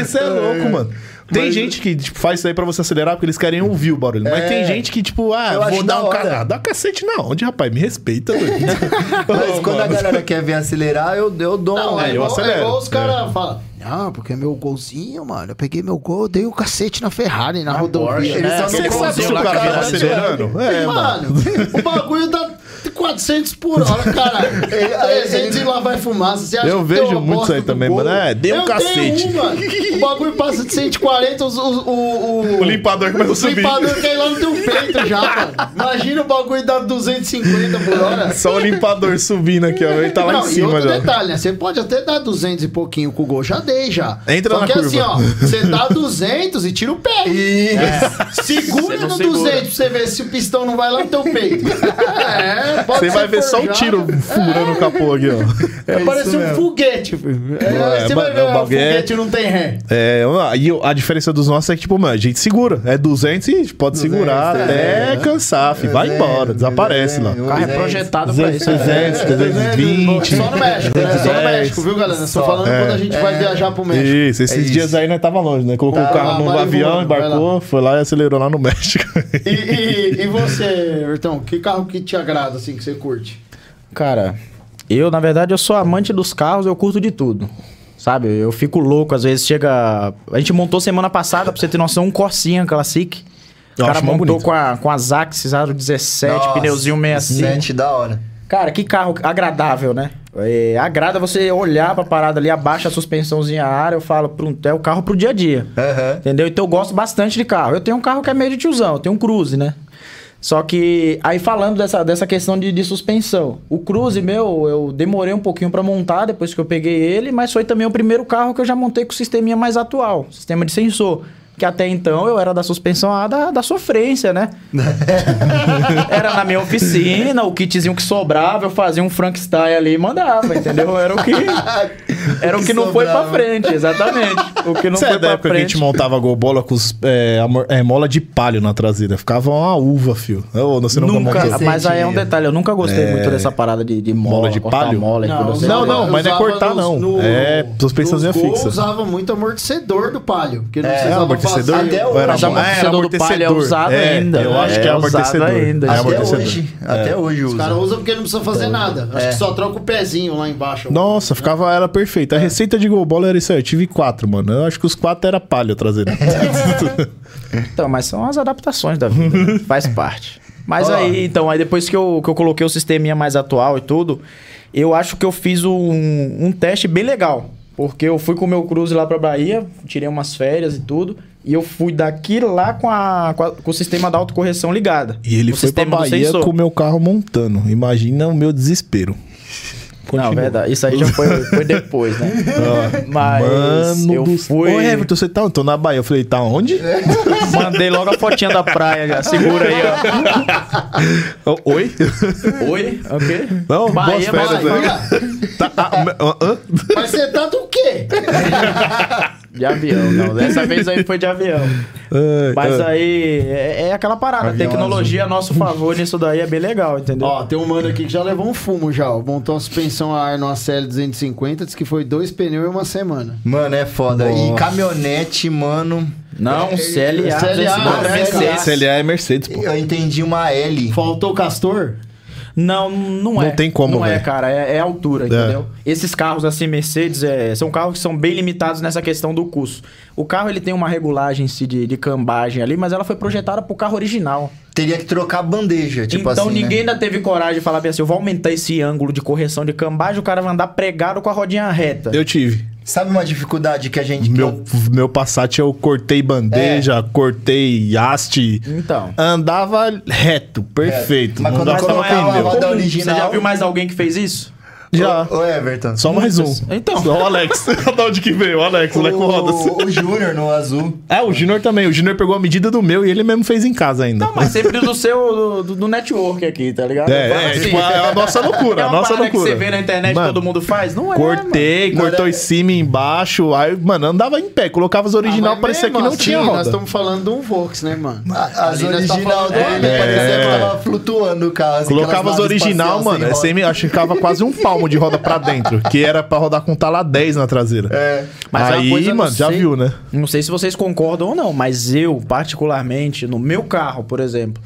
Isso é louco, mano. Tem gente que tipo, faz isso aí pra você acelerar porque eles querem ouvir o barulho. Mas É. tem gente que, tipo, ah, Eu vou dar da um cara. Dá cacete na onde, rapaz? Me respeita, doido. [laughs] Mas quando a galera quer ver acelerar, eu, eu dou Não, um... é, eu igual, acelero. é igual os É. caras falam. Não, porque meu golzinho, mano. Eu peguei meu gol, eu dei o cacete na Ferrari, na, rodovia. Porsche, né? Você sabe se o cara cara, tá acelerando? É, mano. Mano, [laughs] o bagulho dá 400 por hora, cara. 300 [laughs] e lá vai fumaça. Você acha Eu uma muito isso aí também, mano. É, dei um Eu cacete. Tenho um. O bagulho passa de 140, os, os, o, o, [laughs] O limpador começa a o subir. limpador cai lá no teu peito já, mano. Imagina o bagulho dar 250 por hora. Só o limpador subindo aqui, ó. Ele tá lá Não, em e cima outro já. detalhe, né? Você pode até dar 200 e pouquinho com o gol, já dei já. Entra Só na que curva. assim, ó, você dá 200 e tira o pé. É. Segura no segura. 200 pra você ver se o pistão não vai lá no teu peito. [laughs] É, Você vai ver só um forjado. tiro furando o capô aqui, ó. Vai parecer um foguete. filho. É, É, você vai ba- ver, é um o foguete não tem ré. É, e a diferença dos nossos é que, tipo, mano, a gente segura. É 200 e a gente pode 200, segurar é, até é. cansar, filho. Vai embora, desaparece lá. O carro é projetado pra 200, isso. né? 300, 320. Só no México, né? Só no 310. México, viu, galera? Só Só. falando É. quando a gente vai viajar pro México. Isso, esses É isso. dias aí nós tava longe, né? Colocou Tá o carro no avião, embarcou, foi lá e acelerou lá no [laughs] México. E, você, Bertão, que carro que te agrada, assim, que você curte? Cara, eu, na verdade, eu sou amante dos carros, eu curto de tudo. Sabe? Eu fico louco, às vezes chega. A gente montou semana passada, pra você ter noção, um Corsinha Classic. O Eu cara montou bonito. com, a, com as Axis aro 17, Nossa, pneuzinho 65. Sete da hora. Cara, que carro agradável, né? É, agrada você olhar pra parada ali, abaixa a suspensãozinha a ar, eu falo, pronto, é o carro pro dia a dia. Aham. Entendeu? Então eu gosto bastante de carro. Eu tenho um carro que é meio de tiozão, eu tenho um Cruze, né? Só que, aí falando dessa, dessa questão de, de suspensão, o Cruze meu, eu demorei um pouquinho pra montar depois que eu peguei ele, mas foi também o primeiro carro que eu já montei com o sisteminha mais atual, sistema de sensor. Que até então eu era da suspensão A da, da sofrência, né? [laughs] era na minha oficina, o kitzinho que sobrava, eu fazia um Frankenstein ali e mandava, entendeu? Era o que, era o que não foi pra frente, exatamente. O que não Você foi é da pra época que a frente. gente montava golbola com os, é, amor- é, mola de palho na traseira. Ficava uma uva, fio. Ou você nunca, Nunca, montou? mas aí é um detalhe, eu nunca gostei muito dessa parada de, de mola, Mola de palho? mola e assim. Não, não, mas não é cortar, nos- não. É suspensãozinha fixa. usava muito amortecedor do palio. Porque não É, precisava amortecedor? Até era hoje. era amortecedor do palho é usado É, ainda. Eu acho que é É amortecedor. ainda. É Até hoje. Até hoje Os usa. caras usam porque não precisa fazer nada. Acho que só troca o pezinho lá embaixo. Nossa, ficava ela perfeita. A receita de golbola era isso aí. Eu tive quatro, mano. Eu acho que os quatro era palha traseira. [laughs] Então, mas são as adaptações da vida, né? faz parte. Mas Ó. aí, então, aí depois que eu, que eu coloquei o sisteminha mais atual e tudo, eu acho que eu fiz um, um teste bem legal. Porque eu fui com o meu cruze lá pra Bahia, tirei umas férias e tudo, e eu fui daqui lá com, a, com, a- com o sistema da autocorreção ligada. E ele foi pra Bahia com o meu carro montando. Imagina o meu desespero. Não, Continua. verdade. Isso aí já foi, foi depois, né? [laughs] Ah, Mas Mano eu do fui. Ô, Everton, você tá? Eu tô na Bahia. Eu falei, tá onde? [laughs] Mandei logo a fotinha da praia já. Segura aí, Ô, [laughs] Oi? ó. Oi? Ok? Não, Bahia, boas férias Bahia. aí. Tá, ah, ah? Mas você tá do quê? [laughs] De avião, não. Dessa vez aí foi de avião. Ai, Mas ai. aí é, é aquela parada. Avião Tecnologia a nosso favor nisso daí é bem legal, entendeu? Ó, tem um mano aqui que já levou um fumo já. ó. Montou a suspensão a ar numa CL 250, disse que foi dois pneus em uma semana. Mano, é foda. E Nossa. caminhonete, mano. não, CLA. CLA, Mercedes. CLA é Mercedes, pô. Eu entendi uma L. Faltou o castor? Não, não é. Não tem como, Não é, velho. cara. É, é altura, entendeu? Esses carros assim, Mercedes, é, são carros que são bem limitados nessa questão do custo. O carro, ele tem uma regulagem si de, de cambagem ali, mas ela foi projetada pro carro original. Teria que trocar a bandeja, tipo então assim. ninguém né? ainda teve coragem de falar bem assim, eu vou aumentar esse ângulo de correção de cambagem, o cara vai andar pregado com a rodinha reta. Eu tive. Sabe uma dificuldade que a gente. Meu, eu- meu Passat eu cortei bandeja, É. cortei haste. Então. Andava reto, perfeito. Mas não quando eu entender. a roda comum. original- Você já viu mais alguém que fez isso? Já. Ô, ô, Everton. Só mais um. [laughs] Então. Só o Alex. [laughs] da onde que veio? O Alex, o Leco Rodas. O, o Júnior no azul. É, o Júnior também. O Júnior pegou a medida do meu e ele mesmo fez em casa ainda. Não, mas sempre do seu, do, do network aqui, tá ligado? É, é, assim, tipo, é a nossa loucura, é a uma nossa loucura. que você vê na internet Mano, todo mundo faz? Não é, Cortei, mano. cortou Não, em cima e embaixo. Aí, mano, andava em pé. Colocava as original, Ah, parecia que não assim, tinha Nós roda. estamos falando de um Vox, né, mano? As nós tá original dele É. parecia que tava flutuando o carro. assim, Colocava as original, mano. sem É acho que ficava quase um palmo de roda pra dentro. Que era pra rodar com tala 10 na traseira. É. Mas é Aí, coisa, mano, já sei- viu, né? Não sei se vocês concordam ou não, mas eu, particularmente, no meu carro, por exemplo,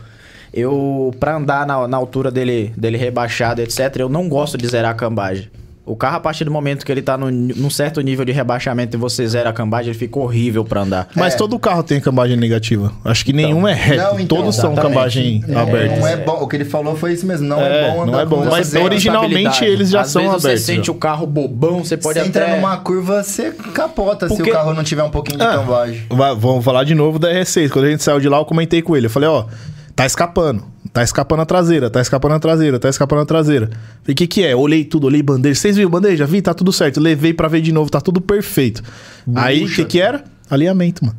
eu, pra andar na, na altura dele, dele rebaixado, etc., eu não gosto de zerar a cambagem. O carro, a partir do momento que ele tá no, num certo nível de rebaixamento e você zera a cambagem, ele fica horrível pra andar. Mas É. todo carro tem cambagem negativa. Acho que nenhum é reto. Não, então, Todos são exatamente. cambagem É, aberta. Não é bom. O que ele falou foi isso mesmo. Não é, É, bom não andar é bom, com mas originalmente eles já Às são vezes abertos, você sente o carro bobão, você pode Você até... entra numa curva, você capota se Porque- o carro não tiver um pouquinho de Ah. cambagem. Vai- Vamos falar de novo da R6. Quando a gente saiu de lá, eu comentei com ele. Eu falei, ó, tá escapando. Tá escapando a traseira, tá escapando a traseira, tá escapando a traseira. Falei, o que que é? Olhei tudo, olhei bandeja. Vocês viram bandeja? Vi, tá tudo certo. Levei pra ver de novo, tá tudo perfeito. Aí, o que que era? Alinhamento, mano.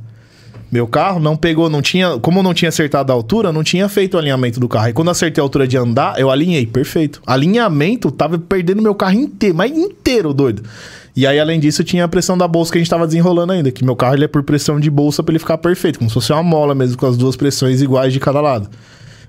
Meu carro não pegou, não tinha. Como eu não tinha acertado a altura, não tinha feito o alinhamento do carro. E quando acertei a altura de andar, eu alinhei, perfeito. Alinhamento, tava perdendo meu carro inteiro, mas inteiro, doido. E aí, além disso, tinha a pressão da bolsa que a gente tava desenrolando ainda. Que meu carro ele é por pressão de bolsa pra ele ficar perfeito, como se fosse uma mola mesmo, com as duas pressões iguais de cada lado.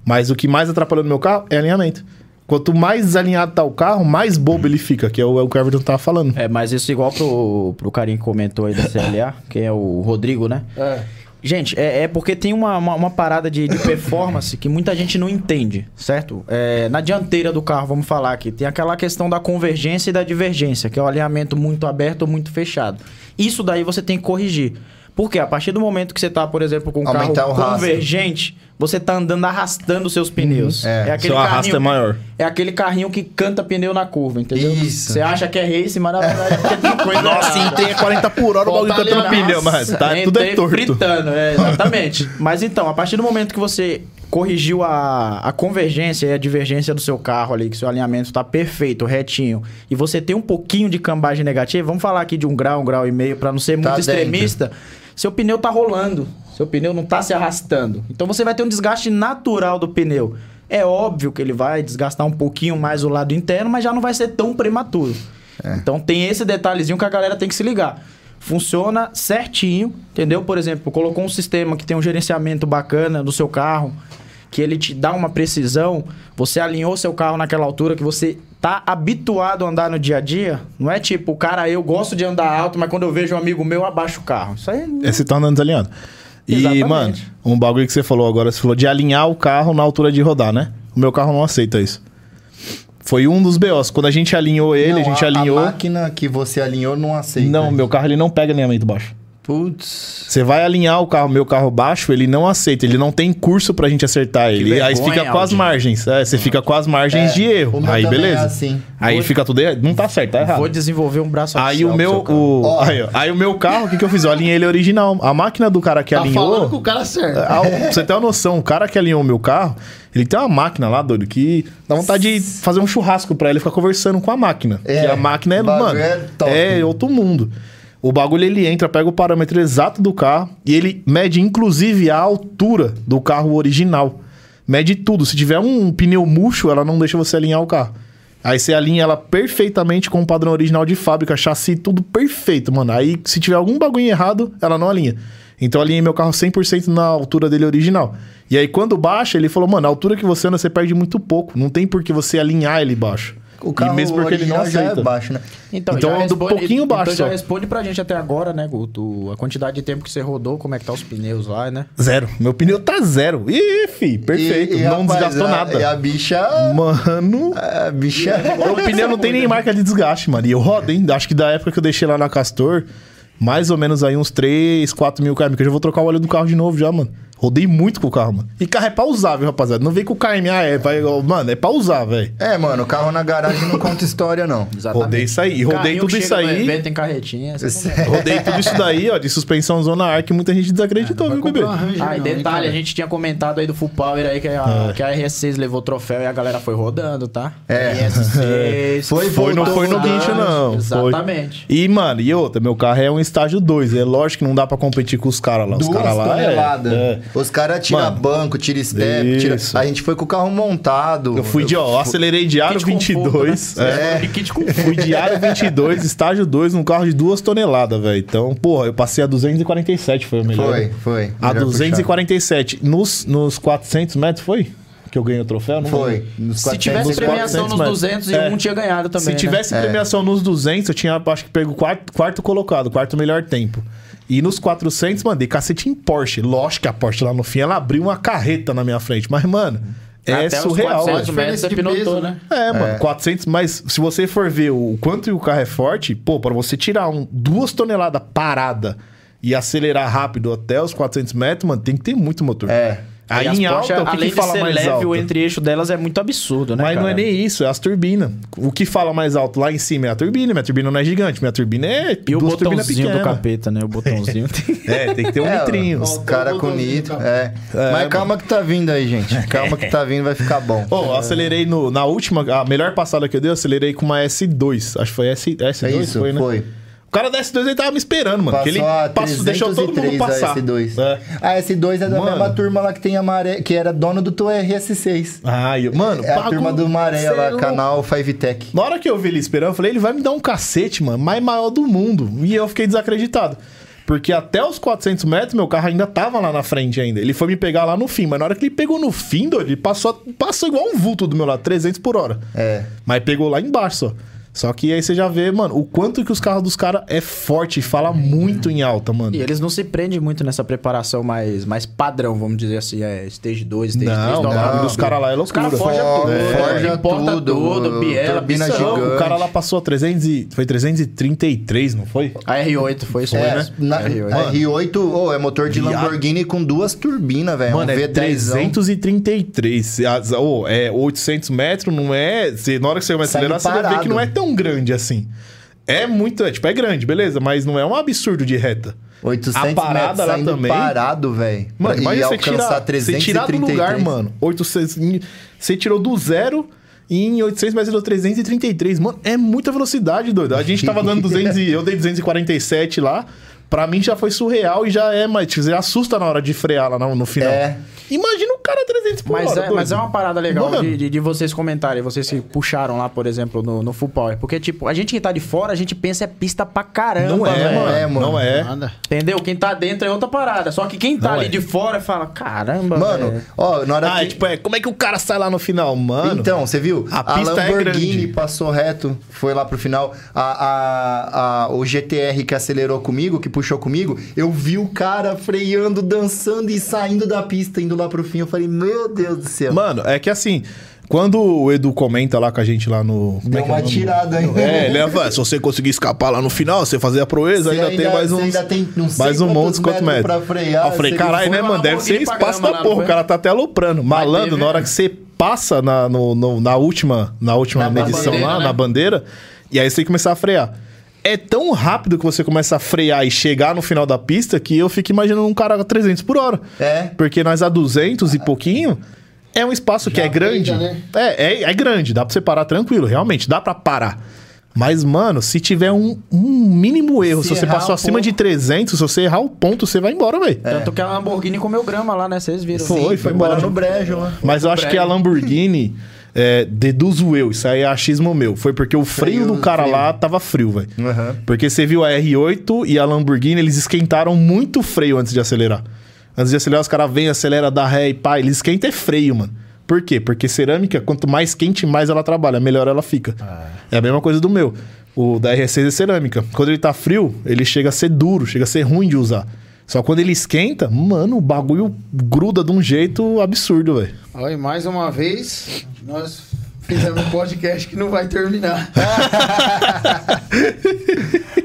Mas o que mais atrapalhou no meu carro é alinhamento. Quanto mais desalinhado tá o carro, mais bobo ele fica, que é o, é o que o Everton tava falando. É, mas isso igual pro, pro carinha que comentou aí da [laughs] CLA, que é o Rodrigo, né? É. Gente, é, é porque tem uma, uma, uma parada de, de performance que muita gente não entende, certo? É, na dianteira do carro, vamos falar aqui, tem aquela questão da convergência e da divergência, que é o alinhamento muito aberto ou muito fechado. Isso daí você tem que corrigir. Porque a partir do momento que você tá, por exemplo, com um Aumentar carro convergente, você tá andando arrastando os seus pneus. é. Seu arrasto é maior. É aquele carrinho que canta pneu na curva, entendeu? Isso. Você acha que é race, mas na verdade é tem [laughs] coisa Nossa, errada. entrei a 40 por hora, o bagulho cantando nossa, pneu, mas tá, tudo é entrei torto. Fritando, é, exatamente. [laughs] Mas então, a partir do momento que você corrigiu a, a convergência e a divergência do seu carro ali, que seu alinhamento tá perfeito, retinho, e você tem um pouquinho de cambagem negativa, vamos falar aqui de um grau, um grau e meio, pra não ser muito Tá dentro. extremista, seu pneu tá rolando, seu pneu não tá se arrastando. Então você vai ter um desgaste natural do pneu. É óbvio que ele vai desgastar um pouquinho mais o lado interno, mas já não vai ser tão prematuro. Então tem esse detalhezinho que a galera tem que se ligar. Funciona certinho, entendeu? Por exemplo, colocou um sistema que tem um gerenciamento bacana no seu carro, que ele te dá uma precisão, você alinhou seu carro naquela altura que você tá habituado a andar no dia a dia. Não é tipo, cara, eu gosto de andar alto, mas quando eu vejo um amigo meu, eu abaixo o carro. Isso aí É, você tá andando desalinhado. E, Exatamente. mano, um bagulho que você falou agora, você falou de alinhar o carro na altura de rodar, né? O meu carro não aceita isso. Foi um dos BOs. Quando a gente alinhou ele, Não, a gente alinhou. A máquina que você alinhou não aceita. Não, meu carro ele não pega alinhamento baixo. Putz. Você vai alinhar o carro, meu carro baixo, ele não aceita, ele não tem curso pra gente acertar ele. Aí vergonha, fica com as margens. É, você fica com as margens É, de erro. Aí também beleza. é assim. Aí Vou- fica tudo errado. Não tá certo, tá errado. vou desenvolver um braço Aí o meu, o, Ó. aí. Aí o meu carro, o que, que eu fiz? Eu alinhei ele original. A máquina do cara que Tá alinhou. falando com o cara certo. Ah, Pra você ter uma noção, o cara que alinhou o meu carro, ele tem uma máquina lá, doido, que dá vontade de fazer um churrasco pra ele ficar conversando com a máquina. É, e a máquina é, mano, é top. é outro mundo. O bagulho ele entra, pega o parâmetro exato do carro e ele mede inclusive a altura do carro original. Mede tudo. Se tiver um pneu murcho, ela não deixa você alinhar o carro. Aí você alinha ela perfeitamente com o padrão original de fábrica, chassi, tudo perfeito, mano. Aí se tiver algum bagulho errado, ela não alinha. Então eu alinhei meu carro 100% na altura dele original. E aí quando baixa, ele falou, mano, a altura que você anda, você perde muito pouco. Não tem por que você alinhar ele baixo. O carro e mesmo porque ele não já aceita. é baixo, né? Então, já eu ando um responde- pouquinho baixo Então já só. responde pra gente até agora, né, Guto? A quantidade de tempo que você rodou, como é que tá os pneus lá, né? Zero. Meu pneu tá zero. Ih, fi, perfeito. E- e, não rapaz, desgastou a- nada. E a bicha. Mano, A bicha. o pneu não tem nem marca de desgaste, mano. E eu rodo, hein? Acho que da época que eu deixei lá na Castor, mais ou menos aí uns 3, 4 mil km. Que eu já vou trocar o óleo do carro de novo já, mano. Rodei muito com o carro, mano. E carro é pra usar, viu, rapaziada? Não vem com o KMA, é, vai, mano, é pra usar, velho. É, mano, o carro na garagem não conta história, não. Rodei isso aí. Rodei tudo isso aí. evento em carretinha. É. [laughs] Rodei tudo isso daí, ó, de suspensão Zona Ar, que muita gente desacreditou, Vai viu, bebê? Ah, e não, detalhe, a gente tinha comentado aí do Full Power aí que É. a, que a RS6 levou troféu e a galera foi rodando, tá? É. RS6. [laughs] Foi, Foi, não foi no guincho, não. Exatamente. Foi. E, mano, e outra, meu carro é um estágio 2. É lógico que não dá pra competir com os caras lá. Os caras lá. é- é. Os caras tiram banco, tiram step, tira... A gente foi com o carro montado. Eu fui de, ó, acelerei de aro Kit conforto, 22. né? é. É. Kit conforto. Fui de aro 22, estágio 2, num carro de 2 toneladas, velho. Então, porra, eu passei a 247, foi o melhor. Foi, foi. A Melhor 247. Nos, nos 400 metros, foi? Que eu ganhei o troféu? Não Foi. Nos Se 400 tivesse Nos premiação 400 nos metros. 200 e É. um tinha ganhado também. Se né? tivesse premiação nos 200, eu tinha, acho que pego quarto, quarto colocado, quarto melhor tempo. E nos 400, mandei cacete em Porsche. Lógico que a Porsche lá no fim, ela abriu uma carreta na minha frente. Mas, mano, é Até os surreal. 400 velho. metros você pilotou, peso, né? É, mano, 400, mas se você for ver o quanto o carro é forte, pô, pra você tirar um, duas toneladas parada e acelerar rápido até os 400 metros, mano, tem que ter muito motor. É. Aí em Porsche, alta, o que, além que fala de ser mais leve, alto? o entre-eixo delas é muito absurdo, né, Mas não cara? é nem isso, é as turbinas. O que fala mais alto lá em cima é a turbina. Minha turbina não é gigante, minha turbina é E o botãozinho do capeta, né? O botãozinho. [laughs] É, tem que ter um É, litrinho. Os caras com nitro. É. É, Mas calma que tá vindo aí, gente. [laughs] Calma que tá vindo, vai ficar bom. Bom, eu acelerei no, na última, a melhor passada que eu dei, eu acelerei com uma S2. Acho que foi S, S2, É isso, foi, foi. O cara da S2 ele tava me esperando, mano. que ele Passou passou, deixou todo mundo 303 passar. a S2. É. A S2 é da Mano. mesma turma lá que tem a Maré, que era dono do teu RS6. Ai, eu- mano, É a bagulho- turma do Maré é lá, louco. canal 5Tech. Na hora que eu vi ele esperando, eu falei, ele vai me dar um cacete, mano, mais maior do mundo. E eu fiquei desacreditado. Porque até os 400 metros, meu carro ainda tava lá na frente ainda. Ele foi me pegar lá no fim. Mas na hora que ele pegou no fim, ele passou, passou igual um vulto do meu lado, 300 por hora. É. Mas pegou lá embaixo só. Só que aí você já vê, mano, o quanto que os carros dos caras é forte e fala muito em alta, mano. E eles não se prendem muito nessa preparação mais, mais padrão, vamos dizer assim, é stage 2, stage 3, Não, não, os caras lá é Os caras loucura. forjam tudo, É, forja importa tudo, tudo, biela, pistão. gigante. O cara lá passou a 300 e, foi 333, não foi? A R8 foi isso É, mesmo. na, R8. a R8 oh, é motor de. Lamborghini com duas turbinas, velho. Mano, um é V10. 333. As- ô, é 800 metros, não é... Você, na hora que você vai acelerar, você vai ver que não é tão grande assim. É muito... É, tipo, é grande, beleza, mas não é um absurdo de reta. 800 A parada lá também. parado, velho. Mano, imagina você alcançar tirar, você 333. tirar do lugar, mano. 800, em- você tirou do zero e em 800, mas deu 333. Mano, é muita velocidade, doido. A gente tava dando [laughs] 200 e eu dei 247 lá. Pra mim já foi surreal e já é, mas tipo, você assusta na hora de frear lá no, no final. É. Imagina cara 300 por Mas hora, é, doido. mas é uma parada legal de, de, de vocês comentarem, vocês que puxaram lá, por exemplo, no, no Full Power. Porque, tipo, a gente que tá de fora, a gente pensa é pista pra caramba, Não é, mano. É, mano. Não é. Nada. Entendeu? Quem tá dentro é outra parada. Só que quem tá Não ali é. de fora fala, caramba, Mano, velho. ó, na hora Ah, é que... tipo, é, como é que o cara sai lá no final, mano? Então, você viu? a pista é Lamborghini grande. passou reto, foi lá pro final. A, a, a- o GTR que acelerou comigo, que puxou comigo, eu vi o cara freando, dançando e saindo da pista, indo lá pro fim. Eu falei, meu Deus do céu. Mano, é que assim, quando o Edu comenta lá com a gente lá no. como é Deu é o uma nome? tirada aí. É, ele fala, se você conseguir escapar lá no final, você fazer a proeza, Você ainda, tem mais você uns. ainda tem não sei mais um monte, quantos metros. pra frear. eu falei, caralho, né, mano? Deve ser espaço da porra. O cara tá até aloprando. Malandro, teve- na hora que você passa na, no- no- na última, na última Na medição bandeira, lá, né? na bandeira, e aí você tem que começar a frear. É tão rápido que você começa a frear e chegar no final da pista que eu fico imaginando um cara a 300 por hora. É. Porque nós a 200 e pouquinho é um espaço que é grande. né? É, é, é grande, dá pra você parar tranquilo, realmente, dá pra parar. Mas, mano, se tiver um, um mínimo erro, se, Se você passou acima pouco. de 300, se você errar o ponto, você vai embora, velho. Tanto que a Lamborghini comeu grama lá, né? Vocês viram. Foi, foi embora. no brejo lá. Mas eu acho que a Lamborghini, [laughs] é, deduzo eu, isso aí é achismo meu, foi porque o freio, Freio- do cara freio. lá tava frio, velho. Aham. Porque você viu a R8 e a Lamborghini, eles esquentaram muito o freio antes de acelerar. Antes de acelerar, os caras vêm, acelera, dá ré e pá, eles esquentam é freio, mano. Por quê? Porque cerâmica, quanto mais quente, mais ela trabalha, melhor ela fica. É a mesma coisa do meu. O da R6 é cerâmica. Quando ele tá frio, ele chega a ser duro, chega a ser ruim de usar. Só quando ele esquenta, mano, o bagulho gruda de um jeito absurdo, velho. Olha, mais uma vez, nós fizemos um podcast que não vai terminar. [laughs]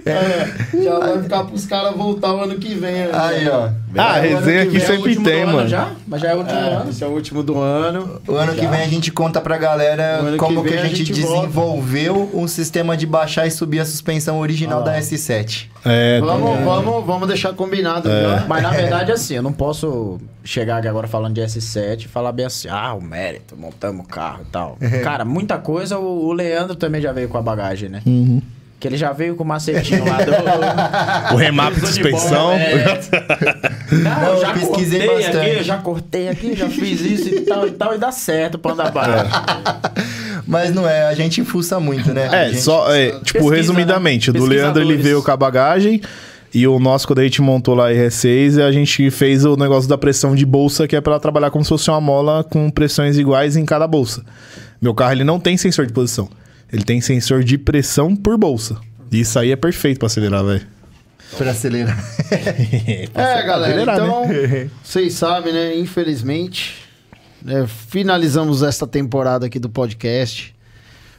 É, já vai ficar pros caras voltar o ano que vem. né? Aí, ó. Ah, a resenha que aqui vem é o sempre último tem, mano. já? Mas já é o último do ano. Esse é o último do ano. O ano que vem a gente conta pra galera como que que, a a gente, gente volta. desenvolveu um sistema de baixar e subir a suspensão original da S7. É, Vamos, vamos, vamos deixar combinado já. Mas na verdade, assim, eu não posso chegar aqui agora falando de S7 e falar bem assim, ah, o mérito, montamos o carro e tal. Cara, muita coisa, o, o Leandro também já veio com a bagagem, né? Que ele já veio com o macetinho lá do. o remap de suspensão. é. Não, [laughs] Não, eu eu já pesquisei cortei bastante. aqui, já cortei aqui, já fiz isso e tal e tal, e dá certo pra andar baixo. Mas não é, a gente fuça muito, né? É, gente- só, é, tipo, Pesquisa, resumidamente, o né? do Leandro ele veio com a bagagem e o nosso, quando a gente montou lá a R6, a gente fez o negócio da pressão de bolsa, que é pra ela trabalhar como se fosse uma mola com pressões iguais em cada bolsa. Meu carro, ele não tem sensor de posição. Ele tem sensor de pressão por bolsa. E isso aí é perfeito pra acelerar, velho. Pra acelerar. [laughs] É, galera, acelerar, então, né? [laughs] vocês sabem, né? Infelizmente, né, finalizamos esta temporada aqui do podcast.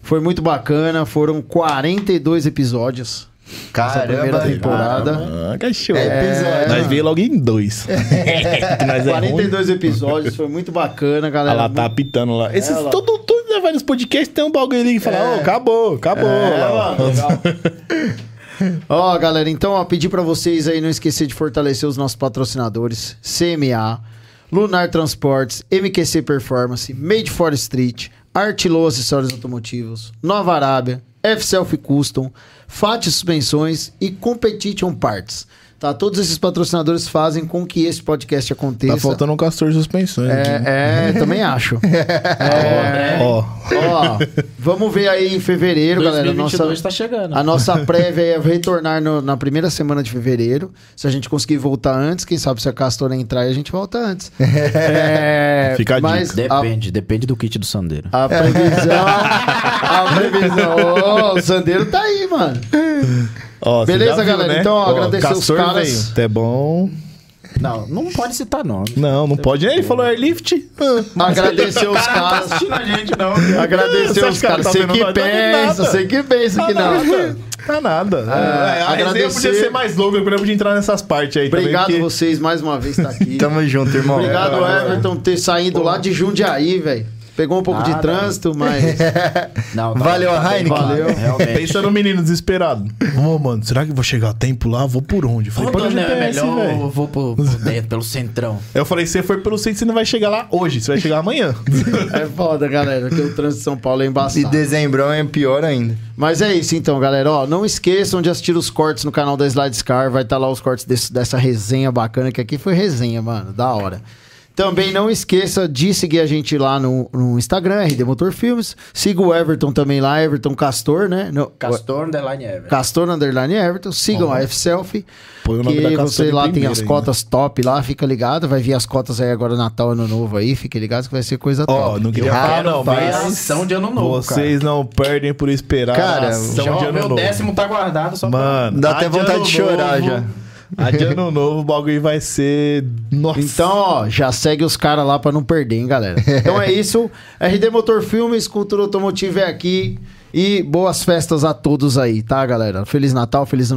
Foi muito bacana, foram 42 episódios. Caramba. primeira temporada. Ah, que show. É episódio. Nós veio logo em dois. [laughs] nós é ruim. 42 episódios, foi muito bacana, galera. Ela tá apitando lá. Esses, Ela- todo, todo né, vai nos podcasts, tem um bagulho ali que fala, ô, acabou, acabou. É, lá. mano, legal. [laughs] Ó, galera, então, ó, pedir pra vocês aí não esquecer de fortalecer os nossos patrocinadores: CMA, Lunar Transportes, MQC Performance, Made for Street, Artilô Acessórios Automotivos, Nova Arábia, F-Self Custom, FAT Suspensões e Competition Parts. Tá? Todos esses patrocinadores fazem com que esse podcast aconteça. Tá faltando um castor de suspensões. É, é, [laughs] também acho. É, Ó, ó, vamos ver aí em fevereiro, galera. 2022 Nossa, tá chegando. a nossa prévia é retornar no- na primeira semana de fevereiro. Se a gente conseguir voltar antes, quem sabe se a Castora entrar, a gente volta antes. [laughs] É, Fica a mas a, Depende, depende do kit do Sandeiro. a previsão. a previsão. Ô, o Sandeiro tá aí, mano. Ó, Beleza, viu, galera? né? Então, ó, Ó, agradecer os caras. Até bom. Não, não pode citar nome. Não, não pode. Ele falou airlift. Ah, Agradecer os [laughs] caras. a gente, não. Agradecer os caras. tá Você vendo que? Tá pensa, você que pensa que não. Tá nada. É, a resenha agradecer- podia ser mais longa, eu podia entrar nessas partes aí Obrigado também. porque- vocês mais uma vez estar aqui. [laughs] Tamo junto, irmão. Obrigado, É, Everton, ter saído lá de Jundiaí, velho. Pegou um pouco de Nada. trânsito, mas. [laughs] Não, Valeu, bem, Heineken. Valeu. Realmente. Pensa no menino desesperado. Ô, mano, será que eu vou chegar a tempo lá? Vou por onde? Eu falei, não é GPS, melhor, eu velho. vou por, por [laughs] dentro, pelo centrão. Eu falei, se você for pelo centro, você não vai chegar lá hoje, você vai chegar amanhã. [laughs] É foda, galera, que o trânsito de São Paulo é E embaçado. dezembrão é pior ainda. Mas é isso então, galera. Ó, não esqueçam de assistir os cortes no canal da Slide Scar. Vai estar lá os cortes desse- dessa resenha bacana, que aqui foi resenha, mano. Da hora. Também não esqueça de seguir a gente lá no, no Instagram, RD Motor Filmes. Siga o Everton também lá, Everton Castor, né? No, Castor Underline Ever. Castor Underline Everton. Sigam a F-Selfie. Põe o nome Que você lá tem as ainda. cotas top lá, fica ligado. Vai vir as cotas aí agora Natal, Ano Novo aí. Fique ligado que vai ser coisa Ó, top. não queria falar não, mas ação de ano novo, vocês não perdem por esperar Cara, a ação cara. de Já, ano meu novo. décimo tá guardado só pra... Mano, Dá a até de vontade de chorar novo- já. A de ano novo, o bagulho vai ser. Nossa. Então, ó, já segue os caras lá pra não perder, hein, galera. [laughs] Então é isso. RD Motor Filmes, Cultura Automotiva é aqui. E boas festas a todos aí, tá, galera? Feliz Natal, feliz ano